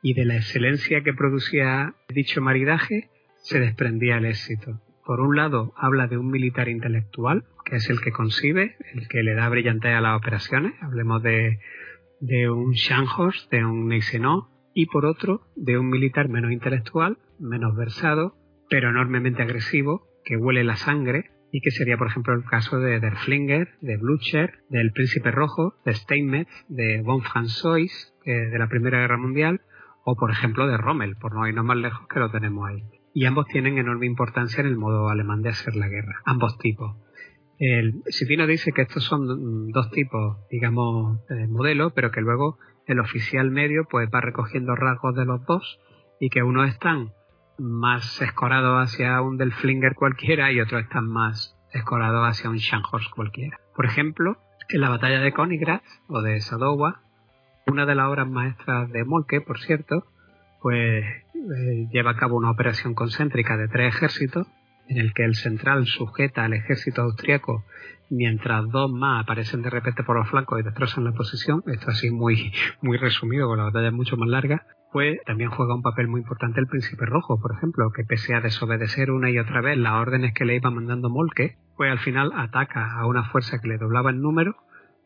y de la excelencia que producía dicho maridaje se desprendía el éxito. Por un lado, habla de un militar intelectual, que es el que concibe, el que le da brillantez a las operaciones, hablemos de, de un Scharnhorst, de un Gneisenau, y por otro, de un militar menos intelectual, menos versado, pero enormemente agresivo, que huele la sangre, y que sería, por ejemplo, el caso de Derflinger, de Blucher, del Príncipe Rojo, de Steinmetz, de von Franzois, de la Primera Guerra Mundial, o por ejemplo de Rommel, por no irnos más lejos que lo tenemos ahí. Y ambos tienen enorme importancia en el modo alemán de hacer la guerra, ambos tipos. El Sitino dice que estos son dos tipos, digamos, de modelo, pero que luego el oficial medio pues va recogiendo rasgos de los dos y que unos están más escorado hacia un del Flinger cualquiera y otros están más escorados hacia un Scharnhorst cualquiera. Por ejemplo, en la batalla de Königgrätz o de Sadowa, una de las obras maestras de Molke, por cierto, pues eh, lleva a cabo una operación concéntrica de tres ejércitos en el que el central sujeta al ejército austriaco mientras dos más aparecen de repente por los flancos y destrozan la posición. Esto así muy, muy resumido, porque la batalla es mucho más larga pues también juega un papel muy importante el Príncipe Rojo, por ejemplo, que pese a desobedecer una y otra vez las órdenes que le iba mandando Molke, pues al final ataca a una fuerza que le doblaba el número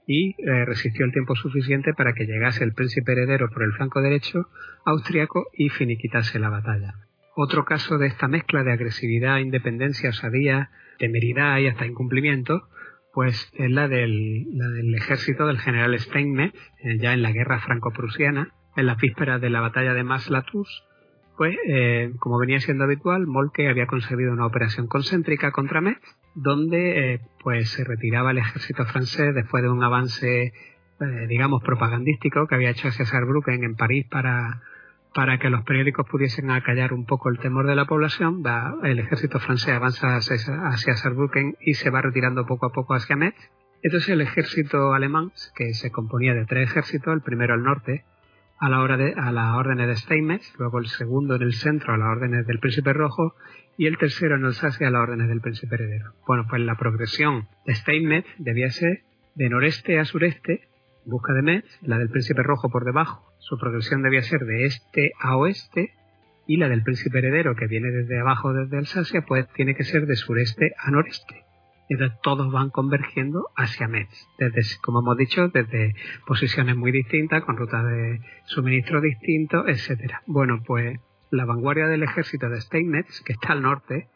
y eh, resistió el tiempo suficiente para que llegase el príncipe heredero por el flanco derecho austriaco y finiquitase la batalla. Otro caso de esta mezcla de agresividad, independencia, osadía, temeridad y hasta incumplimiento, pues es la del, ejército del general Steinmetz, eh, ya en la guerra franco-prusiana, en las vísperas de la batalla de Maslatus, pues, eh, como venía siendo habitual, Molke había conseguido una operación concéntrica contra Metz, donde eh, pues se retiraba el ejército francés después de un avance, digamos, propagandístico que había hecho hacia Saarbrücken en París para para que los periódicos pudiesen acallar un poco el temor de la población, va, el ejército francés avanza hacia, Saarbrücken y se va retirando poco a poco hacia Metz. Entonces el ejército alemán, que se componía de tres ejércitos, el primero al norte, a la, hora de, Steinmetz, luego el segundo en el centro a las órdenes del príncipe rojo y el tercero en Alsacia a las órdenes del príncipe heredero. Bueno, pues la progresión de Steinmetz debía ser de noreste a sureste, busca de Metz, la del príncipe rojo por debajo, su progresión debía ser de este a oeste y la del príncipe heredero que viene desde abajo desde Alsacia pues tiene que ser de sureste a noreste. Entonces todos van convergiendo hacia Metz, desde, como hemos dicho, desde posiciones muy distintas, con rutas de suministro distintos, etcétera. Bueno, pues la vanguardia del ejército de Steinmetz, que está al norte,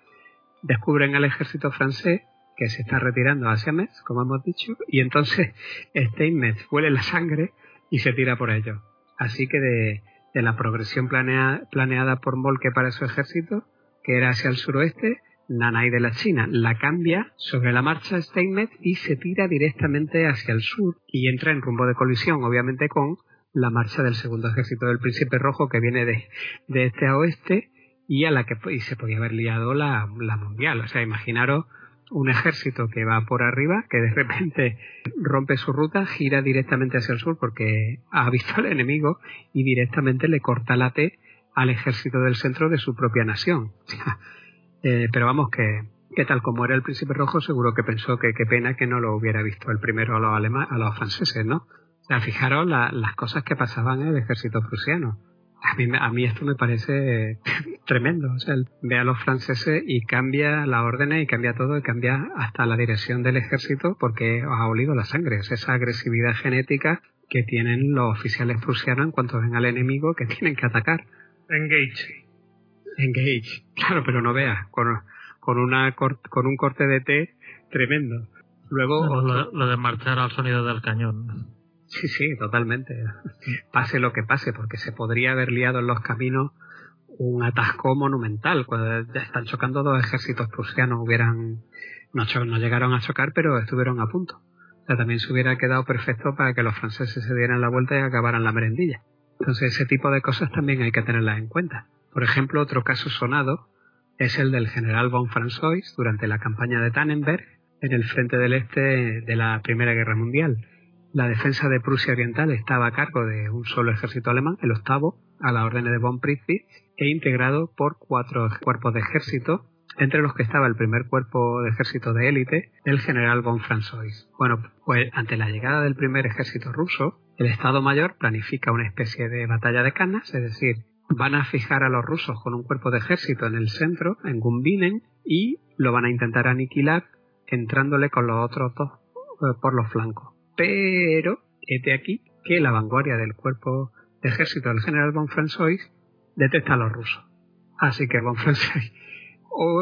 descubren al ejército francés que se está retirando hacia Metz, como hemos dicho, y entonces Steinmetz huele la sangre y se tira por ellos. Así que de, la progresión planeada por Molke para su ejército, que era hacia el suroeste, Nanay de la China la cambia sobre la marcha Steinmetz y se tira directamente hacia el sur y entra en rumbo de colisión, obviamente con la marcha del segundo ejército del Príncipe Rojo que viene de, de este a oeste y a la que y se podía haber liado la, la mundial. O sea, imaginaros un ejército que va por arriba, que de repente rompe su ruta, gira directamente hacia el sur porque ha visto al enemigo y directamente le corta la T al ejército del centro de su propia nación. Eh, pero vamos que, que tal como era el príncipe rojo, seguro que pensó que qué pena que no lo hubiera visto el primero a los alemanes, a los franceses, ¿no? O sea, fijaros las cosas que pasaban en el ejército prusiano a mí, a mí esto me parece tremendo. O sea, ve a los franceses y cambia la orden y cambia todo y cambia hasta la dirección del ejército porque ha olido la sangre. Es esa agresividad genética que tienen los oficiales prusianos en cuanto ven al enemigo que tienen que atacar. Engage. Engage. Claro, pero no veas, con, con, una, con un corte de té tremendo. Luego. lo de marchar al sonido del cañón. Sí, sí, totalmente. Pase lo que pase, porque se podría haber liado en los caminos un atasco monumental. Cuando ya están chocando dos ejércitos prusianos, hubieran, no, no llegaron a chocar, pero estuvieron a punto. O sea, también se hubiera quedado perfecto para que los franceses se dieran la vuelta y acabaran la merendilla. Entonces, ese tipo de cosas también hay que tenerlas en cuenta. Por ejemplo, otro caso sonado es el del general von François durante la campaña de Tannenberg en el frente del este de la Primera Guerra Mundial la defensa de Prusia Oriental estaba a cargo de un solo ejército alemán, el octavo, a la orden de von Pritzwitz, e integrado por cuatro cuerpos de ejército, entre los que estaba el primer cuerpo de ejército de élite, el general von François. Bueno, pues ante la llegada del primer ejército ruso, el Estado Mayor planifica una especie de batalla de canas, es decir, van a fijar a los rusos con un cuerpo de ejército en el centro, en Gumbinen, y lo van a intentar aniquilar entrándole con los otros dos eh, por los flancos. Pero, de aquí que la vanguardia del cuerpo de ejército del general von François detecta a los rusos. Así que von François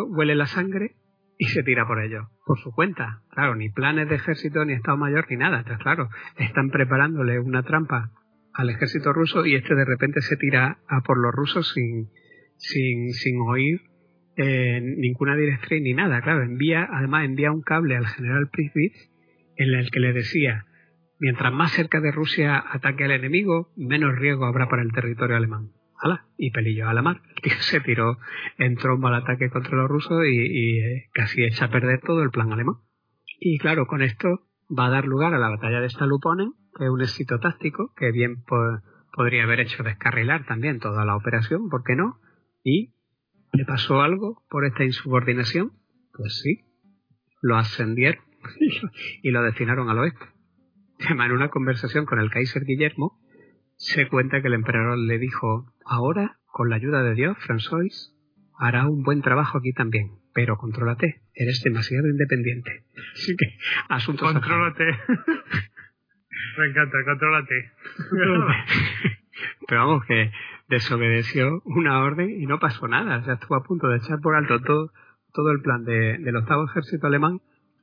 huele la sangre y se tira por ello, por su cuenta. Claro, ni planes de ejército, ni Estado Mayor, ni nada. Entonces, claro, están preparándole una trampa al ejército ruso y este de repente se tira a por los rusos sin, sin, sin oír eh, ninguna directriz ni nada. Claro, envía, además envía un cable al general Prisvitz en el que le decía, mientras más cerca de Rusia ataque al enemigo, menos riesgo habrá para el territorio alemán. ¡Hala! Y pelillo a la mar. El tío se tiró en tromba al ataque contra los rusos y, eh, casi echa a perder todo el plan alemán. Y claro, con esto va a dar lugar a la batalla de Staluponen, que es un éxito táctico que bien podría haber hecho descarrilar también toda la operación, ¿por qué no? Y le pasó algo por esta insubordinación, pues sí, lo ascendieron y lo destinaron al oeste. En una conversación con el Kaiser Guillermo, se cuenta que el emperador le dijo, ahora, con la ayuda de Dios, François hará un buen trabajo aquí también, pero contrólate, eres demasiado independiente. Así que, asuntos Contrólate. Me encanta, contrólate. Pero vamos, que desobedeció una orden y no pasó nada. O sea, estuvo a punto de echar por alto todo, todo el plan de, del octavo ejército alemán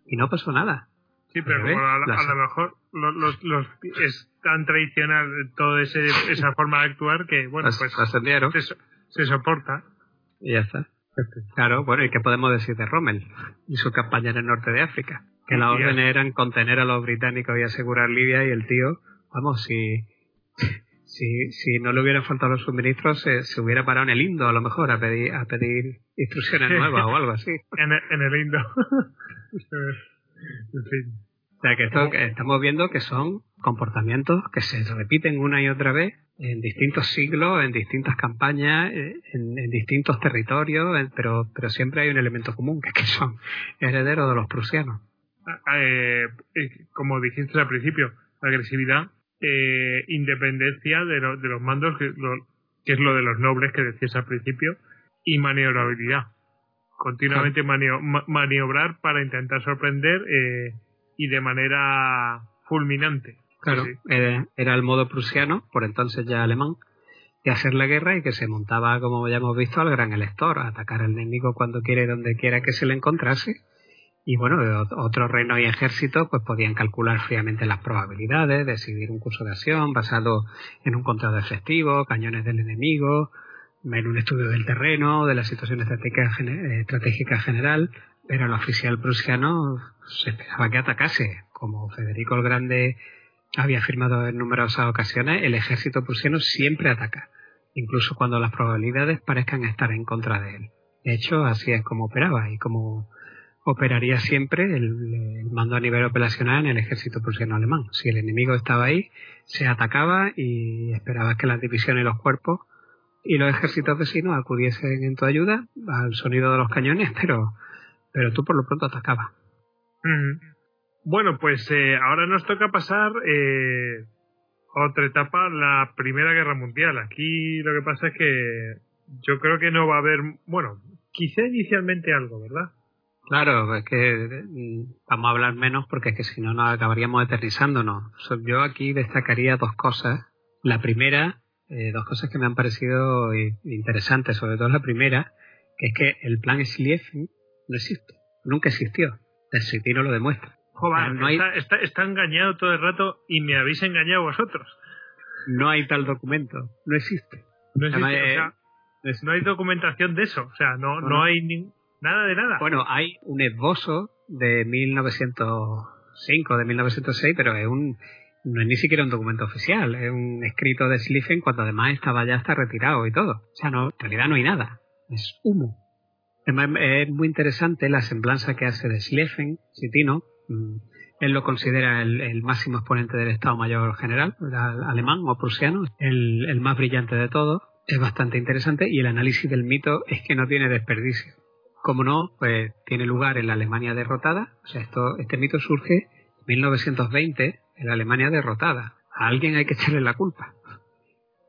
y no pasó nada. Sí, pero como a, lo mejor los, los, es tan tradicional toda esa forma de actuar que, bueno, pues se, se, soporta. Y ya está. Claro, bueno, ¿y qué podemos decir de Rommel y su campaña en el norte de África? Que la orden eran contener a los británicos y asegurar Libia y el tío, vamos, si, si, si no le hubieran faltado los suministros, se, se hubiera parado en el Indo a lo mejor a pedir, a pedir instrucciones nuevas o algo así. En el, en el Indo. O sea, que esto estamos viendo que son comportamientos que se repiten una y otra vez en distintos siglos, en distintas campañas, eh, en, distintos territorios, pero, pero siempre hay un elemento común, que, son herederos de los prusianos. Ah, eh, eh, como dijiste al principio, agresividad, independencia de, de, los mandos, que, que, es lo de los nobles que decías al principio, y maniobrabilidad. Continuamente maniobrar para intentar sorprender y de manera fulminante. Claro, era, el modo prusiano, por entonces ya alemán, de hacer la guerra y que se montaba, como ya hemos visto, al gran elector, a atacar al enemigo cuando quiera y donde quiera que se le encontrase. Y bueno, otros reinos y ejércitos pues podían calcular fríamente las probabilidades, decidir un curso de acción basado en un conteo de efectivos, cañones del enemigo, en un estudio del terreno, de la situación estratégica, estratégica general, pero el oficial prusiano se esperaba que atacase. Como Federico el Grande había afirmado en numerosas ocasiones, el ejército prusiano siempre ataca, incluso cuando las probabilidades parezcan estar en contra de él. De hecho, así es como operaba y como operaría siempre el, mando a nivel operacional en el ejército prusiano alemán. Si el enemigo estaba ahí, se atacaba y esperaba que las divisiones y los cuerpos y los ejércitos vecinos acudiesen en tu ayuda al sonido de los cañones, pero, pero tú por lo pronto atacabas. Bueno, pues eh, ahora nos toca pasar eh, otra etapa, la Primera Guerra Mundial. Aquí lo que pasa es que yo creo que no va a haber, bueno, quizá inicialmente algo, ¿verdad? Claro, es que mm, vamos a hablar menos porque es que si no nos acabaríamos eternizándonos. Yo aquí destacaría dos cosas. La primera, eh, dos cosas que me han parecido interesantes, sobre todo la primera, que es que el plan Schlieffen no existe, nunca existió. El Citino lo demuestra. Joder, está, engañado todo el rato y me habéis engañado vosotros. No hay tal documento, no existe. No existe, no hay documentación de eso, o sea, no, no, hay nada de nada. Bueno, hay un esbozo de 1905, de 1906, pero es un, no es ni siquiera un documento oficial, es un escrito de Schlieffen cuando además estaba ya hasta retirado y todo. O sea, no, en realidad no hay nada, es humo. es muy interesante la semblanza que hace de Schlieffen, Citino, Mm, él lo considera el, máximo exponente del Estado Mayor General, alemán o prusiano, el, más brillante de todos. Es bastante interesante y el análisis del mito es que no tiene desperdicio. Como no, pues tiene lugar en la Alemania derrotada. O sea, esto, este mito surge 1920 en Alemania derrotada. A alguien hay que echarle la culpa.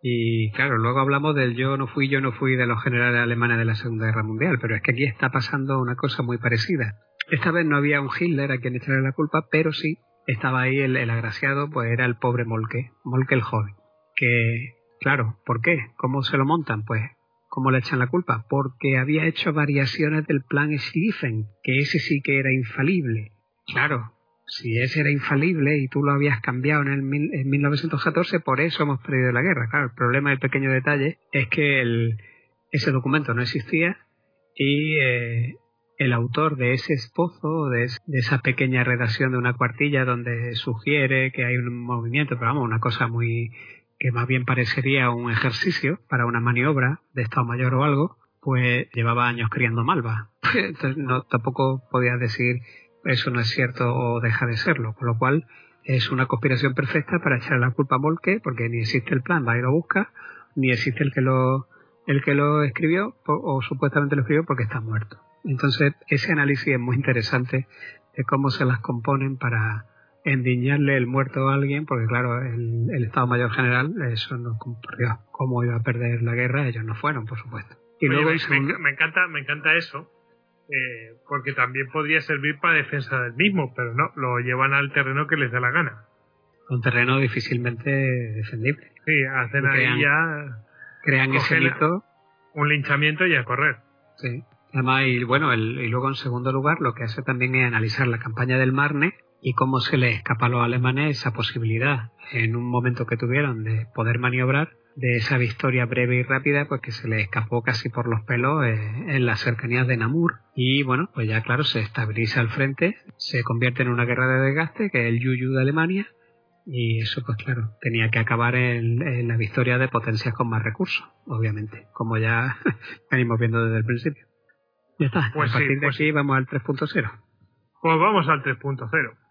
Y claro, luego hablamos del yo no fui, yo no fui de los generales alemanes de la Segunda Guerra Mundial, pero es que aquí está pasando una cosa muy parecida. Esta vez no había un Hitler a quien echarle la culpa, pero sí estaba ahí el, agraciado, pues era el pobre Molke, Molke el joven. Que, claro, ¿por qué? ¿Cómo se lo montan? Pues, ¿cómo le echan la culpa? Porque había hecho variaciones del plan Schlieffen, que ese sí que era infalible. Claro, si ese era infalible y tú lo habías cambiado en, el, en 1914, por eso hemos perdido la guerra. Claro, el problema del pequeño detalle es que el, ese documento no existía y eh, el autor de ese esposo, de, esa pequeña redacción de una cuartilla donde sugiere que hay un movimiento, pero vamos, una cosa muy que más bien parecería un ejercicio para una maniobra de Estado Mayor o algo, pues llevaba años criando malva. Entonces no, tampoco podía decir eso no es cierto o deja de serlo, con lo cual es una conspiración perfecta para echar la culpa a Molke, porque ni existe el plan, va y lo busca, ni existe el que lo, el que lo escribió, o supuestamente lo escribió porque está muerto. Entonces, ese análisis es muy interesante de cómo se las componen para endiñarle el muerto a alguien, porque claro, el, Estado Mayor General, eso no ocurrió. ¿Cómo iba a perder la guerra? Ellos no fueron, por supuesto. Y luego me, encanta, me encanta eso, eh, porque también podría servir para defensa del mismo, pero no, lo llevan al terreno que les da la gana. un terreno difícilmente defendible. Sí, hacen ahí ya. Crean ese mito. Un linchamiento y a correr. Sí. Además, y bueno, el, y luego en segundo lugar, lo que hace también es analizar la campaña del Marne y cómo se les escapa a los alemanes esa posibilidad en un momento que tuvieron de poder maniobrar de esa victoria breve y rápida pues que se les escapó casi por los pelos eh, en las cercanías de Namur. Y bueno pues ya claro se estabiliza al frente se convierte en una guerra de desgaste que es el Yuyu de Alemania y eso pues claro tenía que acabar en, la victoria de potencias con más recursos obviamente como ya venimos viendo desde el principio. Ya está pues a partir de pues aquí vamos al 3.0 pues vamos al 3.0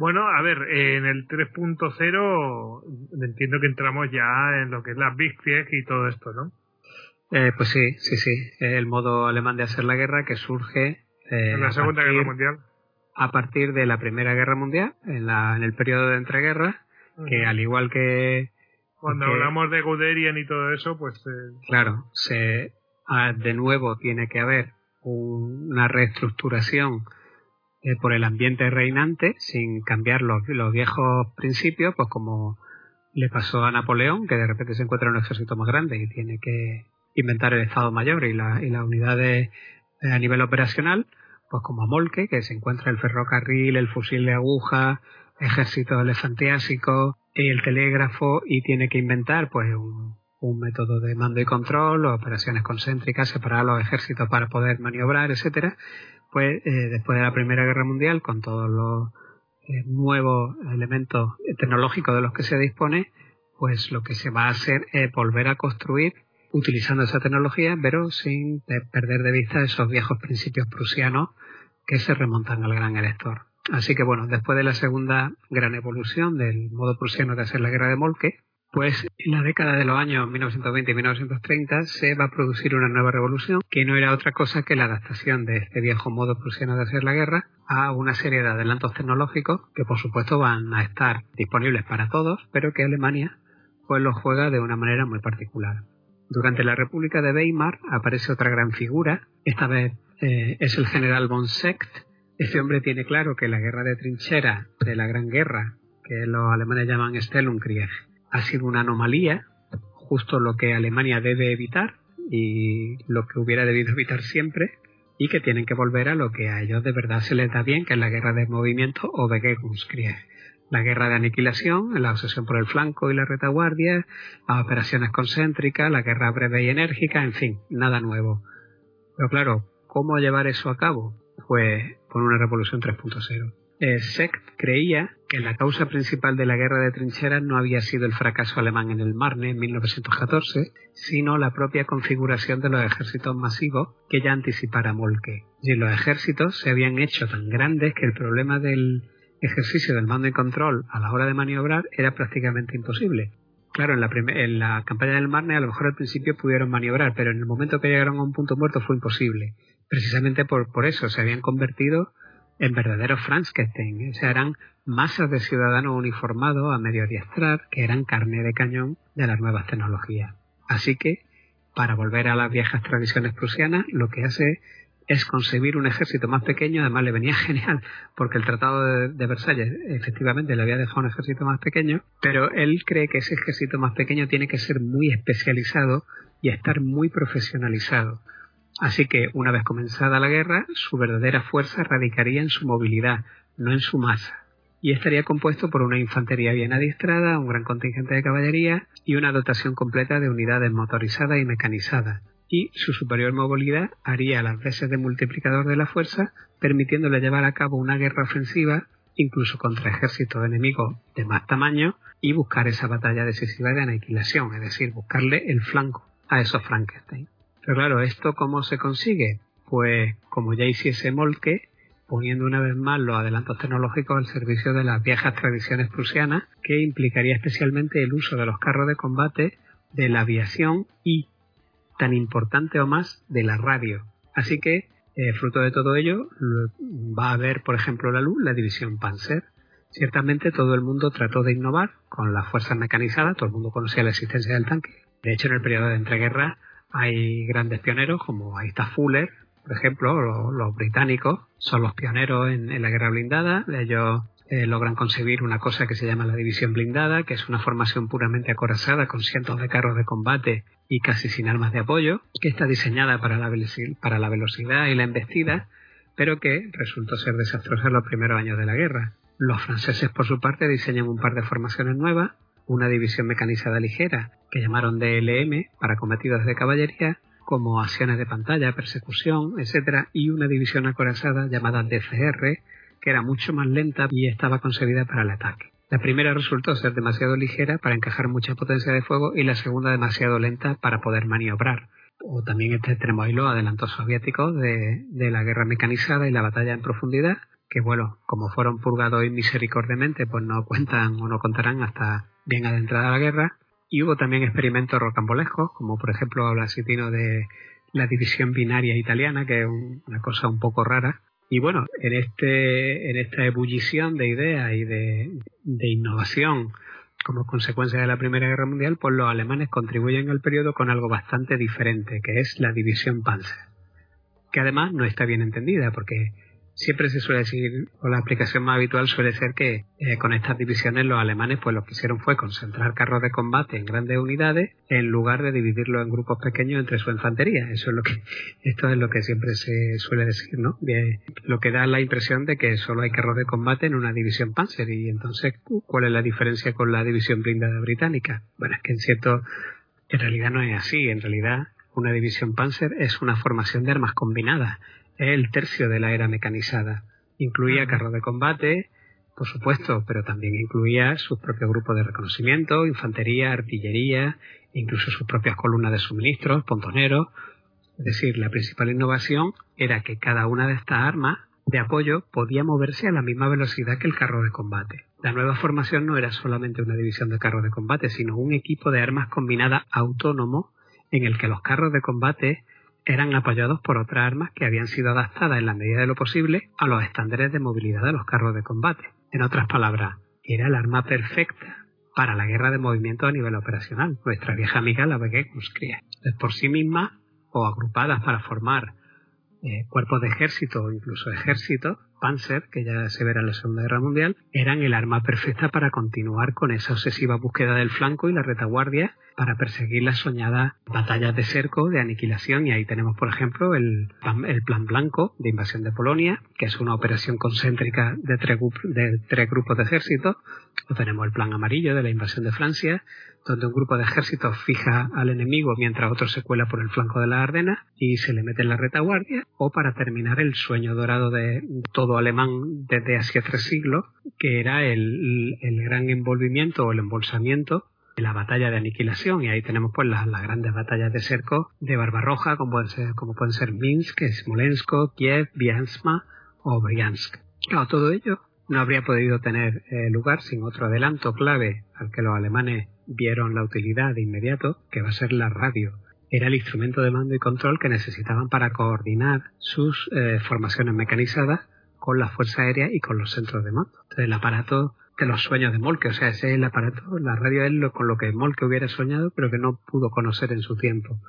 bueno, a ver, en el 3.0 entiendo que entramos ya en lo que es la Big Fieg y todo esto, ¿no? Eh, pues sí, sí, sí. El modo alemán de hacer la guerra que surge. Eh, en la Segunda Guerra Mundial. A partir de la Primera Guerra Mundial, en, la, en el periodo de entreguerras, que al igual que. Cuando hablamos de Guderian y todo eso, pues. Eh, claro, se, ah, de nuevo tiene que haber una reestructuración eh, por el ambiente reinante sin cambiar los, los, viejos principios, pues como le pasó a Napoleón, que de repente se encuentra en un ejército más grande y tiene que inventar el Estado Mayor y, la, y las unidades eh, a nivel operacional, pues como a Molke, que se encuentra el ferrocarril, el fusil de aguja, ejército elefantiásico y el telégrafo y tiene que inventar pues un, un método de mando y control, operaciones concéntricas, separar los ejércitos para poder maniobrar, etcétera, pues después de la Primera Guerra Mundial, con todos los eh, nuevos elementos tecnológicos de los que se dispone, pues lo que se va a hacer es volver a construir utilizando esa tecnología, pero sin perder de vista esos viejos principios prusianos que se remontan al gran elector. Así que bueno, después de la segunda gran evolución del modo prusiano de hacer la guerra de Molke, pues en la década de los años 1920 y 1930 se va a producir una nueva revolución que no era otra cosa que la adaptación de este viejo modo prusiano de hacer la guerra a una serie de adelantos tecnológicos que por supuesto van a estar disponibles para todos, pero que Alemania pues los juega de una manera muy particular. Durante la República de Weimar aparece otra gran figura, esta vez eh, es el general von Secht. Este hombre tiene claro que la guerra de trinchera de la Gran Guerra, que los alemanes llaman Stellungkrieg, ha sido una anomalía, justo lo que Alemania debe evitar y lo que hubiera debido evitar siempre, y que tienen que volver a lo que a ellos de verdad se les da bien, que es la guerra de movimiento o Begegungskrieg. La guerra de aniquilación, la obsesión por el flanco y la retaguardia, las operaciones concéntricas, la guerra breve y enérgica, en fin, nada nuevo. Pero claro, ¿cómo llevar eso a cabo? Pues con una revolución 3.0. Eh, creía que la causa principal de la guerra de trincheras no había sido el fracaso alemán en el Marne en 1914, sino la propia configuración de los ejércitos masivos que ya anticipara Molke. Y los ejércitos se habían hecho tan grandes que el problema del ejercicio del mando y control a la hora de maniobrar era prácticamente imposible. Claro, en la, en la campaña del Marne a lo mejor al principio pudieron maniobrar, pero en el momento que llegaron a un punto muerto fue imposible. Precisamente por, por eso se habían convertido en verdaderos Frankenstein. O sea, eran masas de ciudadanos uniformados a medio adiestrar que eran carne de cañón de las nuevas tecnologías. Así que, para volver a las viejas tradiciones prusianas, lo que hace es concebir un ejército más pequeño, además le venía genial, porque el Tratado de, de, Versalles efectivamente le había dejado un ejército más pequeño, pero él cree que ese ejército más pequeño tiene que ser muy especializado y estar muy profesionalizado. Así que, una vez comenzada la guerra, su verdadera fuerza radicaría en su movilidad, no en su masa, y estaría compuesto por una infantería bien adiestrada, un gran contingente de caballería y una dotación completa de unidades motorizadas y mecanizadas, y su superior movilidad haría las veces de multiplicador de la fuerza, permitiéndole llevar a cabo una guerra ofensiva incluso contra ejércitos enemigos de más tamaño y buscar esa batalla decisiva de aniquilación, es decir, buscarle el flanco a esos Frankenstein. Pero claro, ¿esto cómo se consigue? Pues como ya hiciese Molke, poniendo una vez más los adelantos tecnológicos al servicio de las viejas tradiciones prusianas, que implicaría especialmente el uso de los carros de combate, de la aviación y, tan importante o más, de la radio. Así que, eh, fruto de todo ello, va a haber, por ejemplo, la luz, la división Panzer. Ciertamente todo el mundo trató de innovar con las fuerzas mecanizadas, todo el mundo conocía la existencia del tanque. De hecho, en el periodo de entreguerra hay grandes pioneros, como ahí está Fuller, por ejemplo, los, británicos son los pioneros en, la guerra blindada. Ellos eh, logran concebir una cosa que se llama la división blindada, que es una formación puramente acorazada con cientos de carros de combate y casi sin armas de apoyo, que está diseñada para la, para la velocidad y la embestida, pero que resultó ser desastrosa en los primeros años de la guerra. Los franceses, por su parte, diseñan un par de formaciones nuevas, una división mecanizada ligera, que llamaron DLM, para cometidos de caballería, como acciones de pantalla, persecución, etc., y una división acorazada llamada DCR, que era mucho más lenta y estaba concebida para el ataque. La primera resultó ser demasiado ligera para encajar mucha potencia de fuego y la segunda demasiado lenta para poder maniobrar. O también este extremo ahí lo adelantó soviéticos de, de la guerra mecanizada y la batalla en profundidad, que bueno, como fueron purgados misericordiamente, pues no cuentan o no contarán hasta bien adentrada la guerra. Y hubo también experimentos rocambolescos, como por ejemplo habla Citino de la división binaria italiana, que es una cosa un poco rara. Y bueno, en este, en esta ebullición de ideas y de, de innovación como consecuencia de la Primera Guerra Mundial, pues los alemanes contribuyen al periodo con algo bastante diferente, que es la división Panzer, que además no está bien entendida, porque siempre se suele decir, o la aplicación más habitual suele ser que eh, con estas divisiones los alemanes pues lo que hicieron fue concentrar carros de combate en grandes unidades en lugar de dividirlos en grupos pequeños entre su infantería. Eso es lo que, esto es lo que siempre se suele decir, ¿no? lo que da la impresión de que solo hay carros de combate en una división Panzer y entonces, ¿cuál es la diferencia con la división blindada británica? Bueno, es que en cierto, en realidad no es así, en realidad una división Panzer es una formación de armas combinadas el tercio de la era mecanizada. Incluía carros de combate, por supuesto, pero también incluía sus propios grupos de reconocimiento, infantería, artillería, incluso sus propias columnas de suministros, pontoneros. Es decir, la principal innovación era que cada una de estas armas de apoyo podía moverse a la misma velocidad que el carro de combate. La nueva formación no era solamente una división de carros de combate, sino un equipo de armas combinadas autónomo en el que los carros de combate eran apoyados por otras armas que habían sido adaptadas en la medida de lo posible a los estándares de movilidad de los carros de combate. En otras palabras, era el arma perfecta para la guerra de movimiento a nivel operacional, nuestra vieja amiga la Begegungskrieg. Por sí misma o agrupadas para formar eh, cuerpos de ejército incluso ejércitos, Panzer, que ya se verá en la Segunda Guerra Mundial, eran el arma perfecta para continuar con esa obsesiva búsqueda del flanco y la retaguardia para perseguir las soñadas batallas de cerco, de aniquilación, y ahí tenemos, por ejemplo, el, el Plan Blanco de invasión de Polonia, que es una operación concéntrica de tres, de tres grupos de ejércitos, o tenemos el Plan Amarillo de la invasión de Francia, donde un grupo de ejércitos fija al enemigo mientras otro se cuela por el flanco de la Ardena y se le mete en la retaguardia, o para terminar el sueño dorado de todo alemán desde hace tres siglos, que era el, el gran envolvimiento o el embolsamiento la batalla de aniquilación y ahí tenemos pues las, grandes batallas de cerco de Barbarroja como pueden ser, como pueden ser Minsk, Smolensk, Kiev, Biansma o Briansk. Claro, todo ello no habría podido tener eh, lugar sin otro adelanto clave al que los alemanes vieron la utilidad de inmediato, que va a ser la radio. Era el instrumento de mando y control que necesitaban para coordinar sus eh, formaciones mecanizadas con la Fuerza Aérea y con los centros de mando. Entonces el aparato de los sueños de Molke, o sea, ese es el aparato, la radio es lo, con lo que Molke hubiera soñado, pero que no pudo conocer en su tiempo.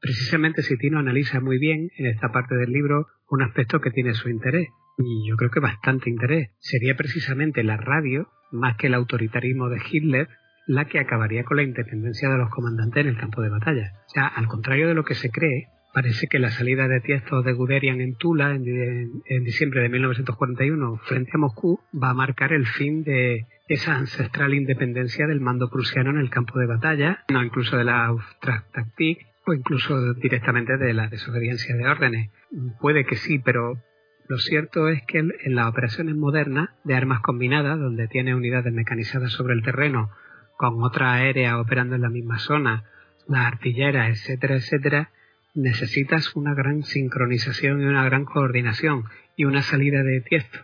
Precisamente Sitino analiza muy bien en esta parte del libro un aspecto que tiene su interés, y yo creo que bastante interés. Sería precisamente la radio, más que el autoritarismo de Hitler, la que acabaría con la independencia de los comandantes en el campo de batalla. O sea, al contrario de lo que se cree, parece que la salida de Tiesto de Guderian en Tula en, diciembre de 1941 frente a Moscú va a marcar el fin de esa ancestral independencia del mando prusiano en el campo de batalla, no incluso de la Auftragtaktik o incluso directamente de la desobediencia de órdenes. Puede que sí, pero lo cierto es que en las operaciones modernas de armas combinadas, donde tiene unidades mecanizadas sobre el terreno con otra aérea operando en la misma zona, las artilleras, etcétera, etcétera, necesitas una gran sincronización y una gran coordinación y una salida de tiesto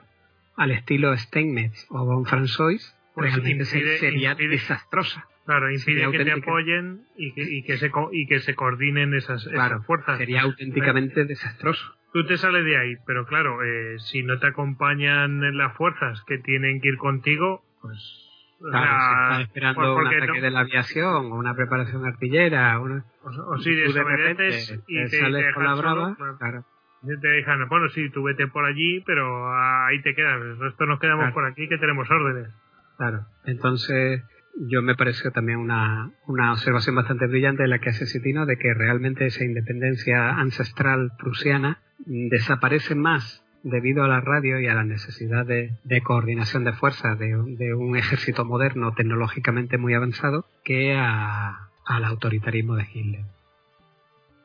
al estilo Steinmetz o Von François pues realmente sería desastrosa. Claro, impide que te apoyen y que, y que, se, y que se coordinen esas, fuerzas. Sería auténticamente desastroso. Tú te sales de ahí, pero claro, eh, si no te acompañan las fuerzas que tienen que ir contigo, pues Claro, se esperando un ataque de la aviación o una preparación artillera. Una, o, si de repente y te, sales con la brava, claro. te dejan, bueno, sí, tú vete por allí, pero ahí te quedas. El resto nos quedamos por aquí que tenemos órdenes. Claro. Entonces, yo me parece también una, una observación bastante brillante la que hace Citino de que realmente esa independencia ancestral prusiana desaparece más debido a la radio y a la necesidad de, coordinación de fuerzas de, un ejército moderno tecnológicamente muy avanzado que al autoritarismo de Hitler.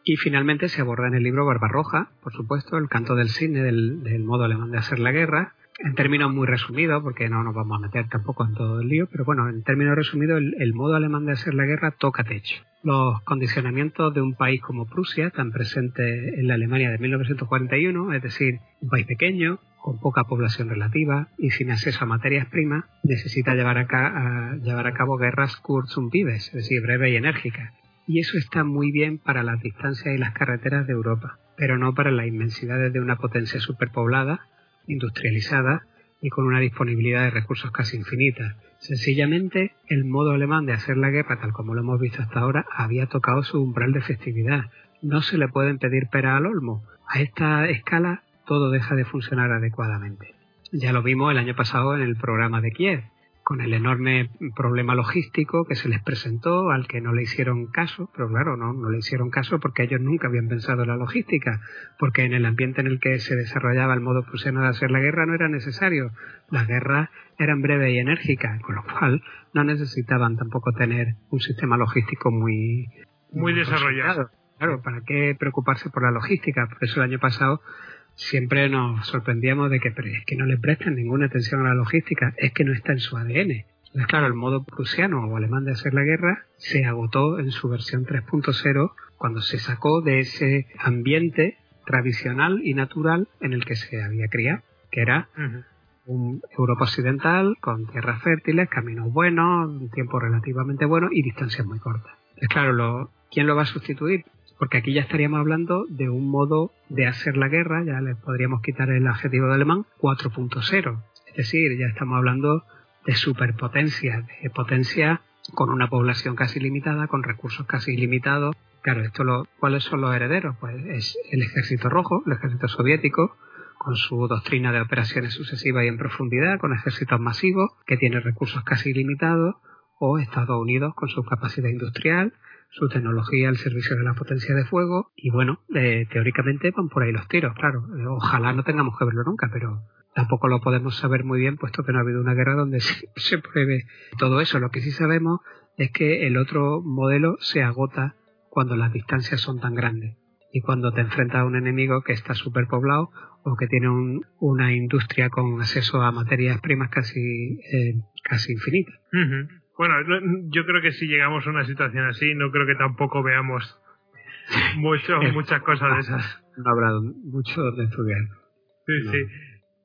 Y finalmente se aborda en el libro Barbarroja, por supuesto, el canto del cine del modo alemán de hacer la guerra, en términos muy resumidos, porque no nos vamos a meter tampoco en todo el lío, pero bueno, en términos resumidos, el, modo alemán de hacer la guerra toca techo. Los condicionamientos de un país como Prusia, tan presente en la Alemania de 1941, es decir, un país pequeño, con poca población relativa y sin acceso a materias primas, necesita llevar a, cabo guerras kurz und es decir, breves y enérgicas. Y eso está muy bien para las distancias y las carreteras de Europa, pero no para las inmensidades de una potencia superpoblada industrializada y con una disponibilidad de recursos casi infinita. Sencillamente, el modo alemán de hacer la guerra, tal como lo hemos visto hasta ahora, había tocado su umbral de festividad. No se le pueden pedir pera al olmo. A esta escala, todo deja de funcionar adecuadamente. Ya lo vimos el año pasado en el programa de Kiev con el enorme problema logístico que se les presentó, al que no le hicieron caso, pero claro, no, no le hicieron caso porque ellos nunca habían pensado en la logística, porque en el ambiente en el que se desarrollaba el modo prusiano de hacer la guerra no era necesario. Las guerras eran breves y enérgicas, con lo cual no necesitaban tampoco tener un sistema logístico muy, muy desarrollado. Claro, ¿para qué preocuparse por la logística? Por eso el año pasado siempre nos sorprendíamos de que, es que no le prestan ninguna atención a la logística, es que no está en su ADN. Entonces, claro, el modo prusiano o alemán de hacer la guerra se agotó en su versión 3.0 cuando se sacó de ese ambiente tradicional y natural en el que se había criado, que era un Europa occidental con tierras fértiles, caminos buenos, un tiempo relativamente bueno y distancias muy cortas. Entonces, claro, lo, ¿quién lo va a sustituir? Porque aquí ya estaríamos hablando de un modo de hacer la guerra, ya le podríamos quitar el adjetivo de alemán, 4.0. Es decir, ya estamos hablando de superpotencia, de potencia con una población casi limitada, con recursos casi ilimitados. Claro, esto lo, ¿cuáles son los herederos? Pues es el ejército rojo, el ejército soviético, con su doctrina de operaciones sucesivas y en profundidad, con ejércitos masivos que tienen recursos casi ilimitados, o Estados Unidos con su capacidad industrial, su tecnología al servicio de la potencia de fuego y bueno, eh, teóricamente van por ahí los tiros, claro. Eh, ojalá no tengamos que verlo nunca, pero tampoco lo podemos saber muy bien puesto que no ha habido una guerra donde se, pruebe todo eso. Lo que sí sabemos es que el otro modelo se agota cuando las distancias son tan grandes y cuando te enfrentas a un enemigo que está superpoblado o que tiene una industria con acceso a materias primas casi, eh, casi infinitas. Bueno, yo creo que si llegamos a una situación así, no creo que tampoco veamos mucho, muchas cosas de esas. No habrá mucho de estudiar. Sí, sí.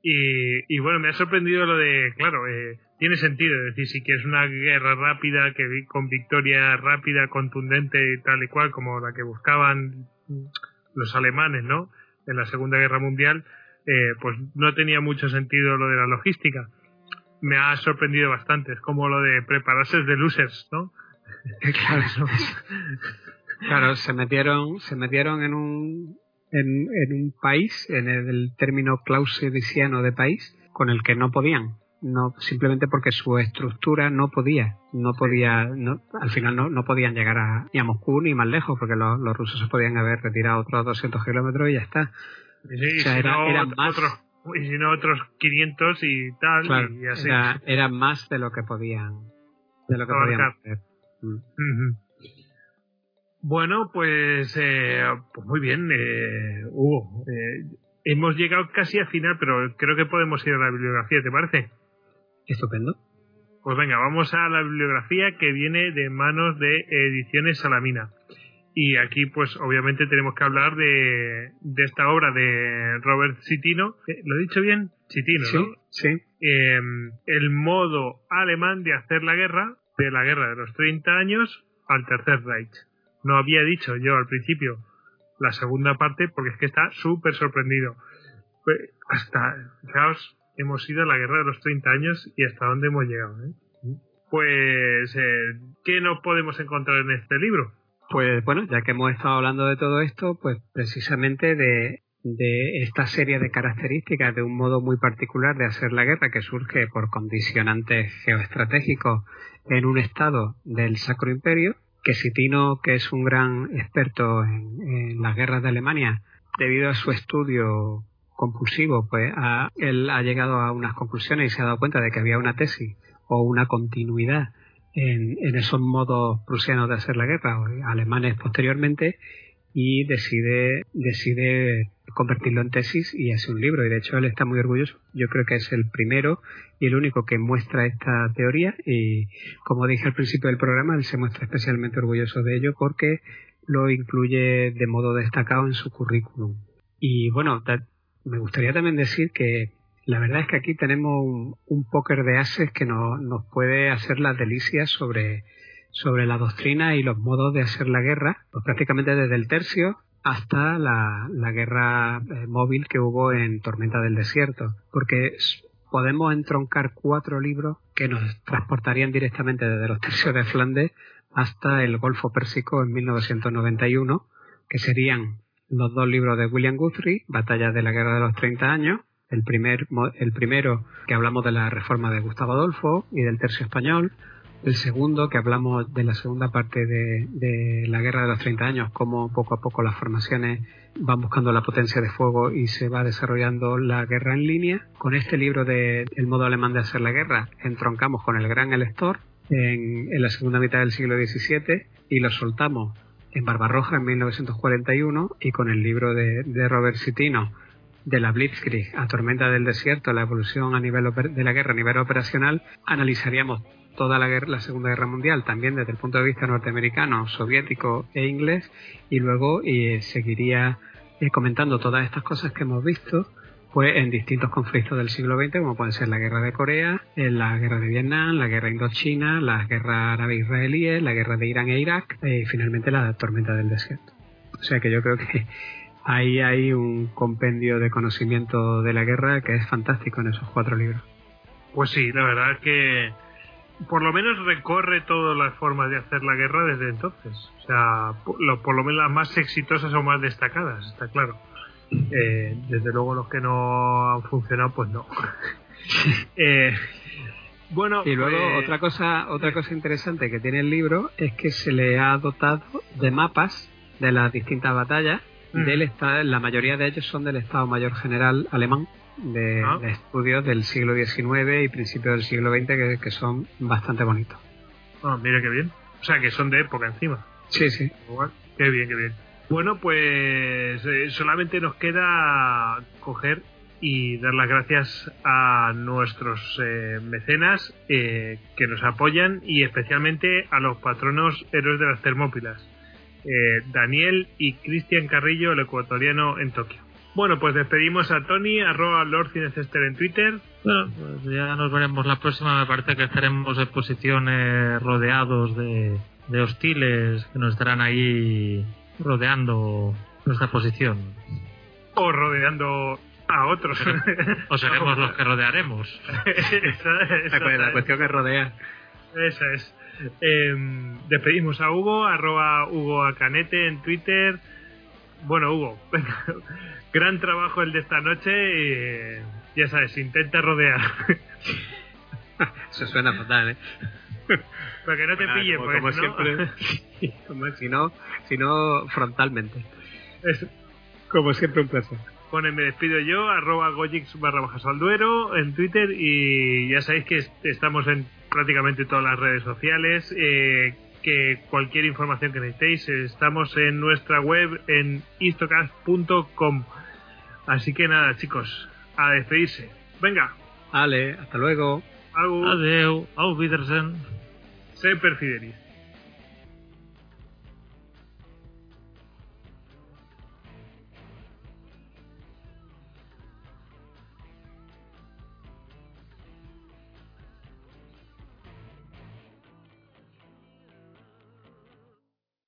Y, y, bueno, me ha sorprendido lo de, claro, eh, tiene sentido, es decir, si quieres una guerra rápida, que con victoria rápida, contundente, tal y cual, como la que buscaban los alemanes, ¿no? En la Segunda Guerra Mundial, eh, pues no tenía mucho sentido lo de la logística me ha sorprendido bastante. Es como lo de prepararse de losers, ¿no? claro, se metieron, se metieron en un, en, en un país, en el, término clausewitziano de país, con el que no podían. No, simplemente porque su estructura no podía, no podía, no, al final no, no podían llegar a, ni a Moscú ni más lejos, porque los, los rusos se podían haber retirado otros 200 kilómetros y ya está. o sea, era, más, y si no otros 500 y tal y así. era, más de lo que podían de lo que podían hacer. Mm. bueno pues eh, pues muy bien eh, Hugo eh, hemos llegado casi al final pero creo que podemos ir a la bibliografía ¿te parece? estupendo. Pues venga vamos a la bibliografía que viene de manos de Ediciones Salamina y aquí, pues, obviamente tenemos que hablar de, de esta obra de Robert Citino. Eh, ¿Lo he dicho bien? Citino, sí, ¿no? Sí. Em, el modo alemán de hacer la guerra, de la guerra de los 30 años al Tercer Reich. No había dicho yo al principio la segunda parte porque es que está súper sorprendido. Pues, hasta, fijaos, hemos ido a la guerra de los 30 años y hasta dónde hemos llegado. ¿eh? Pues, eh, ¿qué nos podemos encontrar en este libro? Pues bueno, ya que hemos estado hablando de todo esto, pues precisamente de esta serie de características de un modo muy particular de hacer la guerra que surge por condicionantes geoestratégicos en un estado del Sacro Imperio, que Sitino, que es un gran experto en, las guerras de Alemania, debido a su estudio compulsivo, pues él ha llegado a unas conclusiones y se ha dado cuenta de que había una tesis o una continuidad en, en esos modos prusianos de hacer la guerra, alemanes posteriormente, y decide, decide convertirlo en tesis y hace un libro. Y de hecho él está muy orgulloso. Yo creo que es el primero y el único que muestra esta teoría. Y como dije al principio del programa, él se muestra especialmente orgulloso de ello porque lo incluye de modo destacado en su currículum. Y bueno, me gustaría también decir que la verdad es que aquí tenemos un, un póker de ases que nos, nos puede hacer las delicias sobre sobre la doctrina y los modos de hacer la guerra, pues prácticamente desde el tercio hasta la, guerra eh, móvil que hubo en Tormenta del Desierto, porque podemos entroncar cuatro libros que nos transportarían directamente desde los tercios de Flandes hasta el Golfo Pérsico en 1991, que serían los dos libros de William Guthrie, Batalla de la Guerra de los 30 años, el, primer, el primero que hablamos de la reforma de Gustavo Adolfo y del tercio español, el segundo, que hablamos de la segunda parte de, la guerra de los 30 años, cómo poco a poco las formaciones van buscando la potencia de fuego y se va desarrollando la guerra en línea. Con este libro de El modo alemán de hacer la guerra, entroncamos con el gran elector en, la segunda mitad del siglo XVII y lo soltamos en Barbarroja en 1941 y con el libro de, de Robert Citino de la Blitzkrieg a Tormenta del Desierto, la evolución a nivel de la guerra a nivel operacional, analizaríamos toda la, guerra, la Segunda Guerra Mundial, también desde el punto de vista norteamericano, soviético e inglés, y luego eh, seguiría eh, comentando todas estas cosas que hemos visto pues en distintos conflictos del siglo XX, como pueden ser la guerra de Corea, eh, la guerra de Vietnam, la guerra indochina, la guerra árabe-israelíes, la guerra de Irán e Irak y finalmente la tormenta del desierto. O sea que yo creo que ahí hay un compendio de conocimiento de la guerra que es fantástico en esos cuatro libros. Pues sí, la verdad es que por lo menos recorre todas las formas de hacer la guerra desde entonces. O sea, por lo, menos las más exitosas o más destacadas, está claro. Eh, desde luego los que no han funcionado, pues no. eh, bueno, y luego pues, otra cosa, otra cosa interesante que tiene el libro es que se le ha dotado de mapas de las distintas batallas. Mm. Del estado, la mayoría de ellos son del Estado Mayor General alemán Ah. de, estudios del siglo XIX y principios del siglo XX que, son bastante bonitos. Ah, mira qué bien. O sea, que son de época encima. Sí, sí. Qué bien, qué bien. Bueno, pues eh, solamente nos queda coger y dar las gracias a nuestros eh, mecenas eh, que nos apoyan y especialmente a los patronos héroes de las Termópilas, Daniel y Cristian Carrillo, el ecuatoriano en Tokio. Bueno, pues despedimos a Tony, arroba Lord Cinecester en Twitter. Bueno, pues ya nos veremos la próxima. Me parece que estaremos en posiciones rodeados de, hostiles que nos estarán ahí rodeando nuestra posición. O rodeando a otros. o seremos los que rodearemos. esa, la cuestión es rodear. Esa es. Em, despedimos a Hugo, arroba Hugo Acanete en Twitter. Bueno, Hugo, gran trabajo el de esta noche y ya sabes, intenta rodear. Eso suena fatal, ¿eh? Para que no te pille, como, pues, siempre. si no, si no frontalmente. Como siempre, un placer. Bueno, me despido yo, arroba gojix barra baja salduero en Twitter y ya sabéis que estamos en prácticamente todas las redes sociales. Eh, que cualquier información que necesitéis estamos en nuestra web en istocast.com. Así que nada, chicos, a despedirse. Venga. Ale, hasta luego. Adeu, auf Wiedersehen. Semper Fidelis.